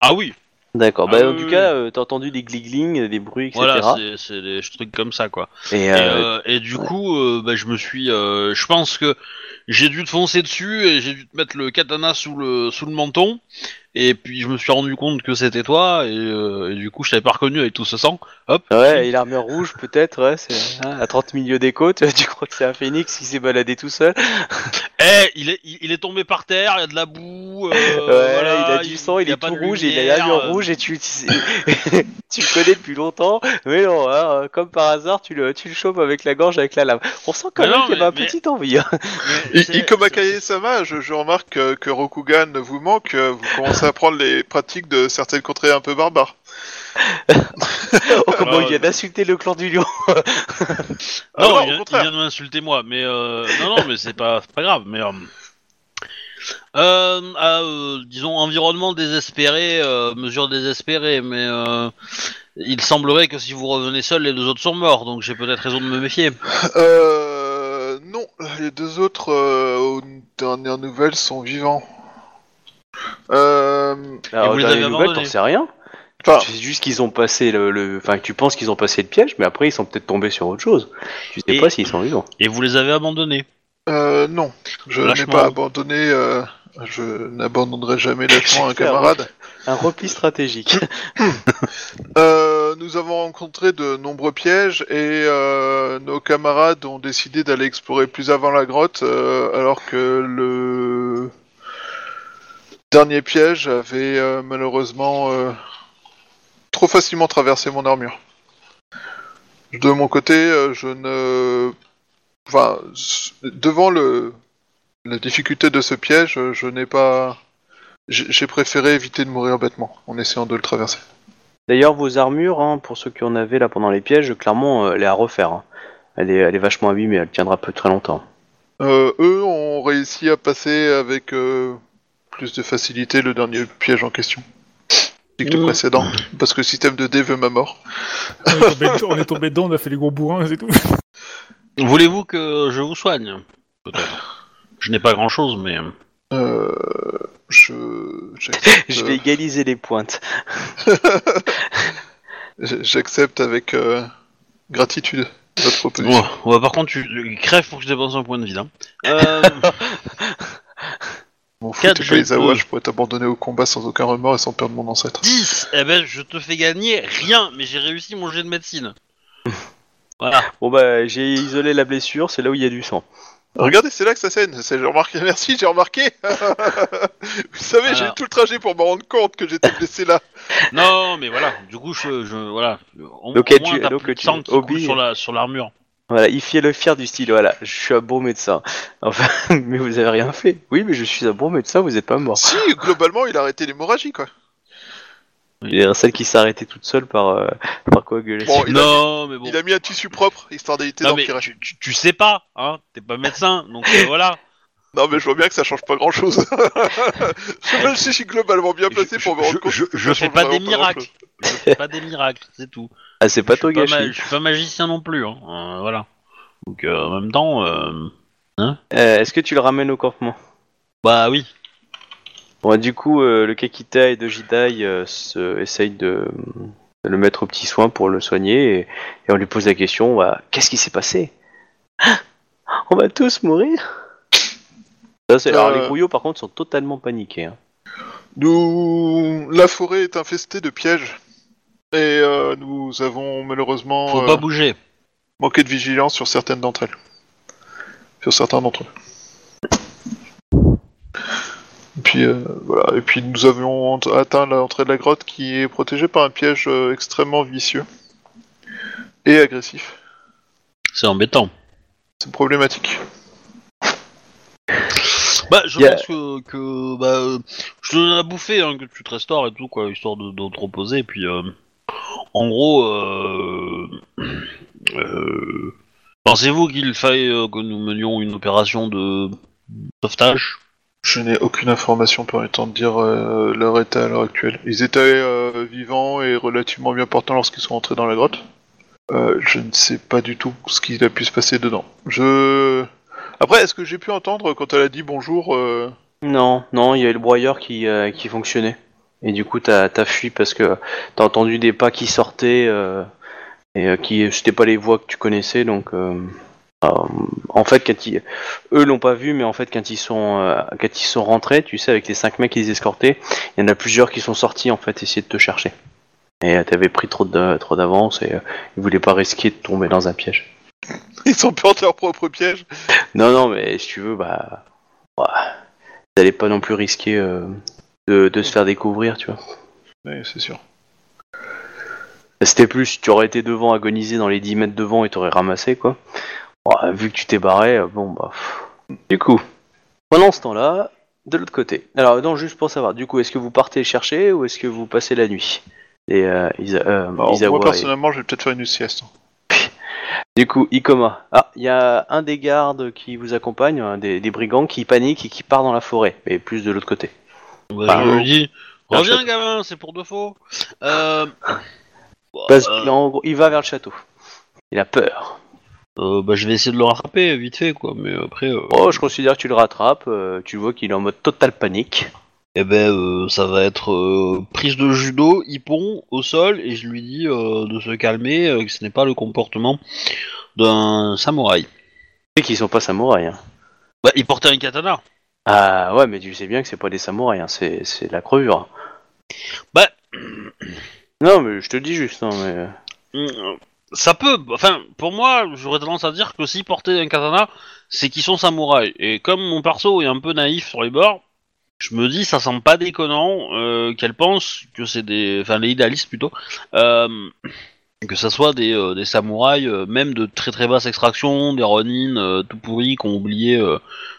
Ah oui, D'accord, Ah bah en tout oui, cas, euh, t'as entendu des gligling, des bruits, etc. voilà, c'est- c'est des trucs comme ça quoi. et Et, euh, euh, et du coup, euh, bah, je me suis, euh, je pense que j'ai dû te foncer dessus et j'ai dû te mettre le katana sous le sous le menton. Et puis je me suis rendu compte que c'était toi et, euh, et du coup je t'avais pas reconnu avec tout ce sang. Hop. ouais, et l'armure rouge, peut-être, ouais, c'est hein, à 30 milieux des côtes, tu crois que c'est un phénix qui s'est baladé tout seul Eh, il est il, il est tombé par terre, il y a de la boue. euh, Ouais, voilà, il a du sang, il, a est tout rouge, et il a lumière, l'armure euh, rouge, et tu, tu, tu le connais depuis longtemps, mais non, hein, euh, comme par hasard, tu le, tu le chopes avec la gorge, avec la lame. On sent quand Mais même qu'il y avait mais- un petit envie. hein. mais I- c'est- Ikomakaye Sama, je, je remarque que, que Rokugan vous manque, vous commencez à prendre les pratiques de certaines contrées un peu barbares. Oh, comment il vient d'insulter le clan du lion Ah Non, non, il, au vient, contraire. il vient de m'insulter moi, mais euh, non, non, mais c'est pas, c'est pas grave. Mais euh, euh, à, euh, disons environnement désespéré, euh, mesure désespérée, mais euh, il semblerait que si vous revenez seul, les deux autres sont morts, donc j'ai peut-être raison de me méfier. Euh, non, les deux autres, euh, aux dernières nouvelles, sont vivants. Euh, Alors, vous les dans avez les nouvelles, t'en abandonnés sais rien. enfin, Tu sais juste qu'ils ont passé le, le- Enfin, que tu penses qu'ils ont passé le piège, mais après, ils sont peut-être tombés sur autre chose. Tu sais Et- pas s'ils sont vivants. Et vous les avez abandonnés. euh, non, je n'ai Lâchement. pas abandonné, euh, je n'abandonnerai jamais lâchement un camarade. Un repli stratégique. Euh, nous avons rencontré de nombreux pièges et euh, nos camarades ont décidé d'aller explorer plus avant la grotte euh, alors que le dernier piège avait euh, malheureusement euh, trop facilement traversé mon armure. De mon côté, euh, je ne... Enfin, devant le... la difficulté de ce piège, je n'ai pas... J'ai préféré éviter de mourir bêtement en essayant de le traverser. D'ailleurs, vos armures, hein, pour ceux qui en avaient là pendant les pièges, clairement, elle est à refaire. hein. Elle, est, elle est vachement abîmée, elle tiendra peu très longtemps. Eux ont réussi à passer avec euh, plus de facilité le dernier piège en question. Que le Mhm. précédent, parce que le système de D veut ma mort. On est tombé dedans, on est tombé dedans, on a fait les gros bourrins, c'est tout. Voulez-vous que je vous soigne Peut-être. Je n'ai pas grand-chose, mais euh, Euh, je, j'accepte, Je vais euh, égaliser les pointes. j'accepte avec euh, gratitude votre proposition. Bon, ouais, par contre, tu tu crèves pour que je dépense un point de vie. Hein. Euh, Mon fou, Quatre t'es pas les jeux, Awa, euh. je pourrais t'abandonner au combat sans aucun remords et sans perdre mon ancêtre. 10 Eh ben, je te fais gagner rien, mais j'ai réussi mon jet de médecine. Voilà. Bon bah j'ai isolé la blessure, c'est là où il y a du sang. Regardez, c'est là que ça scène. C'est- J'ai remarqué. Merci, j'ai remarqué. Vous savez, j'ai eu tout le trajet pour me rendre compte que j'étais blessé là. Non, mais voilà. Du coup, je, je voilà. Au, Donc, au tu- moins, t'as donc, plus de tu- sang qui Obi- coule sur la sur l'armure. Voilà, il fait le fier du style, voilà, je suis un bon médecin. Enfin, mais vous avez rien fait. Oui, mais je suis un bon médecin, vous êtes pas mort. Si, globalement, il a arrêté l'hémorragie, quoi. Il y a celle qui s'est arrêtée toute seule par, euh, par coagulation. Bon, il a, non, mais bon. il a mis un tissu propre, histoire d'éviter tu, tu, tu sais pas, hein. T'es pas médecin, donc euh, voilà. Non, mais je vois bien que ça change pas grand chose. je, je suis globalement bien placé pour me rendre je, compte. je, que je ça fais pas des miracles. Je fais pas des miracles, c'est tout. Ah, c'est pas Togashi. ma- je suis pas magicien non plus, hein. Euh, voilà. Donc euh, en même temps, euh, Euh, Est-ce que tu le ramènes au campement? Bah oui. Bon, du coup, euh, le Kakita et Dojidai euh, se, essayent de, de le mettre au petit soin pour le soigner et, et on lui pose la question bah, qu'est-ce qui s'est passé? On va tous mourir? Ça, c'est- Alors, Euh. les grouillots, par contre, sont totalement paniqués. hein. Nous, la forêt est infestée de pièges. Et euh, nous avons malheureusement Faut euh, pas bouger. manqué de vigilance sur certaines d'entre elles. Sur certains d'entre eux. Et puis euh, voilà. Et puis nous avions atteint l'entrée de la grotte qui est protégée par un piège euh, extrêmement vicieux et agressif. C'est embêtant. C'est problématique. Bah, je pense que, que bah, euh, je te donne à bouffer, hein, que tu te restaures et tout, quoi, histoire de, de te reposer. Et puis, euh, en gros, euh, euh, pensez-vous qu'il faille euh, que nous menions une opération de sauvetage? Je n'ai aucune information permettant de dire euh, leur état à l'heure actuelle. Ils étaient euh, vivants et relativement bien portants lorsqu'ils sont entrés dans la grotte. Euh, je ne sais pas du tout ce qu'il a pu se passer dedans. Je. Après, est-ce que j'ai pu entendre quand elle a dit bonjour euh, Non, non, il y a le broyeur qui, euh, qui fonctionnait. Et du coup, t'as as fui parce que t'as entendu des pas qui sortaient euh, et qui c'était pas les voix que tu connaissais. Donc, en fait, quand ils, eux l'ont pas vu, mais en fait, quand ils sont quand rentrés, tu sais, avec les cinq mecs qui les escortaient, il y en a plusieurs qui sont sortis en fait, essayer de te chercher. Et t'avais pris trop de trop d'avance et ils voulaient pas risquer de tomber dans un piège. Ils ont peur de leur propre piège Non, non, mais si tu veux, bah, ouais, t'allais pas non plus risquer euh, de, de se faire découvrir, tu vois. Oui, c'est sûr. C'était plus, tu aurais été devant, agonisé dans les 10 mètres devant et t'aurais ramassé, quoi. Ouais, vu que tu t'es barré, euh, bon, bah. pff. Du coup, pendant ce temps-là, de l'autre côté. Alors, non, juste pour savoir, du coup, est-ce que vous partez chercher ou est-ce que vous passez la nuit? Et, euh, Isa- euh, moi, et- personnellement, je vais peut-être faire une sieste. Du coup, Ikoma. Ah, il y a un des gardes qui vous accompagne, un des, des brigands qui panique et qui part dans la forêt, mais plus de l'autre côté. bah, Je lui dis, reviens, gamin, c'est pour de faux. Euh, Parce euh, qu'en gros, il va vers le château. Il a peur. euh, bah, je vais essayer de le rattraper vite fait, quoi. Mais après, euh, Oh, je considère que tu le rattrapes. euh, tu vois qu'il est en mode total panique. Eh ben, euh, ça va être euh, prise de judo, hippon au sol, et je lui dis euh, de se calmer, que ce n'est pas le comportement d'un samouraï. Sais qu'ils sont pas samouraïs. hein. Bah, il portait un katana. Ah ouais, mais tu sais bien que c'est pas des samouraïs, hein, c'est, c'est de la crevure. Bah, Non, mais je te le dis juste. hein, mais... Ça peut, enfin, pour moi, j'aurais tendance à dire que s'ils portaient un katana, c'est qu'ils sont samouraïs. Et comme mon perso est un peu naïf sur les bords, je me dis, ça semble pas déconnant euh, qu'elle pense que c'est des, enfin, les idéalistes plutôt, euh, que ça soit des, euh, des samouraïs, même de très très basse extraction, des ronin tout pourris, qui ont oublié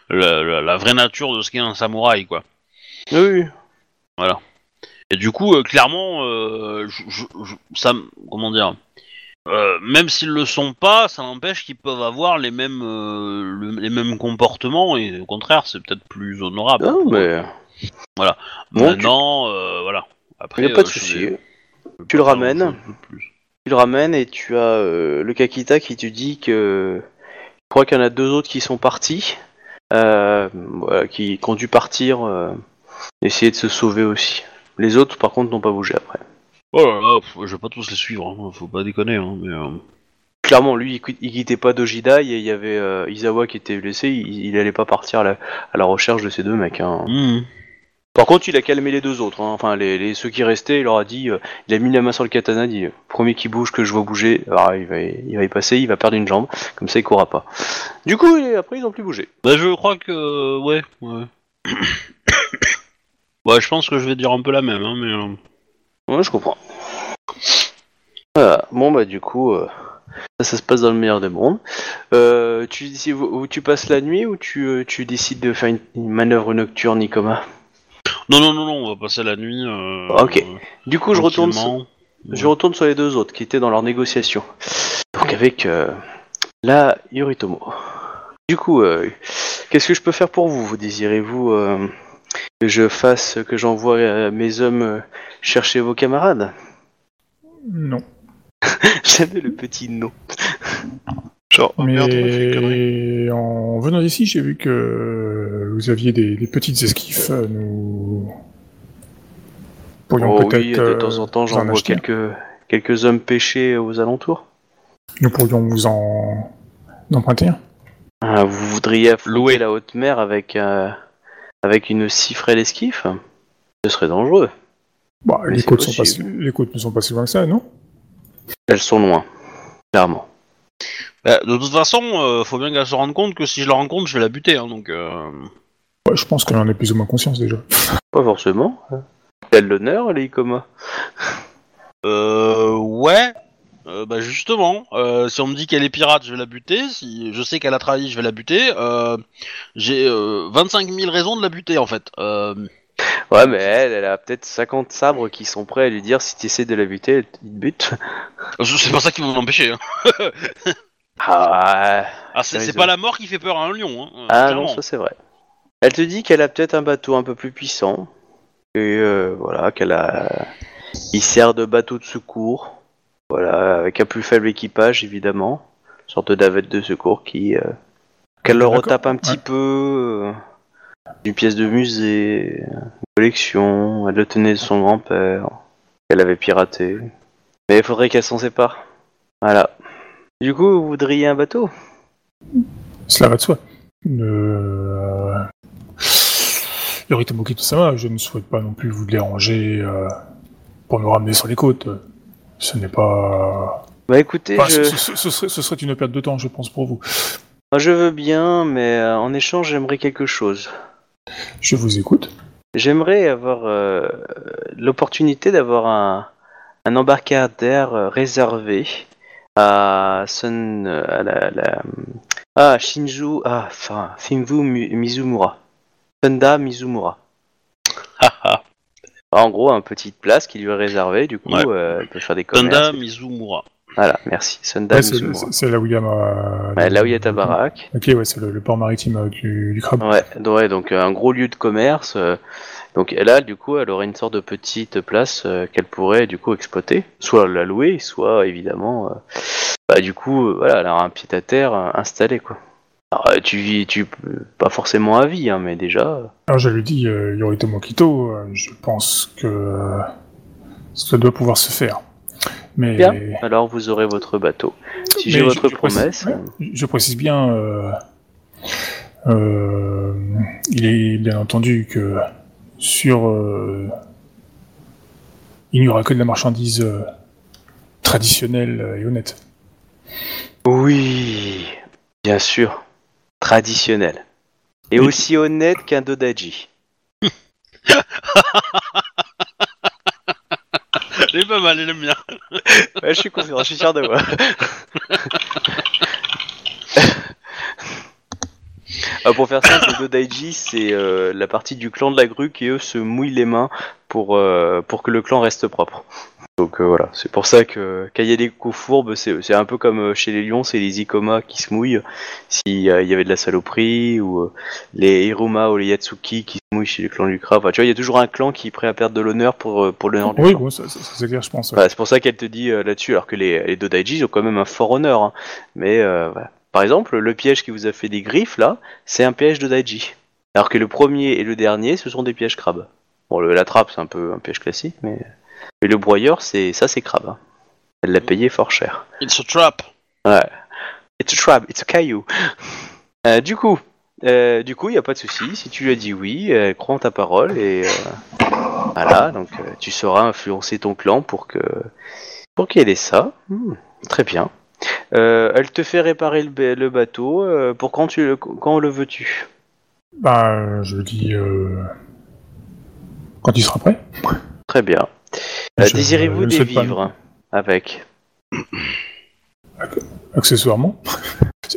la, la- la vraie nature de ce qu'est un samouraï, quoi. Oui, oui. Et du coup, clairement, je, je- je- ça, comment dire, euh, même s'ils le sont pas, ça n'empêche qu'ils peuvent avoir les mêmes, euh, le- les mêmes comportements et au contraire, c'est peut-être plus honorable. Non, mais bon, tu- Maintenant, euh, voilà. Après, il n'y a pas de euh, je souci. Tu le ramènes. plus. Tu le ramènes et tu as euh, le Kakita qui te dit que. Je crois qu'il y en a deux autres qui sont partis. euh, voilà, qui, qui ont dû partir, euh, essayer de se sauver aussi. Les autres, par contre, n'ont pas bougé après. Oh là là, pff, je vais pas tous les suivre, hein, faut pas déconner, hein, mais... euh, Clairement, lui, il, quittait pas Dojidai et il y avait euh, Izawa qui était blessé. Il, il allait pas partir à la, à la recherche de ces deux mecs. hein. hmm. Par contre, il a calmé les deux autres. hein. Enfin, les, les- ceux qui restaient, il leur a dit, euh, il a mis la main sur le katana, il dit, premier qui bouge que je vois bouger, alors, il va, il va y passer, il va perdre une jambe, comme ça il courra pas. Du coup, et après ils ont plus bougé. Bah je crois que... ouais, ouais. ouais, je pense que je vais dire un peu la même, hein, mais... euh, Ouais, je comprends. Voilà. Bon bah du coup, euh, ça, ça se passe dans le meilleur des mondes. Euh, tu, si, où tu passes la nuit ou tu, euh, tu décides de faire une, une manœuvre nocturne, Nikoma Non, non, non, non, on va passer la nuit... Euh, Ok. Du coup, je retourne. sur- tranquillement. Je retourne sur les deux autres qui étaient dans leur négociation. Donc avec euh, la Yoritomo. Du coup, euh, qu'est-ce que je peux faire pour vous Désirez-vous euh, que je fasse, que j'envoie euh, mes hommes euh, chercher vos camarades Non. J'avais le petit nom. Genre, oh merde, on a fait une connerie. Mais en venant d'ici, j'ai vu que vous aviez des, des petites esquifs. euh, Nous pourrions Oh peut-être oui, de temps en temps, j'envoie quelques, quelques hommes pêchés aux alentours. Nous pourrions vous en emprunter un. Ah, vous voudriez Louer. la haute mer avec, euh, avec une si frêle esquif Ce serait dangereux. Bah, les, côtes sont pas, si- les côtes ne sont pas si loin que ça, non? Elles sont loin, clairement. Bah, de toute façon, euh, faut bien qu'elle se rende compte que si je la rencontre, je vais la buter, hein, donc... Euh... Ouais, Je pense qu'elle en a plus ou moins conscience déjà. Pas forcément. Elle l'honneur, les Ikoma. Euh, ouais. Euh, bah justement, euh, si on me dit qu'elle est pirate, je vais la buter. Si je sais qu'elle a trahi, je vais la buter. Euh, J'ai euh, 25 000 raisons de la buter en fait. Ouais, mais elle, elle a peut-être 50 sabres qui sont prêts à lui dire si tu essaies de la buter, elle te bute. c'est pas ça qui va m'empêcher. Hein. Ah, Ah, c'est pas la mort qui fait peur à un lion. Hein, ah clairement. non, ça c'est vrai. Elle te dit qu'elle a peut-être un bateau un peu plus puissant. Et voilà, qu'elle a. Il sert de bateau de secours. Voilà, avec un plus faible équipage évidemment. Une sorte de navette de secours qui. euh, Qu'elle le D'accord, retape un petit ouais. peu. euh, Une pièce de musée, une collection. Elle le tenait de son grand-père. qu'elle avait piraté. Mais il faudrait qu'elle s'en sépare. Voilà. Du coup, vous voudriez un bateau? Cela va de soi. Euh... Yoritomo Kitosama, je ne souhaite pas non plus vous déranger euh, pour nous ramener sur les côtes. Ce n'est pas... Bah écoutez, Enfin, je... ce, ce- ce serait, ce serait une perte de temps, je pense, pour vous. Moi, je veux bien, mais euh, en échange, j'aimerais quelque chose. Je vous écoute. J'aimerais avoir euh, l'opportunité d'avoir un, un embarcadère euh, réservé à Sun, à la, la- ah Shinju, ah enfin Mi- Mizumura, Sunda Mizumura. En gros, une petite place qui lui est réservée. Du coup, Ouais. euh, elle peut faire des commerces. Tanda Mizumura. Voilà, merci. Sunda Ouais, Mizumura. c'est- là où il y a ma... Ouais, là où il y a ta baraque. Ok, ouais, c'est le, le port maritime euh, du, du crabe. Ouais, donc- ouais, donc euh, un gros lieu de commerce. euh, donc là, du coup, elle aurait une sorte de petite place euh, qu'elle pourrait du coup exploiter, soit la louer, soit évidemment, euh, bah du coup, euh, voilà, elle a un pied à terre euh, installé quoi. Alors, euh, tu vis, tu pas forcément à vie, hein, mais déjà. Alors, je lui dis, euh, Yoritomo Kito, euh, je pense que euh, ça doit pouvoir se faire. Mais, Bien. Alors vous aurez votre bateau. Si j'ai votre je- je précise- promesse. ouais, je précise bien, euh, il est bien entendu que sur, il n'y aura que de la marchandise traditionnelle et honnête. Oui, bien sûr, traditionnel. Et aussi honnête qu'un Dodaji. Elle est pas mal, elle aime bien. Ouais, je suis confiant, je suis sûr de moi. Ah, pour faire simple, le Dodaiji, c'est euh, la partie du clan de la grue qui, eux, se mouillent les mains pour, euh, pour que le clan reste propre. Donc euh, voilà, c'est pour ça que quand il y a des coups fourbes, c'est un peu comme euh, chez les lions, c'est les Ikoma qui se mouillent s'il euh, y avait de la saloperie, ou euh, les Hiruma ou les Yatsuki qui se mouillent chez les clans du crabe. Enfin, tu vois, il y a toujours un clan qui est prêt à perdre de l'honneur pour, pour l'honneur du Oui, clan. bon, ça, ça- ça, c'est clair, je pense. ouais. C'est pour ça qu'elle te dit là-dessus, alors que les, les Dodaijis ont quand même un fort honneur. hein. Mais voilà. par exemple, le piège qui vous a fait des griffes là, c'est un piège de Daiji. Alors que le premier et le dernier, ce sont des pièges crabes. Bon, le- la trappe, c'est un peu un piège classique, mais, mais le broyeur, c'est ça, c'est crabe. hein. Elle l'a payé fort cher. It's a trap. It's a trap, it's a caillou. Euh, du coup, euh, du coup, il y a pas de souci. Si tu lui as dit oui, euh, crois en ta parole et euh, voilà. Donc, euh, tu sauras influencer ton clan pour que pour qu'il ait ça. Hmm, très bien. Euh, elle te fait réparer le, ba- le bateau. euh, pour quand tu le- quand le veux-tu? Bah, je dis euh, quand il sera prêt. Très bien. Euh, Je- Désirez-vous des pas- vivres avec? Accessoirement,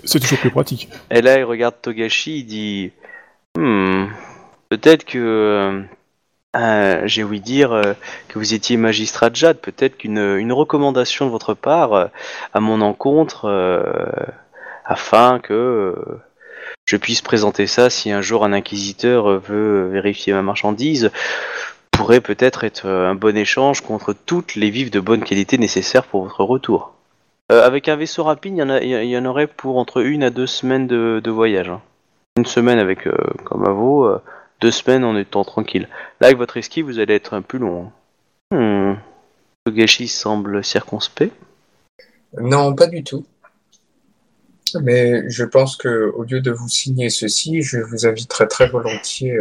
c'est toujours plus pratique. Et là, il regarde Togashi, il dit Hmm, peut-être que. euh, euh, J'ai ouï dire euh, que vous étiez magistrat de Jade. Peut-être qu'une une recommandation de votre part euh, à mon encontre, afin que je puisse présenter ça si un jour un inquisiteur veut vérifier ma marchandise, pourrait peut-être être euh, un bon échange contre toutes les vivres de bonne qualité nécessaires pour votre retour. Euh, avec un vaisseau rapide, il y, en aurait pour entre une à deux semaines de, voyage. hein. Une semaine avec, euh, comme à vous, deux semaines en étant tranquille. Là, avec votre esquive, vous allez être un peu long. hein. Hmm. Semble circonspect. Non, pas du tout. Mais je pense que au lieu de vous signer ceci, je vous inviterai très volontiers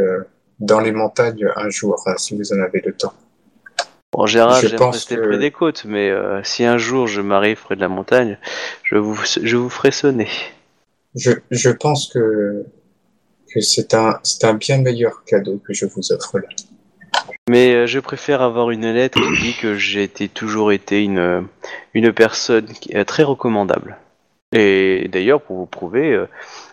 dans les montagnes un jour, hein, si vous en avez le temps. En général, Je j'aime pense rester que- près des côtes, mais euh, si un jour je m'arrive près de la montagne, je vous, je vous ferai sonner. Je, je pense que, que c'est un, un bien meilleur cadeau que je vous offre là. Mais euh, je préfère avoir une lettre qui dit que j'ai été, toujours été une, une personne qui très recommandable. Et d'ailleurs, pour vous prouver, euh,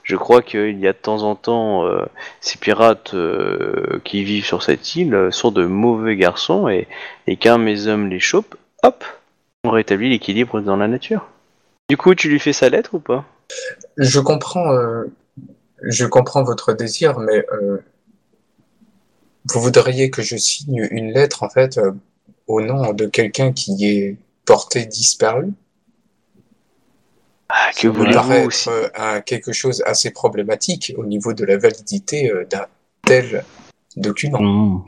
je crois qu'il y a de temps en temps euh, ces pirates euh, qui vivent sur cette île euh, sont de mauvais garçons et, et qu'un mes hommes les chope, hop, on rétablit l'équilibre dans la nature. Du coup, tu lui fais sa lettre ou pas? Je comprends, je comprends votre désir, mais vous voudriez que je signe une lettre en fait au nom de quelqu'un qui est porté disparu? Ah, Que voulez-vous être aussi? euh, un- quelque chose assez problématique au niveau de la validité euh, d'un tel document. Hmm.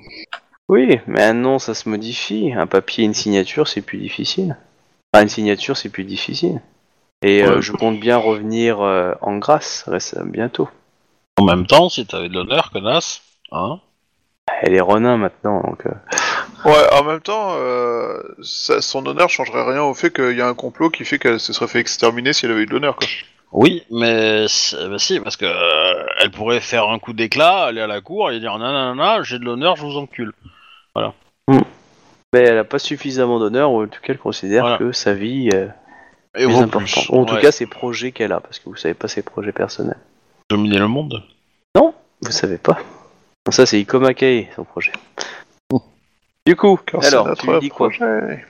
Oui, mais un nom, ça se modifie. Un papier, une signature, c'est plus difficile. Enfin, une signature, c'est plus difficile. Et euh, je compte bien revenir euh, en grâce reste- bientôt. En même temps, si t'avais de l'honneur, connasse, hein Elle est Ronin maintenant, donc. euh, Ouais, en même temps, euh, ça- son honneur changerait rien au fait qu'il y a un complot qui fait qu'elle se serait fait exterminer si elle avait eu de l'honneur, quoi. Oui, mais c'est- bah si, parce que euh, elle pourrait faire un coup d'éclat, aller à la cour et dire nanana, j'ai de l'honneur, je vous encule. Mais elle a pas suffisamment d'honneur, ou en tout cas, elle considère Voilà. que sa vie euh, Et est vaut importante. plus. Ou en tout Ouais. cas, ses projets qu'elle a, parce que vous savez pas ses projets personnels. dominer le monde. Vous savez pas. Ça, c'est Ikomakei, son projet. Du coup, Car alors, tu lui dis quoi projet.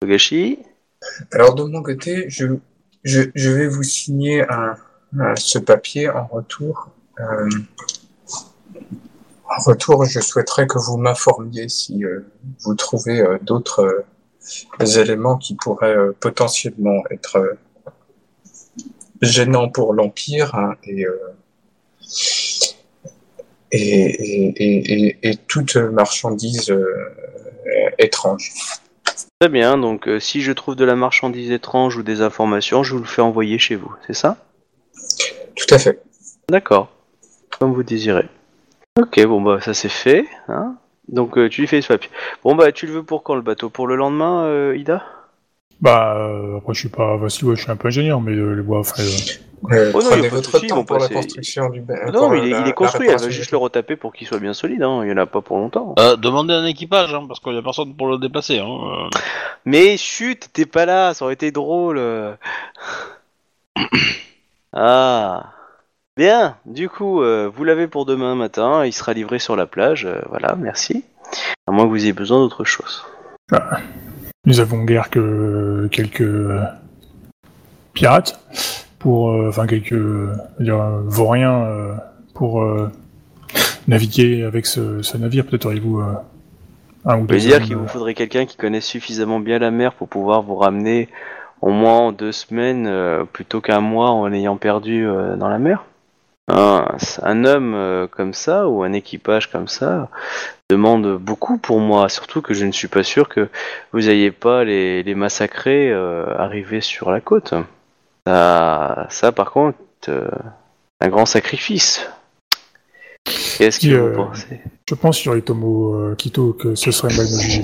Togashi Alors de mon côté, je, je, je vais vous signer un, un- ce papier en retour. Euh, en retour, je souhaiterais que vous m'informiez si euh, vous trouvez euh, d'autres euh, éléments qui pourraient euh, potentiellement être euh, gênants pour l'Empire hein, et, euh, et, et, et, et, toute marchandise euh, étrange. Très bien, donc euh, si je trouve de la marchandise étrange ou des informations, je vous le fais envoyer chez vous, c'est ça? Tout à fait. D'accord. Comme vous désirez. Ok, bon bah ça c'est fait. Hein Donc euh, tu lui fais ce papier. Bon bah tu le veux pour quand le bateau? Pour le lendemain, euh, Ida? Bah, euh, après, je suis pas. Bah, si, ouais, je suis un peu ingénieur, mais euh, les bois, enfin, euh, Oh non, de votre temps pour la construction du Non, mais il est, la- il est la construit, elle va juste le retaper pour qu'il soit bien solide, hein. il y en a pas pour longtemps. Euh, demandez un équipage, hein, parce qu'il y a personne pour le déplacer. Hein. euh. Mais chut, t'es pas là, ça aurait été drôle. ah. Bien, du coup, euh, vous l'avez pour demain matin, il sera livré sur la plage, euh, voilà, merci. À moins que vous ayez besoin d'autre chose. Nous avons guère que quelques euh, pirates pour, euh, enfin quelques, euh, dire, vauriens pour naviguer avec ce, ce navire. Peut-être auriez-vous un ou deux voulez dire qu'il vous faudrait quelqu'un qui connaisse suffisamment bien la mer pour pouvoir vous ramener au moins en deux semaines euh, plutôt qu'un mois en l'ayant perdu euh, dans la mer? Un, un homme euh, comme ça ou un équipage comme ça? Demande beaucoup pour moi, surtout que je ne suis pas sûr que vous n'ayez pas les, les massacrés euh, arriver sur la côte. Ça, ça par contre, euh, un grand sacrifice. Qu'est-ce que vous euh, pensez? Je pense, Yoritomo euh, Kito, que ce serait mal me juger.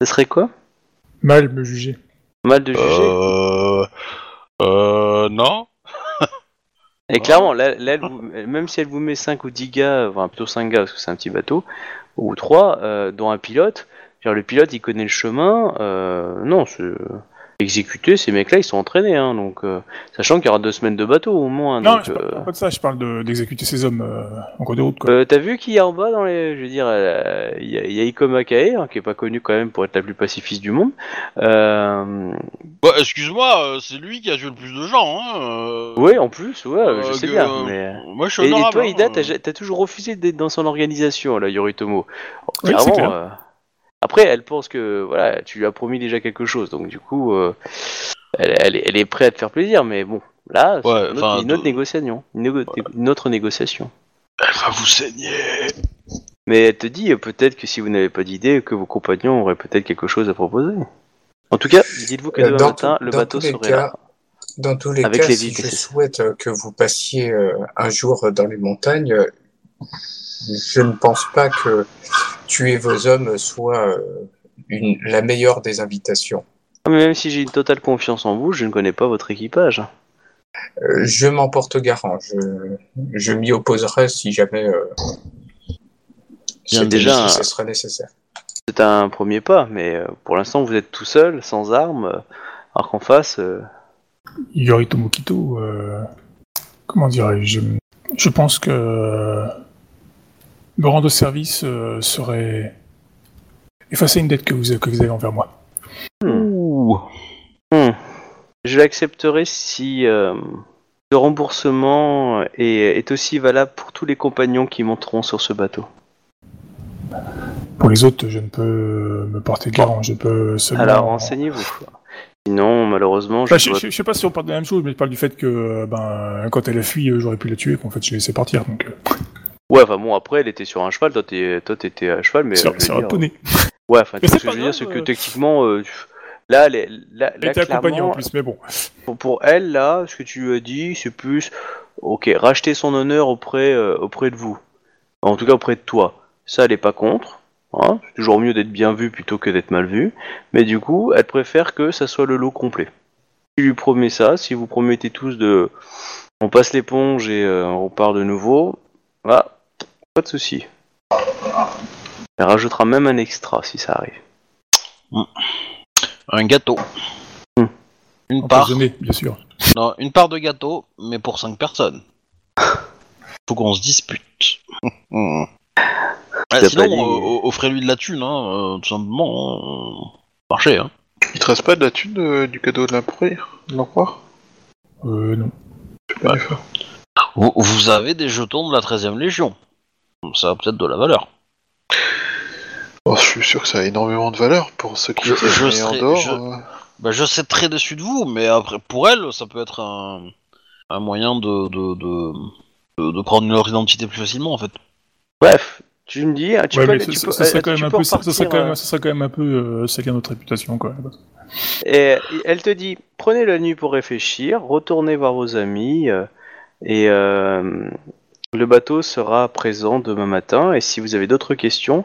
Ce serait quoi? Mal me juger. Mal de juger? Euh... Euh... Non Et clairement, là, là, même si elle vous met 5 ou 10 gars, enfin plutôt 5 gars parce que c'est un petit bateau, ou 3, dont un pilote, le pilote il connaît le chemin, euh, non, c'est... Exécuter, ces mecs-là ils sont entraînés, hein, donc euh, sachant qu'il y aura deux semaines de bateau au moins. non, donc, je euh, parle pas de ça, je parle de- d'exécuter ces hommes euh, en cours de route, quoi. euh, T'as vu qui y a en bas dans les. Je veux dire, euh, il y, a- il y a Ikoma Kae, hein, qui est pas connu quand même pour être la plus pacifiste du monde. Euh, Bah, excuse-moi, euh, c'est lui qui a tué le plus de gens, hein euh, Oui, en plus, ouais, euh, je sais bien. euh, Mais... Moi, je suis Et, et toi, Ida, t'as euh. toujours refusé d'être dans son organisation, là, Yoritomo. Oui, Clairement, c'est clair. euh, Après, elle pense que voilà, tu lui as promis déjà quelque chose, donc du coup, euh, elle, elle est- elle est prête à te faire plaisir, mais bon, là, c'est Ouais, une, autre, enfin, une autre de- négociation. Une, négo- une autre négociation. Elle va vous saigner. Mais elle te dit peut-être que si vous n'avez pas d'idée, que vos compagnons auraient peut-être quelque chose à proposer. En tout cas, dites-vous que demain dans matin, tout- le bateau serait cas, là. Dans tous les Avec cas, les si je souhaite que vous passiez euh, un jour dans les montagnes, euh, je ne pense pas que tuer vos hommes soit euh, une, la meilleure des invitations. Ah, mais même si j'ai une totale confiance en vous, je ne connais pas votre équipage. Euh, je m'en porte garant. Je, je m'y opposerai si jamais euh, Bien, déjà, ce serait nécessaire. C'est un premier pas, mais euh, pour l'instant, vous êtes tout seul, sans armes, alors qu'en face, euh, Yoritomo Kito, euh, comment dirais-je? Je pense que euh, me rendre service euh, serait effacer une dette que vous, que vous avez envers moi. Ouh. hmm, je l'accepterai si euh, le remboursement est, est aussi valable pour tous les compagnons qui monteront sur ce bateau. Pour les autres, je ne peux me porter garant. Je peux seulement. Alors, renseignez-vous. Sinon, malheureusement, je Bah, je, dois- je- je sais pas si on parle de la même chose, mais je parle du fait que euh, ben, quand elle a fui, euh, j'aurais pu la tuer, qu'en fait je l'ai laissé partir. Donc, Ouais, enfin bon, après, elle était sur un cheval, toi, t'es- toi, t'étais à cheval, mais... euh, je c'est un dire, poney. Ouais, enfin, ce que je veux dire, grave, c'est que euh. techniquement, euh, là, les- là, Elle là, était accompagnée en plus, mais bon. Pour, pour elle, là, ce que tu lui as dit, c'est plus, ok, racheter son honneur auprès, euh, auprès de vous. En tout cas, auprès de toi. Ça, elle est pas contre. Hein c'est toujours mieux d'être bien vu plutôt que d'être mal vu. Mais du coup, elle préfère que ça soit le lot complet. Tu lui promets ça, si vous promettez tous de... On passe l'éponge et euh, on repart de nouveau, ah, pas de souci. Elle rajoutera même un extra si ça arrive. Un gâteau. Hmm. Une part. Empoisonné, bien sûr. Non, une part de gâteau, mais pour 5 personnes. Faut qu'on se dispute. Ah, T'as sinon, pas dit- euh, offrez-lui de la thune, hein, euh, tout simplement. Euh, marché, hein. Il te reste pas de la thune euh, du cadeau de l'empereur de l'empereur? Euh, non. Je sais pas. Vous, vous avez des jetons de la 13ème Légion. Ça a peut-être de la valeur. Oh, je suis sûr que ça a énormément de valeur pour ceux qui Je- sont je en dehors. je- euh. Bah, je sais très déçu de vous, mais après, pour elle, ça peut être un, un moyen de de, de, de- de prendre leur identité plus facilement, en fait. Bref, tu me dis, hein, tu ouais, peux, tu ce serait quand même un peu, ce repartir, serait quand même, un peu notre réputation, quoi. Et elle te dit, prenez la nuit pour réfléchir, retournez voir vos amis, euh, et euh, le bateau sera présent demain matin. Et si vous avez d'autres questions,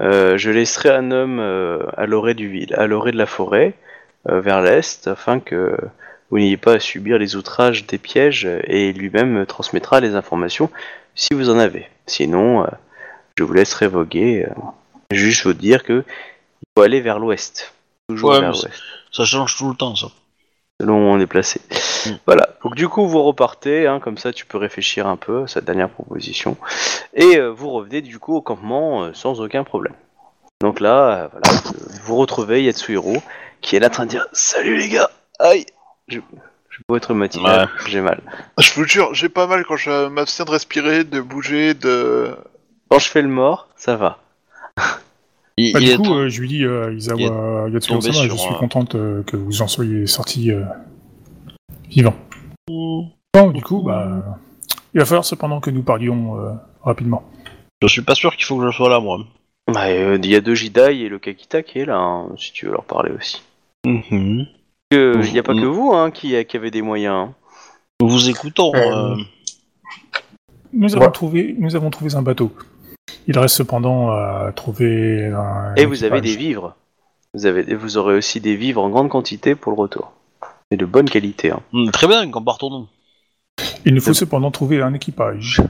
euh, je laisserai un homme euh, à l'orée du ville, à l'orée de la forêt, euh, vers l'est, afin que vous n'ayez pas à subir les outrages des pièges, et lui-même transmettra les informations si vous en avez. Sinon, je vous laisserai voguer. juste vous dire que il faut aller vers l'ouest. Toujours Ouais, vers l'ouest Ça change tout le temps, ça. Selon où on est placé. Mm. Voilà. Donc du coup vous repartez, hein, comme ça tu peux réfléchir un peu à cette dernière proposition, et euh, vous revenez du coup au campement euh, sans aucun problème. Donc là, euh, voilà, euh, vous retrouvez Yatsuhiro qui est là en train de dire Salut les gars, aïe, je, je peux être matinal, j'ai mal. Je vous jure, j'ai pas mal quand je m'abstiens de respirer, de bouger, de. Quand je fais le mort, ça va. Il, Bah, il du est coup, to- euh, je lui dis, euh, Isawa Yatsuyo-sama, tombé je suis euh, contente euh, que vous en soyez sorti euh, vivant. Bon, du coup, bah, il va falloir cependant que nous parlions euh, rapidement. Je suis pas sûr qu'il faut que je sois là, moi. Bah, euh, Il y a deux Jidai et le Kakita qui est là, hein, si tu veux leur parler aussi. Mhm. Il n'y a pas que vous hein, qui, qui avez des moyens. hein. Nous vous écoutons. Euh, euh, Nous avons Ouais. trouvé, nous avons trouvé un bateau. Il reste cependant à trouver un. Et vous avez des vivres. Vous, avez, vous aurez aussi des vivres en grande quantité pour le retour. Et de bonne qualité. Hein. hmm, Très bien, qu'en partons-nous. Il nous faut cependant trouver un équipage.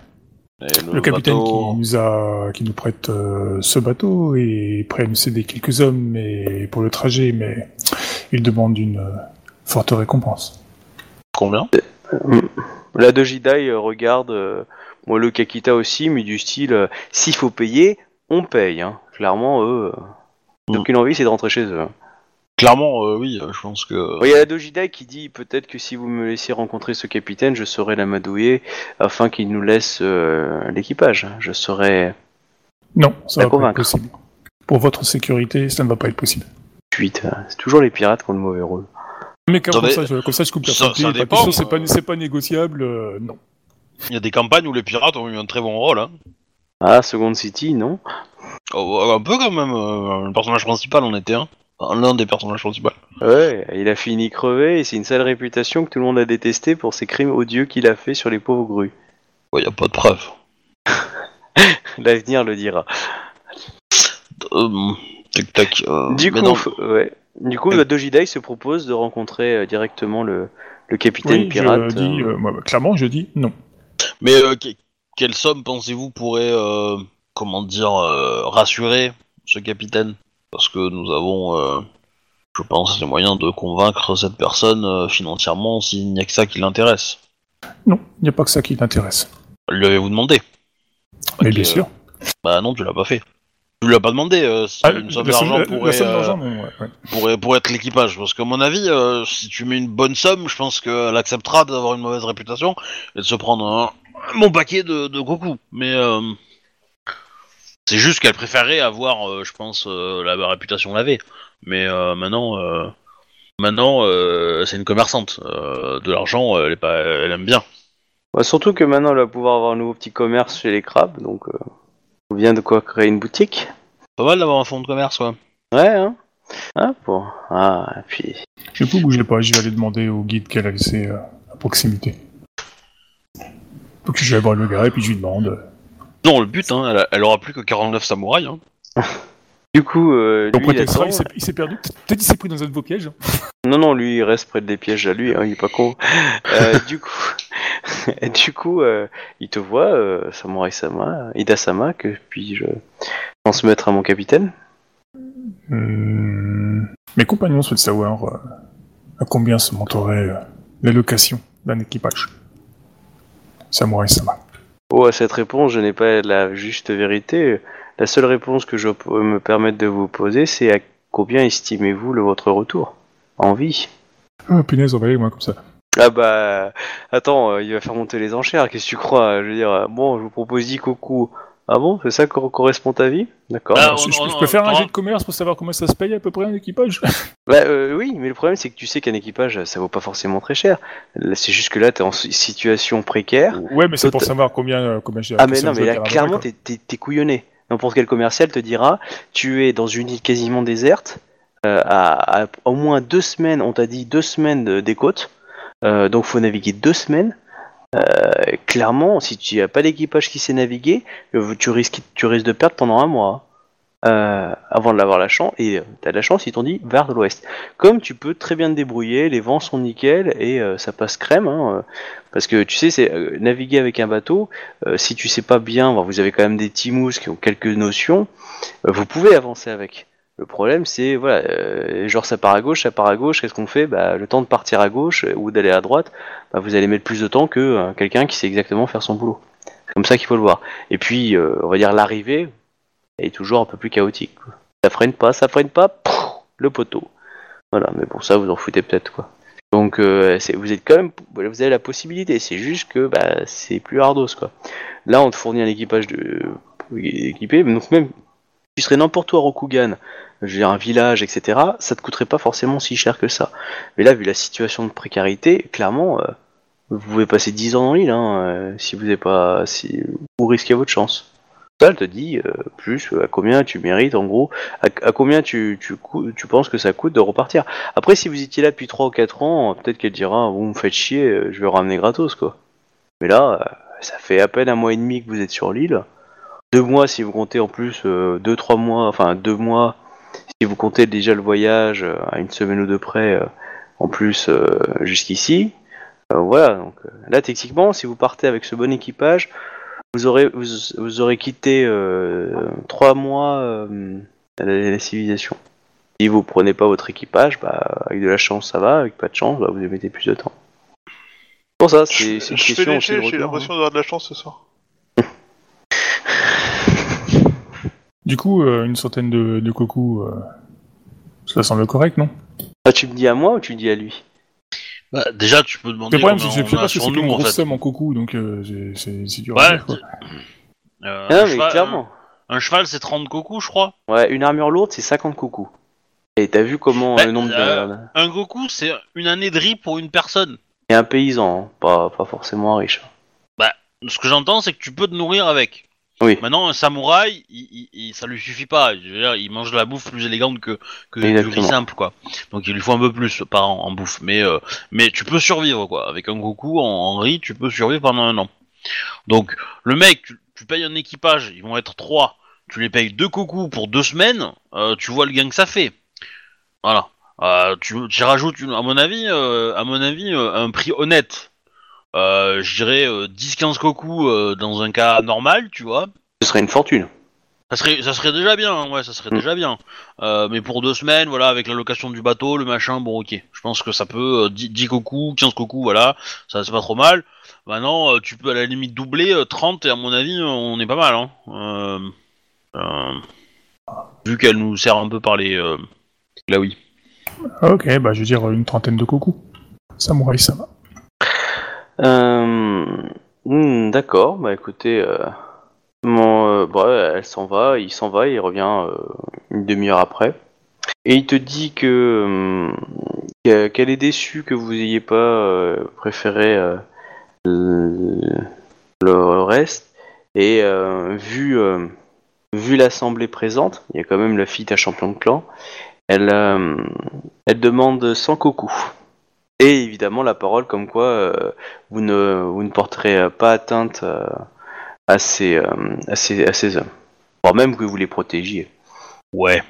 Le capitaine bateau- qui nous a, qui nous prête euh, ce bateau est prêt à nous céder quelques hommes mais pour le trajet, mais il demande une euh, forte récompense. Combien? La deux Jidai euh, regarde, euh, moi le Kakita aussi, mais du style, euh, s'il faut payer, on paye. Hein. Clairement, eux, euh, ils n'ont Mm. qu'une envie, c'est de rentrer chez eux. Clairement, euh, oui, euh, je pense que... Il y a la Dojidai qui dit peut-être que si vous me laissez rencontrer ce capitaine, je saurai l'amadouer afin qu'il nous laisse euh, l'équipage. Je saurai Non, ça La va pas être possible. Pour votre sécurité, ça ne va pas être possible. suite. C'est toujours les pirates qui ont le mauvais rôle. Mais comme, ça, je, comme ça, je coupe la partie, c'est pas, c'est pas négociable, euh, non. Il y a des campagnes où les pirates ont eu un très bon rôle, hein. Ah, Second City, non? Oh, un peu quand même, euh, le personnage principal en était un. Enfin, L'un des personnages principaux. Ouais, il a fini crevé et c'est une sale réputation que tout le monde a détesté pour ses crimes odieux qu'il a fait sur les pauvres grues. Ouais, y a pas de preuve. L'avenir le dira. Euh, tac tac. euh, Du mais coup, non. f- ouais. Du coup, Dojidai se propose de rencontrer euh, directement le, le capitaine Oui, pirate. je dis, euh, moi, clairement, je dis non. Mais euh, que- quelle somme pensez-vous pourrait, euh, comment dire, euh, rassurer ce capitaine? Parce que nous avons, euh, je pense, les moyens de convaincre cette personne euh, financièrement s'il n'y a que ça qui l'intéresse. Non, il n'y a pas que ça qui t'intéresse. Lui avez-vous demandé? Mais Ok, bien euh, sûr. Bah non, tu l'as pas fait. Tu lui as pas demandé euh, si Ah, une somme d'argent la- pourrait, la somme euh, d'argent, non, ouais, ouais. pourrait, pourrait être l'équipage. Parce qu'à mon avis, euh, si tu mets une bonne somme, je pense qu'elle acceptera d'avoir une mauvaise réputation et de se prendre un, mon paquet de, de gros coups. Mais euh, c'est juste qu'elle préférait avoir, euh, je pense, euh, la, la réputation lavée. Mais euh, maintenant, euh, maintenant, euh, c'est une commerçante. Euh, de l'argent, elle, est pas, elle aime bien. bah, surtout que maintenant, elle va pouvoir avoir un nouveau petit commerce chez les crabes, donc euh, on vient de quoi créer une boutique. Pas mal d'avoir un fonds de commerce, quoi. Ouais, hein Ah, bon. Ah, et puis... Du coup, bougez pas, je vais aller demander au guide qu'elle a laissé à proximité. Donc je vais voir le gars et puis je lui demande. euh, Non, le but, hein, elle, elle aura plus que 49 samouraïs. Hein. Du coup, euh, Donc lui, il prétextera, attend. il s'est- il s'est perdu. Peut-être il s'est pris dans un de vos pièges. Non, non, lui, il reste près des pièges à lui, hein, il est pas con. Euh, du coup, du coup euh, il te voit, euh, Samurai Sama, Ida Sama, que puis-je transmettre à mon capitaine? Hmm, Mes compagnons souhaitent savoir euh, à combien se monterait euh, l'allocation d'un équipage. Samurai Sama. Oh, à cette réponse, je n'ai pas la juste vérité. La seule réponse que je peux me permettre de vous poser, c'est à combien estimez-vous le votre retour en vie? Oh punaise, on va aller loin comme ça. Ah bah, attends, euh, il va faire monter les enchères, qu'est-ce que tu crois? Je veux dire, euh, bon, je vous propose 10 coucou. Ah bon, c'est ça qui correspond à vie? D'accord. Ah, je, peux faire un jet de commerce pour savoir comment ça se paye à peu près un équipage Bah euh, oui, mais le problème c'est que tu sais qu'un équipage ça vaut pas forcément très cher. Là, C'est juste que là t'es en si- situation précaire. Ouais, mais c'est pour savoir combien, euh, combien j'ai Ah mais non, mais a là clairement t'es t'es- t'es couillonné. N'importe quel commercial te dira, tu es dans une île quasiment déserte, euh, à, à au moins deux semaines, on t'a dit deux semaines de- des côtes, euh, donc faut naviguer deux semaines. Euh, clairement, si tu n'as pas d'équipage qui sait naviguer, euh, tu risques, de perdre pendant un mois. euh, avant de l'avoir la chance, et tu as de la chance, ils t'ont dit vers l'ouest. Comme tu peux très bien te débrouiller, les vents sont nickel et ça passe crème, hein, parce que tu sais, c'est naviguer avec un bateau, si tu sais pas bien, vous avez quand même des timous qui ont quelques notions, vous pouvez avancer avec. Le problème, c'est voilà, euh, genre ça part à gauche, ça part à gauche. Qu'est-ce qu'on fait? Bah, le temps de partir à gauche euh, ou d'aller à droite, bah, vous allez mettre plus de temps que euh, quelqu'un qui sait exactement faire son boulot. C'est comme ça qu'il faut le voir. Et puis, on va dire l'arrivée est toujours un peu plus chaotique. Ça freine pas, ça freine pas, le poteau. Voilà, mais bon, ça vous en foutez peut-être quoi. Donc, vous êtes quand même, vous avez la possibilité. C'est juste que bah, c'est plus hardos quoi. Là, on te fournit un équipage de équipé, donc même tu serais n'importe où Rokugan, je un village, etc., ça te coûterait pas forcément si cher que ça. Mais là, vu la situation de précarité, clairement, euh, vous pouvez passer 10 ans dans l'île, hein, euh, si vous n'avez pas, si vous risquez votre chance. Ça, elle te dit euh, plus à combien tu mérites, en gros, à, combien tu, tu, tu penses que ça coûte de repartir. Après, si vous étiez là depuis 3 ou 4 ans, peut-être qu'elle dira, vous me faites chier, je vais ramener gratos, quoi. Mais là, ça fait à peine un mois et demi que vous êtes sur l'île. Deux mois si vous comptez en plus, euh, deux, trois mois, enfin deux mois si vous comptez déjà le voyage euh, à une semaine ou deux près, euh, en plus euh, jusqu'ici. Voilà, donc là techniquement, si vous partez avec ce bon équipage, vous aurez vous, vous aurez quitté trois mois la, la civilisation. Si vous prenez pas votre équipage, bah avec de la chance ça va, avec pas de chance, bah, vous y mettez plus de temps. Pour ça, c'est une question j'ai retour, l'impression d'avoir de la chance ce soir. Du coup, euh, une centaine de, de cocos, euh, ça semble correct, non? Ah, tu me dis à moi ou tu me dis à lui? Bah, déjà, tu peux demander Le problème, c'est que je sais pas si sur c'est nous, une en grosse somme en cocos, donc euh, c'est- dur à dire, quoi. Euh, Ah, un mais cheval- clairement. Un, un cheval, c'est 30 coucous, je crois. Ouais, une armure lourde, c'est 50 coucous. Et t'as vu comment Ouais, le nombre euh, de... Un Goku, c'est une année de riz pour une personne. Et un paysan, hein, pas, pas forcément un riche. Ce que j'entends, c'est que tu peux te nourrir avec. Oui. Maintenant, un samouraï, il, il- il- ça lui suffit pas. Je veux dire, il mange de la bouffe plus élégante que, que du riz simple, quoi. Donc il lui faut un peu plus par an en bouffe. Mais, euh, mais tu peux survivre, quoi. Avec un Goku en, en riz, tu peux survivre pendant un an. Donc, le mec, tu, tu payes un équipage, ils vont être trois. Tu les payes deux Goku pour deux semaines, euh, tu vois le gain que ça fait. Voilà. Euh, tu, tu rajoutes, à mon avis, à mon avis, un prix honnête. Euh, je dirais euh, 10-15 Goku euh, dans un cas normal, tu vois. Ce serait une fortune. Ça serait, ça serait déjà bien, hein, ouais, ça serait Mm. déjà bien. Euh, mais pour deux semaines, voilà, avec la location du bateau, le machin, bon, ok. Je pense que ça peut, euh, 10, 10 Goku, 15 Goku, voilà, ça c'est pas trop mal. Maintenant, euh, tu peux à la limite doubler euh, 30, et à mon avis, euh, on est pas mal, hein. Euh, euh, vu qu'elle nous sert un peu par les. Euh, là, oui. Ah, ok, bah je veux dire une trentaine de cocos. Samouraï, ça va. Euh... hmm, D'accord, bah écoutez, euh... mon, euh, bah, elle s'en va, il s'en va, il revient une demi-heure après. Et il te dit que que- qu'elle est déçue que vous ayez pas préféré le, reste. Et vu, vu l'assemblée présente, il y a quand même la fille à champion de clan, elle, elle demande 100 coucous. Et évidemment la parole comme quoi euh, vous, ne, vous ne porterez pas atteinte euh, à, ces, euh, à, ces, à ces hommes. Voire même que vous les protégiez. Ouais.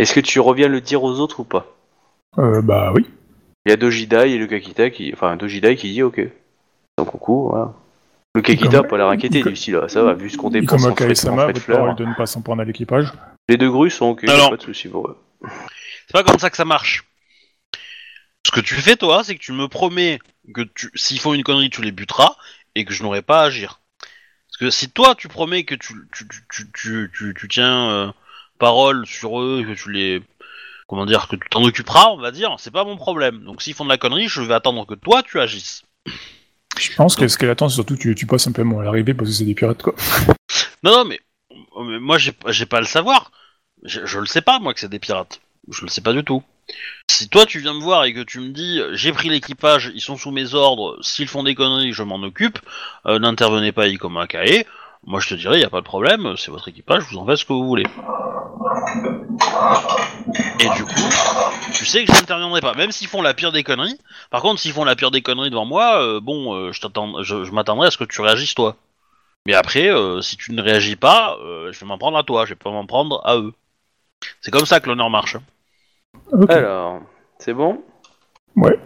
Est-ce que tu reviens le dire aux autres ou pas? Euh, bah oui. Il y a Dojidai et le Kakita qui. Enfin, Dojidai qui dit ok. Donc, coucou, voilà. Le Kakita comme- a pas l'air inquiété comme- du style, ah, ça va, vu ce qu'on dépense comme en frais, en Akae-sama, frais de votre parole fleurs. de ne pas s'en prendre à l'équipage. Les deux grues sont ok, y a Alors- pas de soucis pour eux. C'est pas comme ça que ça marche. Ce que tu fais, toi, c'est que tu me promets que tu, s'ils font une connerie, tu les buteras et que je n'aurai pas à agir. Parce que si toi, tu promets que tu, tu, tu, tu, tu, tu- tu tiens euh, parole sur eux, que tu les. Comment dire, que tu t'en occuperas, on va dire, c'est pas mon problème. Donc s'ils font de la connerie, je vais attendre que toi, tu agisses. Je pense que ce qu'elle attend, c'est surtout que tu, tu passes simplement à l'arrivée parce que c'est des pirates, quoi. Non, non, mais, mais moi, j'ai j'ai pas à le savoir. Je, je le sais pas, moi, que c'est des pirates. Je le sais pas du tout. Si toi, tu viens me voir et que tu me dis, j'ai pris l'équipage, ils sont sous mes ordres, s'ils font des conneries, je m'en occupe, euh, n'intervenez pas y comme un cahier, moi, je te dirais, y a pas de problème, c'est votre équipage, vous en faites ce que vous voulez. Et du coup, tu sais que je n'interviendrai pas, même s'ils font la pire des conneries. Par contre, s'ils font la pire des conneries devant moi, euh, bon, euh, je je, je m'attendrai à ce que tu réagisses toi. Mais après, euh, si tu ne réagis pas, euh, je vais m'en prendre à toi, je vais pas m'en prendre à eux. C'est comme ça que l'honneur marche. Ok. Alors, c'est bon? Ouais.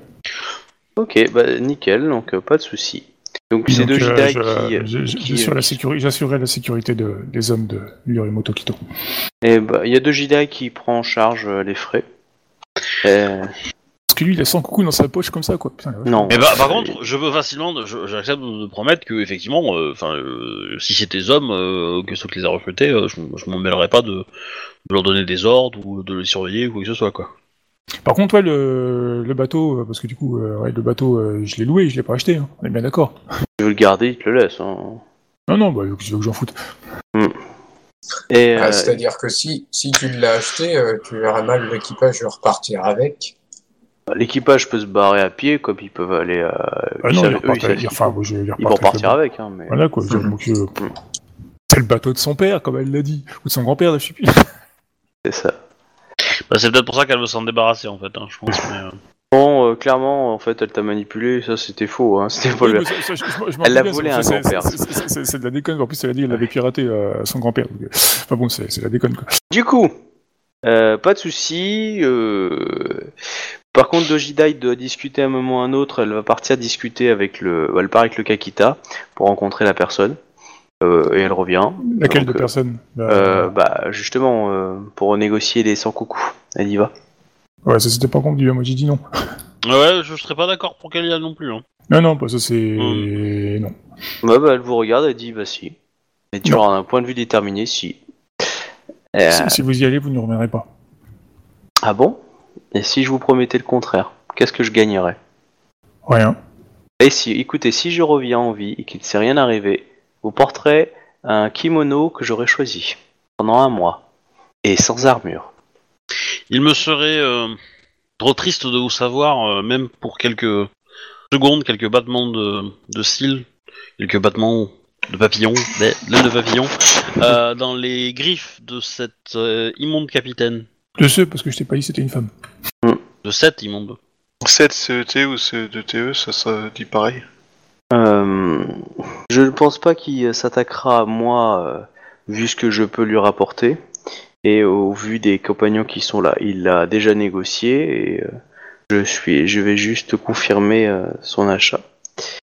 Ok, bah nickel, donc euh, pas de soucis. Donc c'est donc, euh, je- qui. euh, je- je- qui- j'assure la sécurité- J'assurerai la sécurité de, des hommes de Yorimoto Kito. Et bah, il y a Dojidai qui prend en charge euh, les frais. Euh, Parce que lui, il a 100 coucous dans sa poche comme ça, quoi. Putain, la vache. non. Mais bah, par contre, je peux facilement, je- j'accepte de promettre que effectivement, euh, enfin, euh, si c'est tes hommes, euh, que ceux qui les a recrutés, euh, je, je m'en mêlerai pas de, de leur donner des ordres ou de les surveiller ou quoi que ce soit, quoi. Par contre, ouais, le, le bateau, euh, parce que du coup, euh, ouais, le bateau, euh, je l'ai loué, je l'ai pas acheté, hein. on est bien d'accord. Tu veux le garder, il te le laisse. Hein. Non, non, bah, je veux que j'en foute? Et Ah, euh, C'est-à-dire que si, si tu l'as acheté, euh, tu verras mal l'équipage repartir avec. l'équipage peut se barrer à pied, comme ils peuvent aller. euh, Ah ils non, ils eux, repartent avec- qu'ils enfin, je- ils Ils vont repartir avec. avec, hein, mais. Voilà quoi. euh, c'est le bateau de son père, comme elle l'a dit, ou de son grand-père, je sais plus. C'est ça. Bah, c'est peut-être pour ça qu'elle veut s'en débarrasser en fait, hein, je pense. mais, euh, Bon, euh, clairement, en fait, elle t'a manipulé, ça c'était faux, hein. C'était pas Oui, le. ça- ça, je- je- je m'en Elle l'a volé à un c'est- grand-père, c'est- de la déconne. En plus, elle a dit qu'elle avait piraté euh, son grand-père. donc, Enfin bon, c'est c'est la déconne quoi. Du coup, euh, pas de souci. euh, Par contre, Dojidai doit discuter à un moment ou à un autre. Elle va partir discuter avec le. Elle part avec le Kakita pour rencontrer la personne. Euh, et elle revient. Laquelle Donc, de euh, personne Euh, bah, justement, euh, pour négocier les 100 coucous. Elle y va. Ouais, ça c'était pas convenu. Moi j'ai dit non. Ouais, je serais pas d'accord pour qu'elle y aille non plus. Hein. Non, non, bah, ça c'est. Hmm. Non. Ouais, bah, elle vous regarde, elle dit, bah si. Et tu auras un point de vue déterminé, si. Euh, Si, si vous y allez, vous ne reviendrez pas. Ah bon? Et si je vous promettais le contraire Qu'est-ce que je gagnerais? Rien. Et si, écoutez, si je reviens en vie et qu'il ne s'est rien arrivé, vous porterez un kimono que j'aurais choisi pendant un mois et sans armure. Il me serait euh, trop triste de vous savoir, euh, même pour quelques secondes, quelques battements de, de cils, quelques battements de papillons, l'aile de papillon, euh, dans les griffes de cette euh, immonde capitaine. Je sais, parce que je t'ai pas dit c'était une femme. De cette immonde. 7 CET ou CE2TE, ça, ça dit pareil. Euh, je ne pense pas qu'il s'attaquera à moi euh, vu ce que je peux lui rapporter et au vu des compagnons qui sont là. Il l'a déjà négocié et euh, je suis, je vais juste confirmer son achat.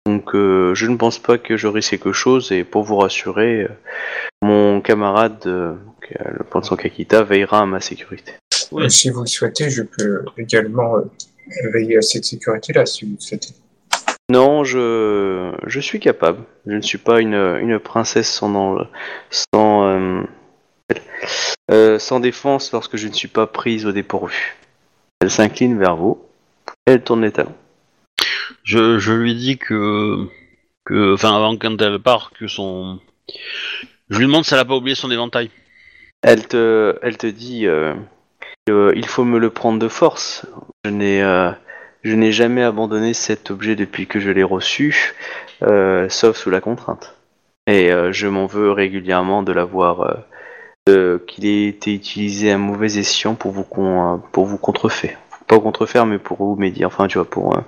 Donc je ne pense pas que je risque quelque chose et pour vous rassurer, mon camarade, le son Kakita, veillera à ma sécurité. Si vous le souhaitez, je peux également veiller à cette sécurité-là, si vous le souhaitez. Non, je, je suis capable. Je ne suis pas une, une princesse sans, euh, euh, sans défense lorsque je ne suis pas prise au dépourvu. Elle s'incline vers vous. Elle tourne les talons. Je, je lui dis que, que, enfin, avant quand elle part, que son, je lui demande si elle a pas oublié son éventail. Elle te, elle te dit euh, il faut me le prendre de force. Je n'ai, je n'ai jamais abandonné cet objet depuis que je l'ai reçu, euh, sauf sous la contrainte. Et euh, je m'en veux régulièrement de l'avoir, euh, de- qu'il ait été utilisé à mauvais escient pour vous, con, euh, pour vous contrefaire. Pas contrefaire, mais pour vous médier. Enfin, tu vois, pour, euh,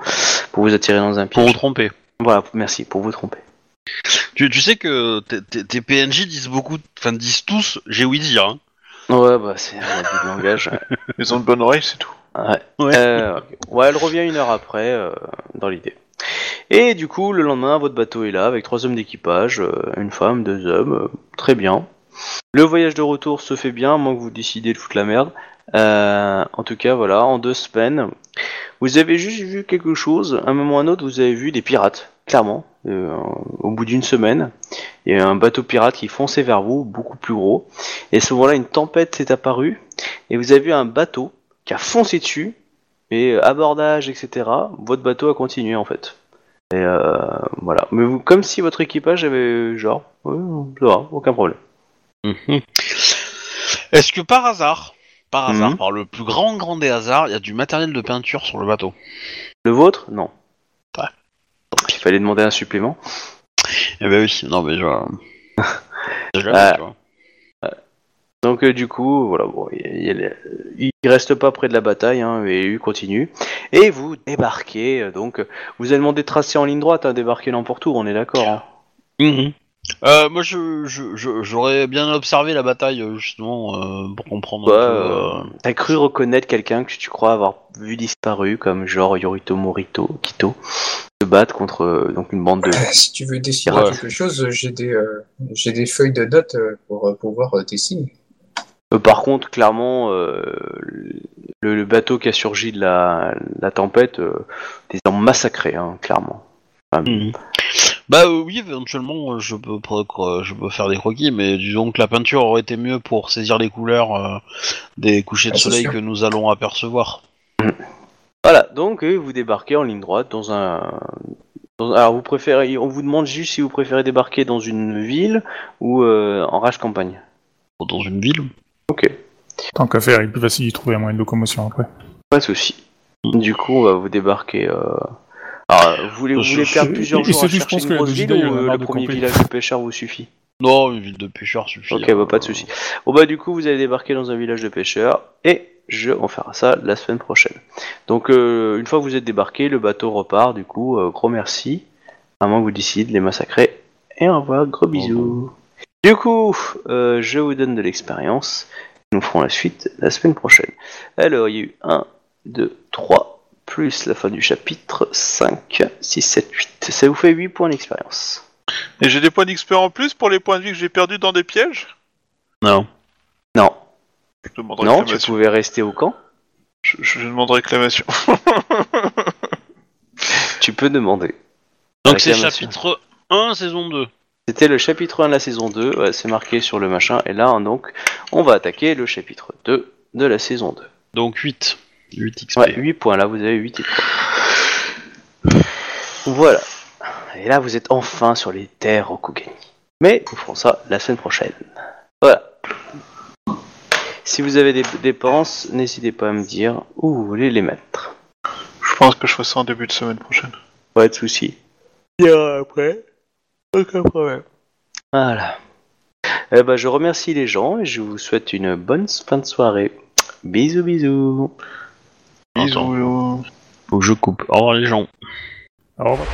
pour vous attirer dans un Pour piège. vous tromper. Voilà, merci, pour vous tromper. Tu, tu sais que tes- PNJ disent beaucoup, enfin disent tous, j'ai ouï dire. Hein. Ouais, bah c'est un abus de langage. Ils ont de bonnes oreilles, c'est tout. Ouais. Ouais. Euh, ouais, elle revient une heure après, euh, dans l'idée. Et du coup, le lendemain, votre bateau est là avec trois hommes d'équipage, euh, une femme, deux hommes, très bien. Le voyage de retour se fait bien, à moins que vous décidez de foutre la merde. En tout cas, voilà, en deux semaines, vous avez juste vu quelque chose. À un moment ou à un autre, vous avez vu des pirates, clairement. Au bout d'une semaine, il y a un bateau pirate qui fonçait vers vous, beaucoup plus gros. Et à ce moment-là, une tempête s'est apparue, et vous avez vu un bateau qui a foncé dessus, et euh, abordage, etc. Votre bateau a continué en fait. Et euh, voilà. Mais vous, comme si votre équipage avait genre, ouais, ça va, aucun problème. Mhm. Est-ce que par hasard, par hasard, Mhm. par le plus grand grand des hasards, il y a du matériel de peinture sur le bateau? Le vôtre, non. Ouais. Donc il fallait demander un supplément. Eh ben oui, non mais je. Jamais, tu vois. Donc euh, du coup, voilà, bon, il, il- il reste pas près de la bataille, hein, et il continue. Et vous débarquez, euh, donc vous avez demandé de tracer en ligne droite, hein, débarquer n'importe où, on est d'accord. hein. Mhm. Euh, moi, je, je, je- j'aurais bien observé la bataille justement euh, pour comprendre. Ouais, un peu, euh, euh, T'as cru reconnaître quelqu'un que tu crois avoir vu disparu, comme genre Yorito Morito, Kito, se battre contre euh, donc une bande de. Si tu veux Ouais. quelque chose, j'ai des, euh, j'ai des feuilles de notes pour pouvoir dessiner. Euh, par contre, clairement, euh, le, le bateau qui a surgi de la, la tempête, euh, des hommes massacrés, hein, clairement. mhm. Bah euh, oui, éventuellement, euh, je peux, pro- je peux faire des croquis, mais disons que la peinture aurait été mieux pour saisir les couleurs euh, des couchers de Ah, soleil que nous allons apercevoir. Voilà, donc euh, vous débarquez en ligne droite dans un. dans- alors vous préférez, on vous demande juste si vous préférez débarquer dans une ville ou euh, en rage campagne. dans une ville. Ok, Tant qu'à faire, il est plus facile d'y trouver un moyen de locomotion après. pas de souci. Du coup, on va vous débarquer. Euh... Alors, vous voulez, vous Je- voulez perdre plusieurs jours à chercher pense une que grosse le ville ou euh, le premier village de pêcheurs vous suffit? Non, une ville de pêcheurs suffit. Ok, bah pas de souci. Bon bah du coup vous allez débarquer dans un village de pêcheurs et je on fera ça la semaine prochaine. Donc euh, une fois que vous êtes débarqué, le bateau repart du coup. euh, gros merci. À moins que vous décidiez de les massacrer. Et au revoir, gros bisous. Du coup, euh, je vous donne de l'expérience. Nous ferons la suite la semaine prochaine. Alors il y a eu 1, 2, 3, plus la fin du chapitre, 5, 6, 7, 8. Ça vous fait 8 points d'expérience. Et j'ai des points d'XP en plus pour les points de vie que j'ai perdus dans des pièges? Non. Non, Je non, tu pouvais rester au camp. Je, je demande réclamation. Tu peux demander. Donc c'est chapitre 1, saison 2. C'était le chapitre 1 de la saison 2, ouais, c'est marqué sur le machin, et là donc on va attaquer le chapitre 2 de la saison 2. Donc 8. 8 XP. Ouais, 8 points, là vous avez 8 points. Voilà. Et là vous êtes enfin sur les terres Rokugani. Mais nous ferons ça la semaine prochaine. Voilà. Si vous avez des dépenses, n'hésitez pas à me dire où vous voulez les mettre. je pense que je ferai ça en début de semaine prochaine. Pas de soucis. Aura après. Aucun problème. Voilà. Eh ben, je remercie les gens et je vous souhaite une bonne fin de soirée. Bisous, bisous. Attends. Faut que je coupe. Au revoir les gens. Au revoir.